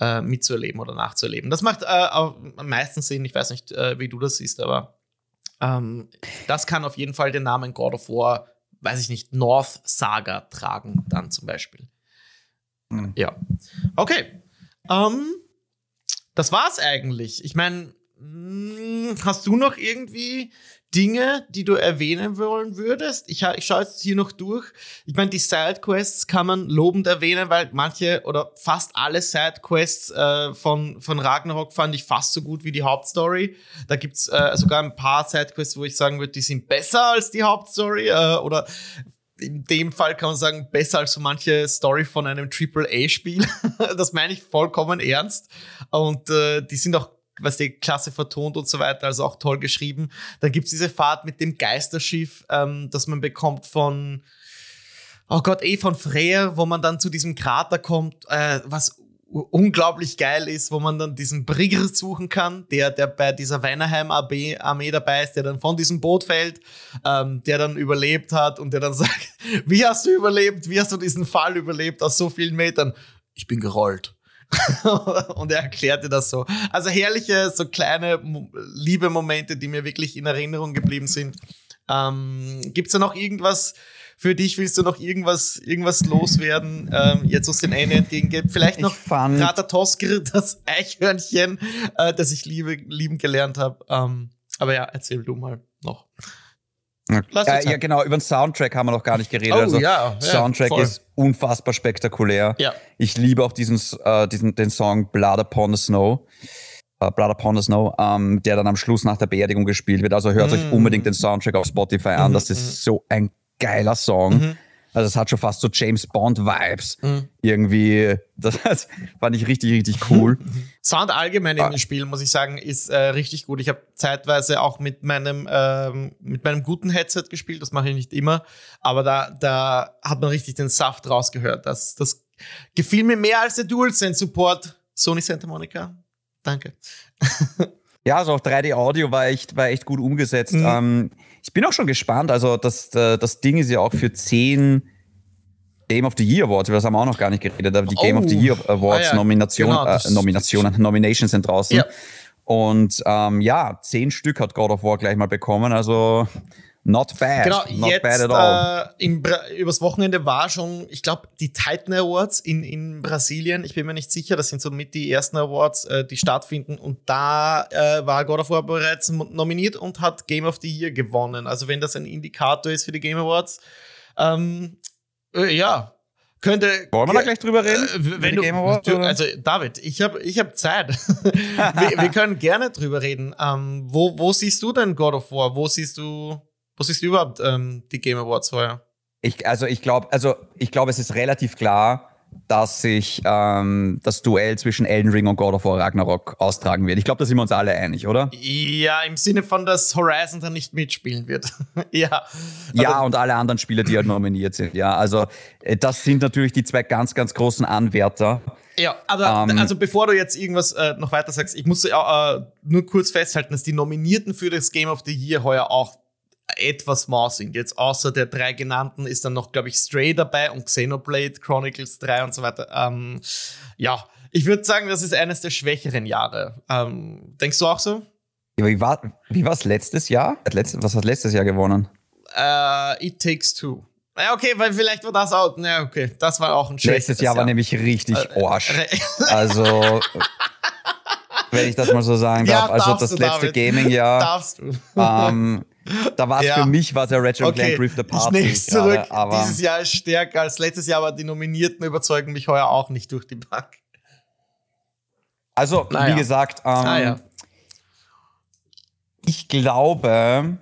äh, mitzuerleben oder nachzuerleben. Das macht äh, am meisten Sinn. Ich weiß nicht, äh, wie du das siehst, aber ähm, das kann auf jeden Fall den Namen God of War, weiß ich nicht, North Saga tragen, dann zum Beispiel. Mhm. Ja. Okay. Ähm, das war's eigentlich. Ich meine, hm, hast du noch irgendwie Dinge, die du erwähnen wollen würdest? Ich, ich schaue jetzt hier noch durch. Ich meine, die Sidequests kann man lobend erwähnen, weil manche oder fast alle Sidequests äh, von, von Ragnarok fand ich fast so gut wie die Hauptstory. Da gibt's äh, sogar ein paar Sidequests, wo ich sagen würde, die sind besser als die Hauptstory äh, oder in dem Fall kann man sagen, besser als so manche Story von einem AAA-Spiel. das meine ich vollkommen ernst. Und äh, die sind auch was die Klasse vertont und so weiter, also auch toll geschrieben. Dann gibt's diese Fahrt mit dem Geisterschiff, ähm, das man bekommt von, oh Gott, eh von Freya, wo man dann zu diesem Krater kommt, äh, was unglaublich geil ist, wo man dann diesen Brigger suchen kann, der, der bei dieser Weinerheim-Armee Armee dabei ist, der dann von diesem Boot fällt, ähm, der dann überlebt hat und der dann sagt, wie hast du überlebt? Wie hast du diesen Fall überlebt aus so vielen Metern? Ich bin gerollt. und er erklärte das so. Also herrliche, so kleine liebe Momente, die mir wirklich in Erinnerung geblieben sind. Ähm, Gibt es da noch irgendwas für dich? Willst du noch irgendwas, irgendwas loswerden, ähm, jetzt was den Ende entgegengeht? Vielleicht noch Krater Tosker, das Eichhörnchen, äh, das ich liebe, lieben gelernt habe. Ähm, aber ja, erzähl du mal noch. Ja, ja, genau, über den Soundtrack haben wir noch gar nicht geredet. Oh, also, ja, ja, Soundtrack voll. ist unfassbar spektakulär. Ja. Ich liebe auch diesen, äh, diesen, den Song Blood Upon the Snow. Uh, Blood Upon the Snow, ähm, der dann am Schluss nach der Beerdigung gespielt wird. Also hört mm. euch unbedingt den Soundtrack auf Spotify an. Mm, das ist mm. so ein geiler Song. -hmm. Also es hat schon fast so James Bond-Vibes. Mhm. Irgendwie, das fand ich richtig, richtig cool. Sound allgemein ah. im Spiel, muss ich sagen, ist äh, richtig gut. Ich habe zeitweise auch mit meinem, ähm, mit meinem guten Headset gespielt, das mache ich nicht immer, aber da, da hat man richtig den Saft rausgehört. Das, das gefiel mir mehr als der DualSense-Support Sony Santa Monica. Danke. ja, also auch 3D-Audio war echt, war echt gut umgesetzt. Mhm. Ähm, ich bin auch schon gespannt. Also das, äh, das Ding ist ja auch für zehn Game of the Year Awards, über das haben wir auch noch gar nicht geredet, aber die Game of the Year oh. Awards ah, ja. Nomination, genau, äh, Nominationen, Nominations sind draußen. Ja. Und ähm, ja, zehn Stück hat God of War gleich mal bekommen. Also Not bad. Genau, Not jetzt bad at all. Äh, im Bra übers Wochenende war schon, ich glaube, die Titan Awards in, in Brasilien. Ich bin mir nicht sicher, das sind so mit die ersten Awards, äh, die stattfinden. Und da äh, war God of War bereits nominiert und hat Game of the Year gewonnen. Also wenn das ein Indikator ist für die Game Awards, ähm, äh, ja, könnte. Wollen wir da gleich drüber reden? Äh, wenn du, Awards, du, also David, ich habe ich hab Zeit. wir, wir, können gerne drüber reden. Ähm, wo, wo siehst du denn God of War? Wo siehst du, wo siehst du überhaupt ähm, die Game Awards heuer? Ich, also ich glaube, also ich glaube, es ist relativ klar, dass sich ähm, das Duell zwischen Elden Ring und God of War Ragnarok austragen wird. Ich glaube, da sind wir uns alle einig, oder? Ja, im Sinne von, dass Horizon dann nicht mitspielen wird. ja. Ja, und alle anderen Spiele, die halt nominiert sind. Ja, also äh, das sind natürlich die zwei ganz, ganz großen Anwärter. Ja, aber ähm, also bevor du jetzt irgendwas äh, noch weiter sagst, ich muss äh, nur kurz festhalten, dass die Nominierten für das Game of the Year heuer auch etwas mau sind. Jetzt außer der drei genannten ist dann noch, glaube ich, Stray dabei und Xenoblade Chronicles 3 und so weiter. Ähm, ja, ich würde sagen, das ist eines der schwächeren Jahre. Ähm, denkst du auch so? Wie war wie war's letztes Jahr? Was hat letztes Jahr gewonnen? Uh, It Takes Two. Ja, okay, weil vielleicht war das auch. Ja, okay, das war auch ein schlechtes Letztes Jahr, Jahr war nämlich richtig äh, Arsch. also, wenn ich das mal so sagen darf. Ja, also das letzte Gaming-Jahr. Darfst du. Ähm, da war es ja. für mich, war es ja Ratchet okay. Clank Rift Apart. Ich nehme zurück. Aber Dieses Jahr ist stärker als letztes Jahr, aber die Nominierten überzeugen mich heuer auch nicht durch die Bank. Also, naja. wie gesagt, ähm, naja. ich glaube,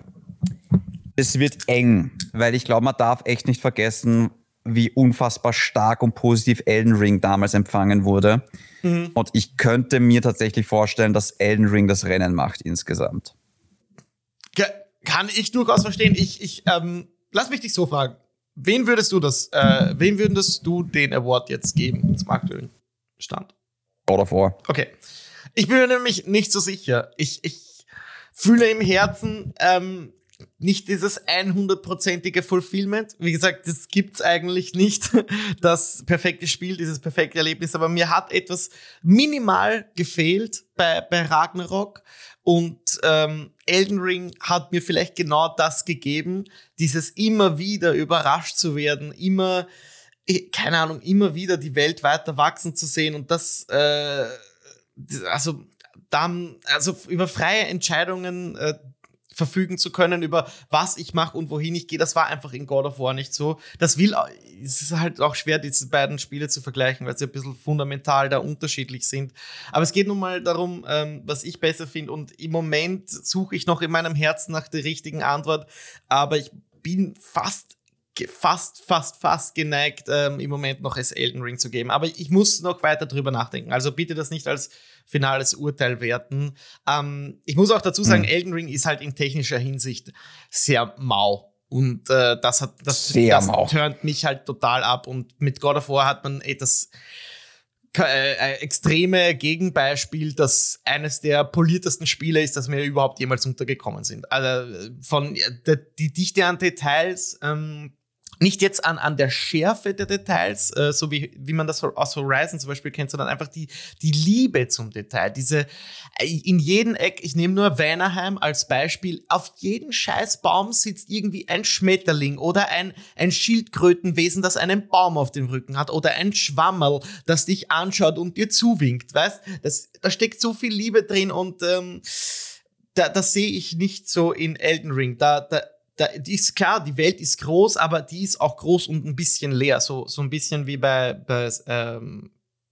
es wird eng, weil ich glaube, man darf echt nicht vergessen, wie unfassbar stark und positiv Elden Ring damals empfangen wurde. Mhm. Und ich könnte mir tatsächlich vorstellen, dass Elden Ring das Rennen macht insgesamt. Kann ich durchaus verstehen. Ich, ich, ähm, lass mich dich so fragen. Wen würdest du das, äh, wen würdest du den Award jetzt geben zum aktuellen Stand? God of War. Okay. Ich bin mir nämlich nicht so sicher. Ich, ich fühle im Herzen ähm, nicht dieses 100%ige Fulfillment. Wie gesagt, das gibt's eigentlich nicht. Das perfekte Spiel, dieses perfekte Erlebnis. Aber mir hat etwas minimal gefehlt bei, bei Ragnarok. Und ähm, Elden Ring hat mir vielleicht genau das gegeben, dieses immer wieder überrascht zu werden, immer, eh, keine Ahnung, immer wieder die Welt weiter wachsen zu sehen und das, äh, also dann, also über freie Entscheidungen äh, verfügen zu können über was ich mache und wohin ich gehe. Das war einfach in God of War nicht so. Das will, es ist halt auch schwer, diese beiden Spiele zu vergleichen, weil sie ein bisschen fundamental da unterschiedlich sind. Aber es geht nun mal darum, ähm, was ich besser finde. Und im Moment suche ich noch in meinem Herzen nach der richtigen Antwort. Aber ich bin fast fast, fast, fast geneigt, ähm, im Moment noch es Elden Ring zu geben. Aber ich muss noch weiter drüber nachdenken. Also bitte das nicht als finales Urteil werten. Ähm, ich muss auch dazu sagen, mhm. Elden Ring ist halt in technischer Hinsicht sehr mau. Und äh, das hat das, sehr das mau. turnt mich halt total ab. Und mit God of War hat man etwas äh, äh, extreme Gegenbeispiel, das eines der poliertesten Spiele ist, das mir überhaupt jemals untergekommen sind. Also von der, die Dichte an Details, ähm, nicht jetzt an, an der Schärfe der Details, äh, so wie, wie man das aus Horizon zum Beispiel kennt, sondern einfach die, die Liebe zum Detail. Diese, äh, in jedem Eck, ich nehme nur Weinerheim als Beispiel, auf jedem Scheißbaum sitzt irgendwie ein Schmetterling oder ein, ein Schildkrötenwesen, das einen Baum auf dem Rücken hat oder ein Schwammerl, das dich anschaut und dir zuwinkt, weißt? Das, da steckt so viel Liebe drin und, ähm, da, das sehe ich nicht so in Elden Ring. Da, da, da, ist klar, die Welt ist groß, aber die ist auch groß und ein bisschen leer. So, so ein bisschen wie bei, bei ähm,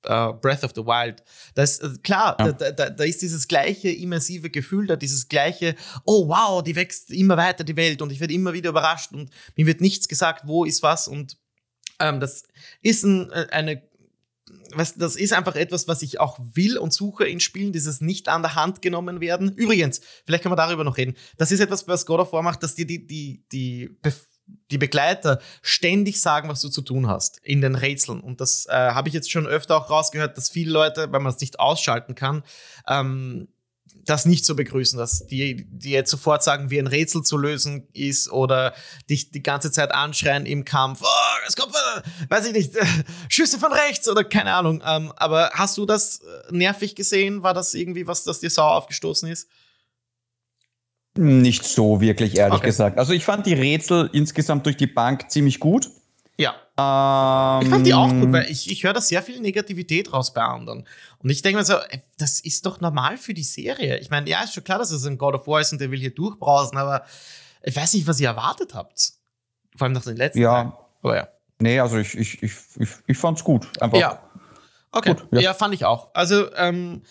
uh, Breath of the Wild. Das ist äh, klar, ja. da, da, da ist dieses gleiche immersive Gefühl da, dieses gleiche, oh wow, die wächst immer weiter, die Welt, und ich werde immer wieder überrascht und mir wird nichts gesagt, wo ist was. Und ähm, das ist ein, äh, eine was, das ist einfach etwas, was ich auch will und suche in Spielen, dieses nicht an der Hand genommen werden. Übrigens, vielleicht können wir darüber noch reden. Das ist etwas, was God of War macht, dass dir die, die, die, die Begleiter ständig sagen, was du zu tun hast in den Rätseln. Und das äh, habe ich jetzt schon öfter auch rausgehört, dass viele Leute, weil man es nicht ausschalten kann, ähm, das nicht so begrüßen, dass die, die jetzt sofort sagen, wie ein Rätsel zu lösen ist oder dich die ganze Zeit anschreien im Kampf, oh, es kommt, äh, weiß ich nicht, äh, Schüsse von rechts oder keine Ahnung. Ähm, aber hast du das äh, nervig gesehen? War das irgendwie was, das dir sauer aufgestoßen ist? Nicht so wirklich, ehrlich okay. gesagt. Also ich fand die Rätsel insgesamt durch die Bank ziemlich gut. Ja. Ähm, ich fand die auch gut, weil ich, ich höre da sehr viel Negativität raus bei anderen. Und ich denke mir so, das ist doch normal für die Serie. Ich meine, ja, ist schon klar, dass es ein God of War ist und der will hier durchbrausen, aber ich weiß nicht, was ihr erwartet habt. Vor allem nach den letzten Ja. Tagen. Aber ja. Nee, also ich, ich, ich, ich, ich fand's gut. Einfach ja. Okay. Gut, ja. ja. fand ich auch. Also, ähm,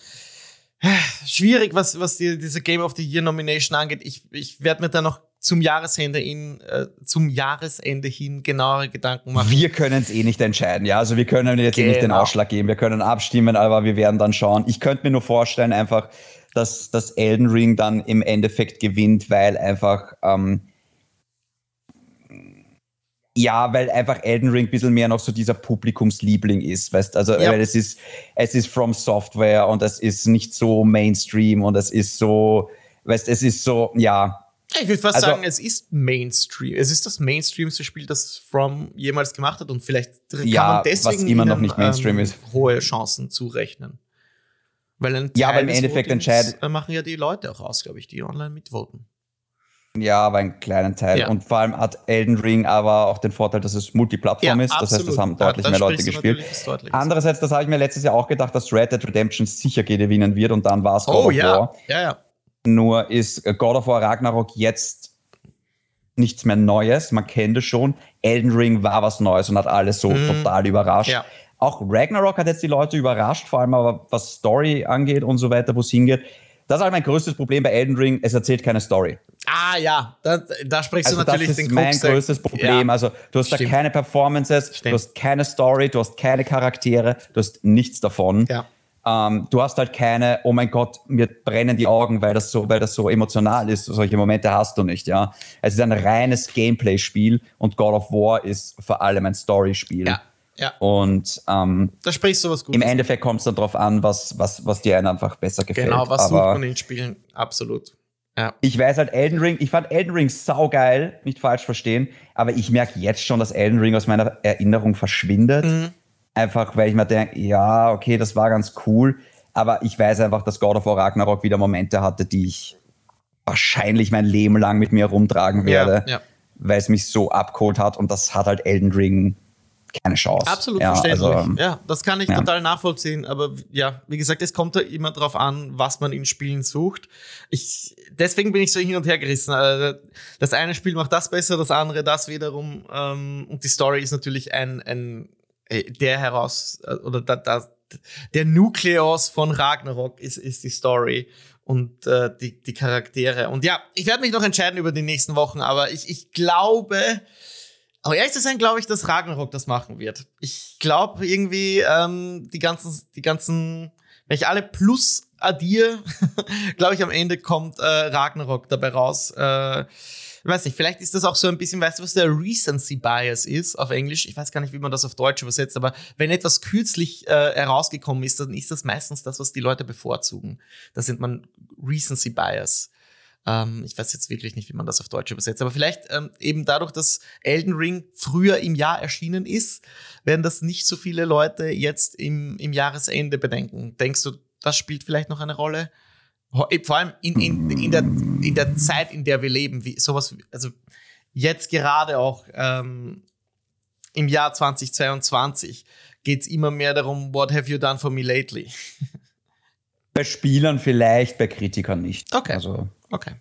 schwierig, was, was die, diese Game of the Year Nomination angeht. Ich, ich werde mir da noch zum Jahresende in, äh, zum Jahresende hin genauere Gedanken machen. Wir können es eh nicht entscheiden, ja. Also wir können jetzt genau. eh nicht den genau. Ausschlag geben. Wir können abstimmen, aber wir werden dann schauen. Ich könnte mir nur vorstellen, einfach, dass das Elden Ring dann im Endeffekt gewinnt, weil einfach ähm, ja, weil einfach Elden Ring ein bisschen mehr noch so dieser Publikumsliebling ist, weißt also ja. weil es ist, es ist From Software und es ist nicht so Mainstream und es ist so, weißt es ist so, ja. Ich würde fast also, sagen, es ist Mainstream. Es ist das mainstreamste Spiel, das From jemals gemacht hat und vielleicht kann ja, man deswegen was immer noch nicht Mainstream ähm, ist. hohe Chancen zurechnen. Weil ein Teil ja, aber im Endeffekt entscheidet. machen ja die Leute auch aus, glaube ich, die online mitvoten. Ja, aber einen kleinen Teil. Ja. Und vor allem hat Elden Ring aber auch den Vorteil, dass es Multiplattform ja, ist. Das absolut. heißt, das haben deutlich ja, mehr Leute gespielt. Andererseits, das habe ich mir letztes Jahr auch gedacht, dass Red Dead Redemption sicher gewinnen wird und dann war es oh, ja. Ja, ja. Nur ist God of War Ragnarok jetzt nichts mehr Neues. Man kennt es schon. Elden Ring war was Neues und hat alles so mhm. total überrascht. Ja. Auch Ragnarok hat jetzt die Leute überrascht, vor allem aber was Story angeht und so weiter, wo es hingeht. Das ist halt mein größtes Problem bei Elden Ring. Es erzählt keine Story. Ah ja, da, da sprichst also du natürlich den Das ist mein größtes Problem. Ja. Also du hast Stimmt. da keine Performances, Stimmt. du hast keine Story, du hast keine Charaktere, du hast nichts davon. Ja. Ähm, du hast halt keine, oh mein Gott, mir brennen die Augen, weil das so, weil das so emotional ist. Solche Momente hast du nicht, ja. Es ist ein reines Gameplay-Spiel und God of War ist vor allem ein Story-Spiel. Ja. Ja. Und ähm, da sprichst du was Gutes. Im Endeffekt kommt es dann darauf an, was, was, was dir einfach besser gefällt. Genau, was sucht man in Spielen? Absolut. Ja. Ich weiß halt Elden Ring, ich fand Elden Ring saugeil, nicht falsch verstehen, aber ich merke jetzt schon, dass Elden Ring aus meiner Erinnerung verschwindet. Mhm. Einfach, weil ich mir denke, ja, okay, das war ganz cool, aber ich weiß einfach, dass God of War Ragnarok wieder Momente hatte, die ich wahrscheinlich mein Leben lang mit mir rumtragen werde, ja, ja. weil es mich so abgeholt hat und das hat halt Elden Ring keine Chance. Absolut ja, verständlich. Also, ja, das kann ich ja. total nachvollziehen. Aber ja, wie gesagt, es kommt da immer drauf an, was man in Spielen sucht. Ich, deswegen bin ich so hin und her gerissen. Äh, das eine Spiel macht das besser, das andere das wiederum. Ähm, und die Story ist natürlich ein, ein der heraus, äh, oder da, da, der Nukleus von Ragnarok ist, ist die Story und äh, die, die Charaktere. Und ja, ich werde mich noch entscheiden über die nächsten Wochen, aber ich, ich glaube, aber ehrlich zu sein, glaube ich, dass Ragnarok das machen wird. Ich glaube irgendwie, ähm, die ganzen, die ganzen, wenn ich alle plus addiere, glaube ich, am Ende kommt äh, Ragnarok dabei raus. Äh, weiß nicht, vielleicht ist das auch so ein bisschen, weißt du, was der Recency Bias ist auf Englisch? Ich weiß gar nicht, wie man das auf Deutsch übersetzt, aber wenn etwas kürzlich äh, herausgekommen ist, dann ist das meistens das, was die Leute bevorzugen. Das nennt man Recency Bias. Ähm, ich weiß jetzt wirklich nicht, wie man das auf Deutsch übersetzt, aber vielleicht ähm, eben dadurch, dass Elden Ring früher im Jahr erschienen ist, werden das nicht so viele Leute jetzt im, im Jahresende bedenken. Denkst du, das spielt vielleicht noch eine Rolle? Vor allem in, in, in, der, in der Zeit, in der wir leben, wie sowas, also jetzt gerade auch ähm, im Jahr 2022 geht es immer mehr darum, what have you done for me lately? Bei Spielern vielleicht, bei Kritikern nicht. Okay. Also Okay.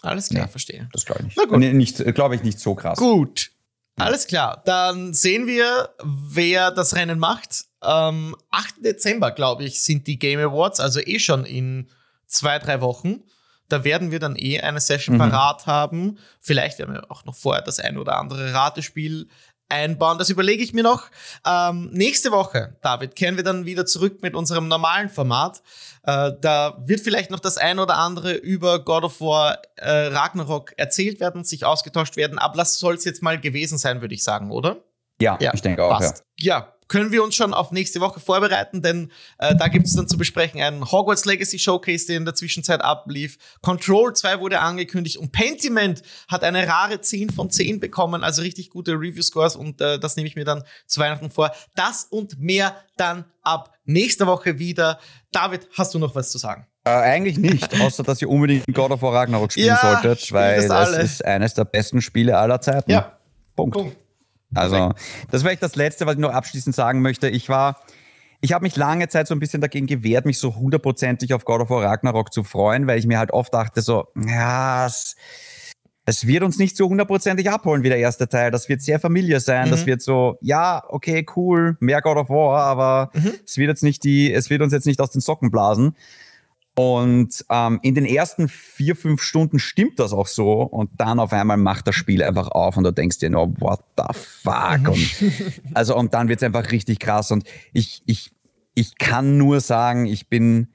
Alles klar, nee, verstehe. Das glaube ich nicht. Nee, nicht glaube ich, nicht so krass. Gut. Alles klar. Dann sehen wir, wer das Rennen macht. Am 8. Dezember, glaube ich, sind die Game Awards, also eh schon in zwei, drei Wochen. Da werden wir dann eh eine Session mhm. parat haben. Vielleicht werden wir auch noch vorher das ein oder andere Ratespiel einbauen. Das überlege ich mir noch. Ähm, nächste Woche, David, kehren wir dann wieder zurück mit unserem normalen Format. Äh, da wird vielleicht noch das ein oder andere über God of War äh, Ragnarok erzählt werden, sich ausgetauscht werden. Aber das soll es jetzt mal gewesen sein, würde ich sagen, oder? Ja, ja ich denke auch. Passt. Ja. ja, können wir uns schon auf nächste Woche vorbereiten, denn äh, da gibt es dann zu besprechen einen Hogwarts Legacy Showcase, der in der Zwischenzeit ablief. Control 2 wurde angekündigt und Pentiment hat eine rare 10 von 10 bekommen, also richtig gute Review-Scores und äh, das nehme ich mir dann zu Weihnachten vor. Das und mehr dann ab nächste Woche wieder. David, hast du noch was zu sagen? Äh, eigentlich nicht, außer dass ihr unbedingt God of War Ragnarok spielen ja, solltet, weil das, das ist eines der besten Spiele aller Zeiten. Ja. Punkt. Punkt. Also, das wäre das Letzte, was ich noch abschließend sagen möchte. Ich war, ich habe mich lange Zeit so ein bisschen dagegen gewehrt, mich so hundertprozentig auf God of War Ragnarok zu freuen, weil ich mir halt oft dachte so, ja, es, es wird uns nicht so hundertprozentig abholen wie der erste Teil. Das wird sehr familiär sein. Mhm. Das wird so, ja, okay, cool, mehr God of War, aber mhm. es wird jetzt nicht die, es wird uns jetzt nicht aus den Socken blasen. Und ähm, in den ersten vier, fünf Stunden stimmt das auch so. Und dann auf einmal macht das Spiel einfach auf und du denkst dir nur, what the fuck? Und, also, und dann wird es einfach richtig krass. Und ich, ich, ich kann nur sagen, ich bin,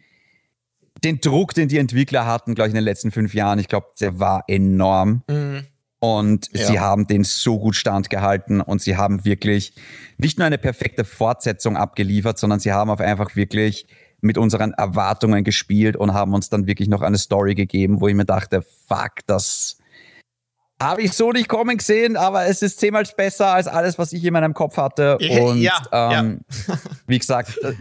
den Druck, den die Entwickler hatten, glaube ich, in den letzten fünf Jahren, ich glaube, der war enorm. Mhm. Und ja. sie haben den so gut standgehalten und sie haben wirklich nicht nur eine perfekte Fortsetzung abgeliefert, sondern sie haben auch einfach wirklich mit unseren Erwartungen gespielt und haben uns dann wirklich noch eine Story gegeben, wo ich mir dachte, fuck, das, habe ich so nicht kommen gesehen, aber es ist zehnmal besser als alles, was ich in meinem Kopf hatte. Und ja, ähm, ja. wie gesagt, äh,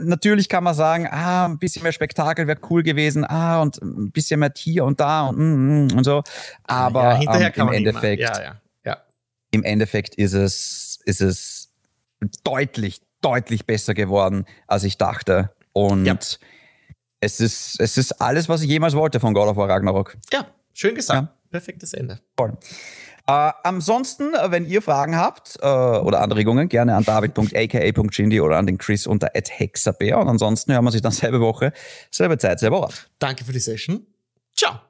natürlich kann man sagen, ah, ein bisschen mehr Spektakel wäre cool gewesen, ah, und ein bisschen mehr hier und da und, mm, mm, und so. Aber ja, ähm, im Endeffekt, im Endeffekt ist es, ist es deutlich, deutlich besser geworden, als ich dachte. Und es ist, es ist alles, was ich jemals wollte von God of War Ragnarok. Ja, schön gesagt perfektes Ende. Voll. Äh, ansonsten, äh, wenn ihr Fragen habt äh, oder Anregungen, gerne an david.aka.chindi oder an den Chris unter hexabeer. Und ansonsten hören wir sich dann selbe Woche, selbe Zeit, selber Ort. Danke für die Session. Ciao.